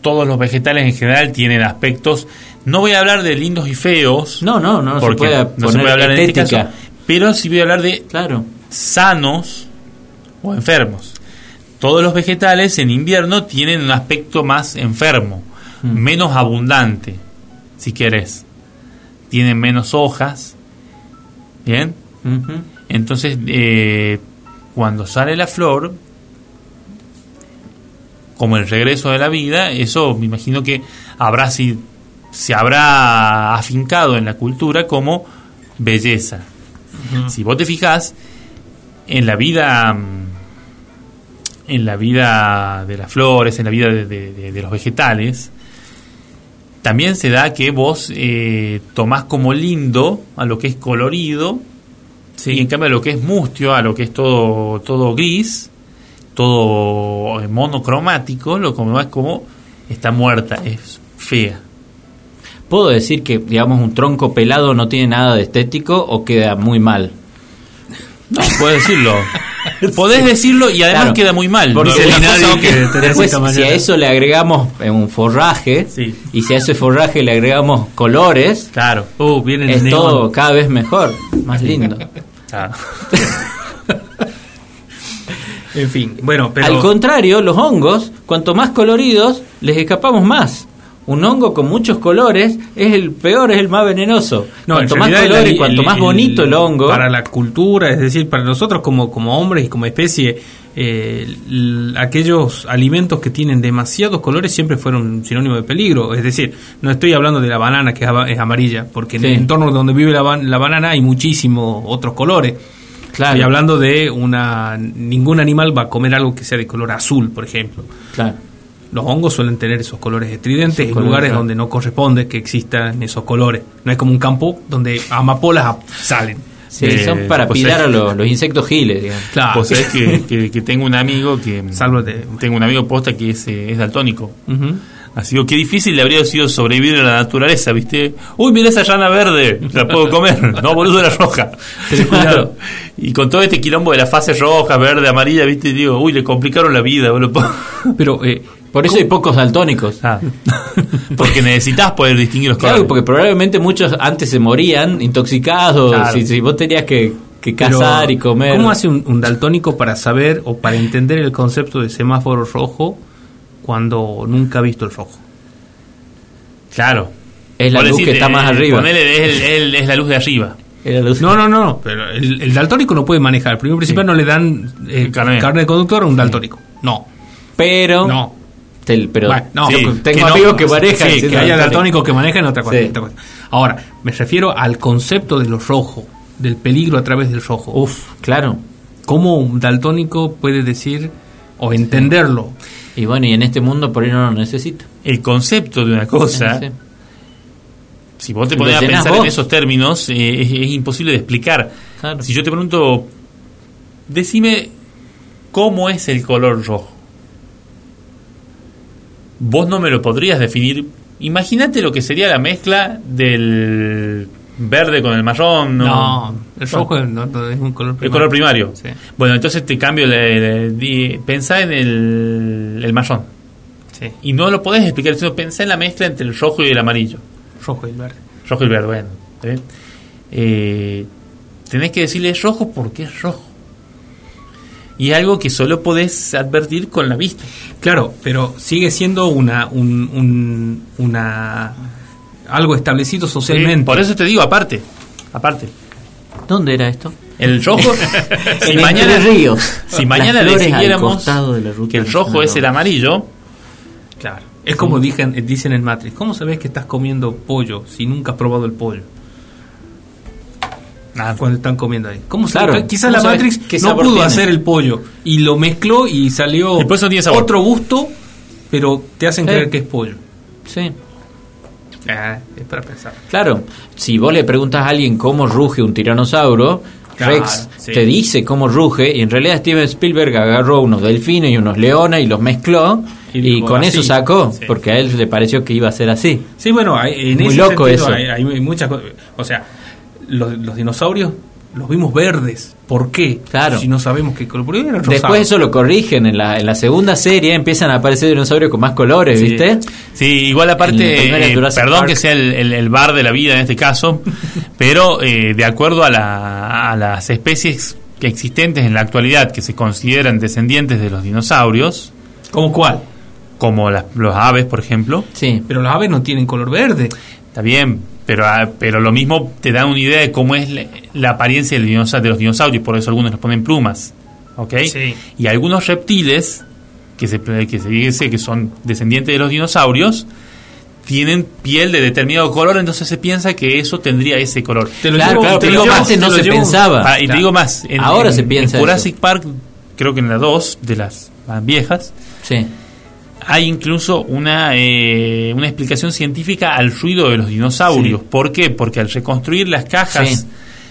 todos los vegetales en general tienen aspectos. No voy a hablar de lindos y feos, No, no, no, no se porque puede no se puede hablar en este caso, pero sí voy a hablar de Claro. sanos o enfermos. Todos los vegetales en invierno tienen un aspecto más enfermo, Mm. menos abundante, si querés. Tienen menos hojas, ¿bien? Entonces, eh, cuando sale la flor, como el regreso de la vida, eso me imagino que habrá si, se habrá afincado en la cultura como belleza. Si vos te fijas en la vida mm, en la vida de las flores, en la vida de, de- de- de los vegetales, también se da que vos eh, tomás como lindo a lo que es colorido y en cambio a lo que es mustio, a lo que es todo, todo gris, todo eh, monocromático, lo como es como está muerta, es fea. ¿Puedo decir que, digamos, un tronco pelado no tiene nada de estético o queda muy mal? No, puedes decirlo. (laughs) Podés decirlo y además Claro. queda muy mal. Porque No, una nadie cosa que Después, si a eso le agregamos eh, un forraje, Sí. y si a ese forraje le agregamos colores, Claro, Uh, viene es neón. todo cada vez mejor, más lindo. claro. (laughs) (laughs) En fin, bueno, pero... Al contrario, los hongos, cuanto más coloridos, les escapamos más. Un hongo con muchos colores es el peor, es el más venenoso. No, cuanto más el- y cuanto el- más bonito el hongo, Para la cultura, es decir, para nosotros como, como hombres y como especie, eh, aquellos alimentos que tienen demasiados colores siempre fueron sinónimo de peligro. Es decir, no estoy hablando de la banana que es amarilla, porque en el entorno donde vive la banana hay muchísimos otros colores. Claro. Estoy hablando de una... Ningún animal va a comer algo que sea de color azul, por ejemplo. Claro. Los hongos suelen tener esos colores estridentes Esos en colores, lugares claro. donde no corresponde que existan esos colores. No es como un campo donde amapolas ap- salen. Sí, Eh, son para pues pillar es- a los, los insectos giles, digamos. Claro. Vos sabés (laughs) que, que- que tengo un amigo que. Sálvate. Tengo un amigo posta que es, eh, es daltónico. Así que qué difícil le habría sido sobrevivir a la naturaleza, ¿viste? Uy, mira esa llana verde, la puedo comer. (laughs) No, boludo, era roja. Ten cuidado. (laughs) Y con todo este quilombo de las fases roja, verde, amarilla, ¿viste? Digo, uy, le complicaron la vida, boludo. Pero eh, Por eso hay pocos daltónicos. Ah, (laughs) porque necesitas poder distinguir los Claro, colores. porque probablemente muchos antes se morían intoxicados. Claro. Si, si vos tenías que, que Pero, cazar y comer. ¿Cómo hace un, un daltónico para saber o para entender el concepto de semáforo rojo cuando nunca ha visto el rojo? Claro. Es la luz que está eh, más arriba. ponele, es, el- el- es la luz de arriba. No, no, no, pero el, el daltónico no puede manejar. Primero principal no le dan eh, Carnet. carne de conductor a un daltónico. No, Pero. no. Te- pero Bueno, no, Sí, tengo que no, amigos que manejan. Sí, que haya daltónicos. que manejan otra cosa, Sí. Ahora, me refiero al concepto de lo rojo, del peligro a través del rojo. Uf, claro. ¿Cómo un daltónico puede decir o entenderlo? Y bueno, y en este mundo por ahí no lo necesita. El concepto de una cosa, si vos te pones a pensar vos. en esos términos, eh, es, es imposible de explicar. Claro. Si yo te pregunto, decime cómo es el color rojo. Vos no me lo podrías definir. Imagínate lo que sería la mezcla del verde con el marrón. No, el rojo es, no, no, es un color El color primario. Sí. Bueno, entonces te cambio. Le, pensá en el, el marrón. Sí, Y no lo podés explicar, sino pensá en la mezcla entre el rojo y el amarillo. rojo y el verde. Rojo y el verde, bueno. ¿eh? Eh, tenés que decirle rojo porque es rojo. Y es algo que solo podés advertir con la vista. Claro, pero sigue siendo una, un, un- una algo establecido socialmente. Por eso te digo, aparte. Aparte. ¿Dónde era esto? El rojo. (laughs) si En mañana, Ríos. si mañana decidiéramos de que el rojo es el amarillo, Claro. Es como dicen, dicen en Matrix. ¿Cómo sabes que estás comiendo pollo si nunca has probado el pollo? Ah, Cuando están comiendo ahí. ¿Cómo Claro. Quizás ¿Cómo la sabes Matrix no pudo tiene? hacer el pollo y lo mezcló y salió Y eso tiene sabor. otro gusto, pero te hacen creer que es pollo. Sí. Ah, es para pensar. Claro, si vos le preguntas a alguien cómo ruge un tiranosaurio, Claro, Rex sí. te dice cómo ruge, y en realidad Steven Spielberg agarró unos delfines y unos leones y los mezcló, Y con eso sacó, Sí. porque a él le pareció que iba a ser así. Sí, bueno, en Muy ese loco sentido eso. Hay, hay muchas cosas. O sea, los, los dinosaurios los vimos verdes. ¿Por qué? Claro. Si no sabemos qué color. Después eso lo corrigen, en la, en la segunda serie empiezan a aparecer dinosaurios con más colores, Sí. ¿viste? Sí, igual aparte, eh, perdón Park. que sea el, el- el bar de la vida en este caso, (laughs) pero eh, de acuerdo a, la- a las especies que existentes en la actualidad que se consideran descendientes de los dinosaurios, ¿Cómo cuál? como las, los aves, por ejemplo, Sí. Pero las aves no tienen color verde. está bien, pero, ah, pero lo mismo te da una idea de cómo es la, la apariencia del dinosa- de los dinosaurios, por eso algunos les ponen plumas, ¿ok? Sí. Y algunos reptiles, que se, que se dice que son descendientes de los dinosaurios, tienen piel de determinado color, entonces se piensa que eso tendría ese color. Te lo Claro, llevo- te llevo- antes no te lo se llevo- pensaba. Ah, y te Claro. digo más, en, Ahora en- se piensa en Jurassic Park, creo que en la 2 de las más viejas, Sí. Hay incluso una, eh, una explicación científica al ruido de los dinosaurios. Sí. ¿Por qué? Porque al reconstruir las cajas Sí.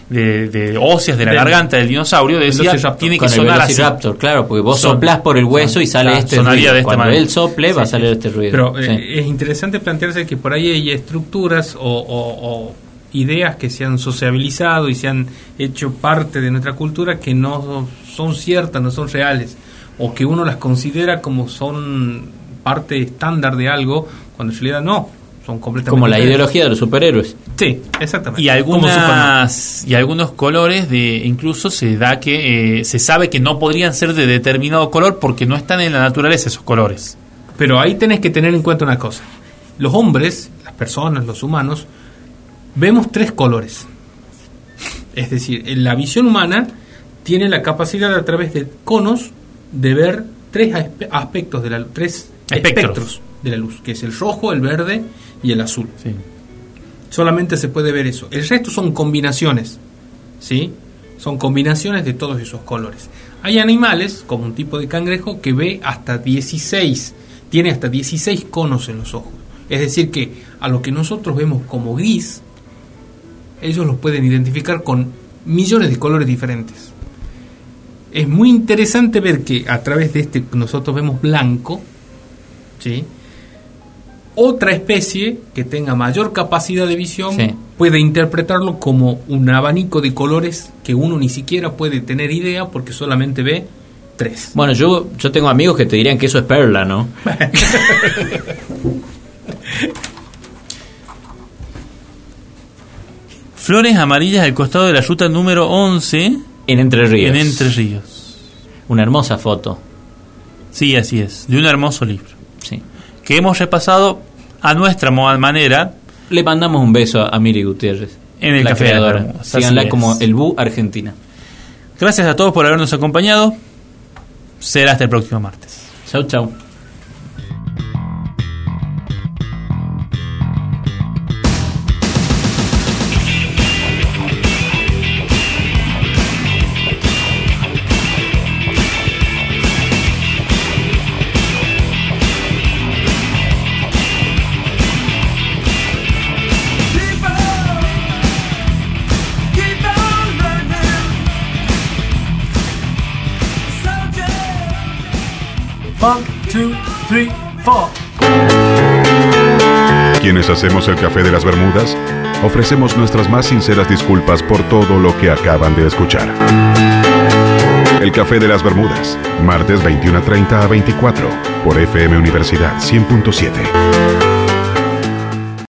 de, de óseas de la Del- garganta del dinosaurio, decía, tiene que Con el sonar así. Claro, porque vos Son- soplás por el hueso y sale claro, este sonaría ruido. de esta Cuando manera. él sople va a salir este ruido. Pero eh, es interesante plantearse que por ahí hay estructuras o, o- o ideas que se han sociabilizado y se han hecho parte de nuestra cultura que no son ciertas, no son reales, o que uno las considera como son parte estándar de algo, cuando en realidad no, son completamente Como la diferentes. ideología de los superhéroes. Sí, exactamente. Y algunas y algunos colores de incluso se da que eh, se sabe que no podrían ser de determinado color porque no están en la naturaleza esos colores. Pero ahí tenés que tener en cuenta una cosa. Los hombres, las personas, los humanos, vemos tres colores. Es decir, en la visión humana tiene la capacidad a través de conos de ver tres aspe- aspectos de la tres Espectros. espectros de la luz, que es el rojo, el verde y el azul. Sí. Solamente se puede ver eso. El resto son combinaciones, ¿sí? Son combinaciones de todos esos colores. Hay animales, como un tipo de cangrejo, que ve hasta 16, tiene hasta 16 conos en los ojos. Es decir, que a lo que nosotros vemos como gris, ellos los pueden identificar con millones de colores diferentes. Es muy interesante ver que a través de este nosotros vemos blanco, ¿sí? Otra especie que tenga mayor capacidad de visión Sí. puede interpretarlo como un abanico de colores que uno ni siquiera puede tener idea porque solamente ve tres. Bueno, yo, yo tengo amigos que te dirían que eso es perla, ¿no? (laughs) Flores amarillas al costado de la ruta número 11 En Entre Ríos. en Entre Ríos. Una hermosa foto. Sí, así es, de un hermoso libro. Sí. Que hemos repasado a nuestra manera Le mandamos un beso a, Miri Gutiérrez. En el la Café creadora. Síganla como el Bu Argentina. Gracias a todos por habernos acompañado. Será hasta el próximo martes. Chau, chau. Quienes hacemos el Café de las Bermudas, ofrecemos nuestras más sinceras disculpas por todo lo que acaban de escuchar. El Café de las Bermudas, martes 21.30 a 24, por FM Universidad 100.7.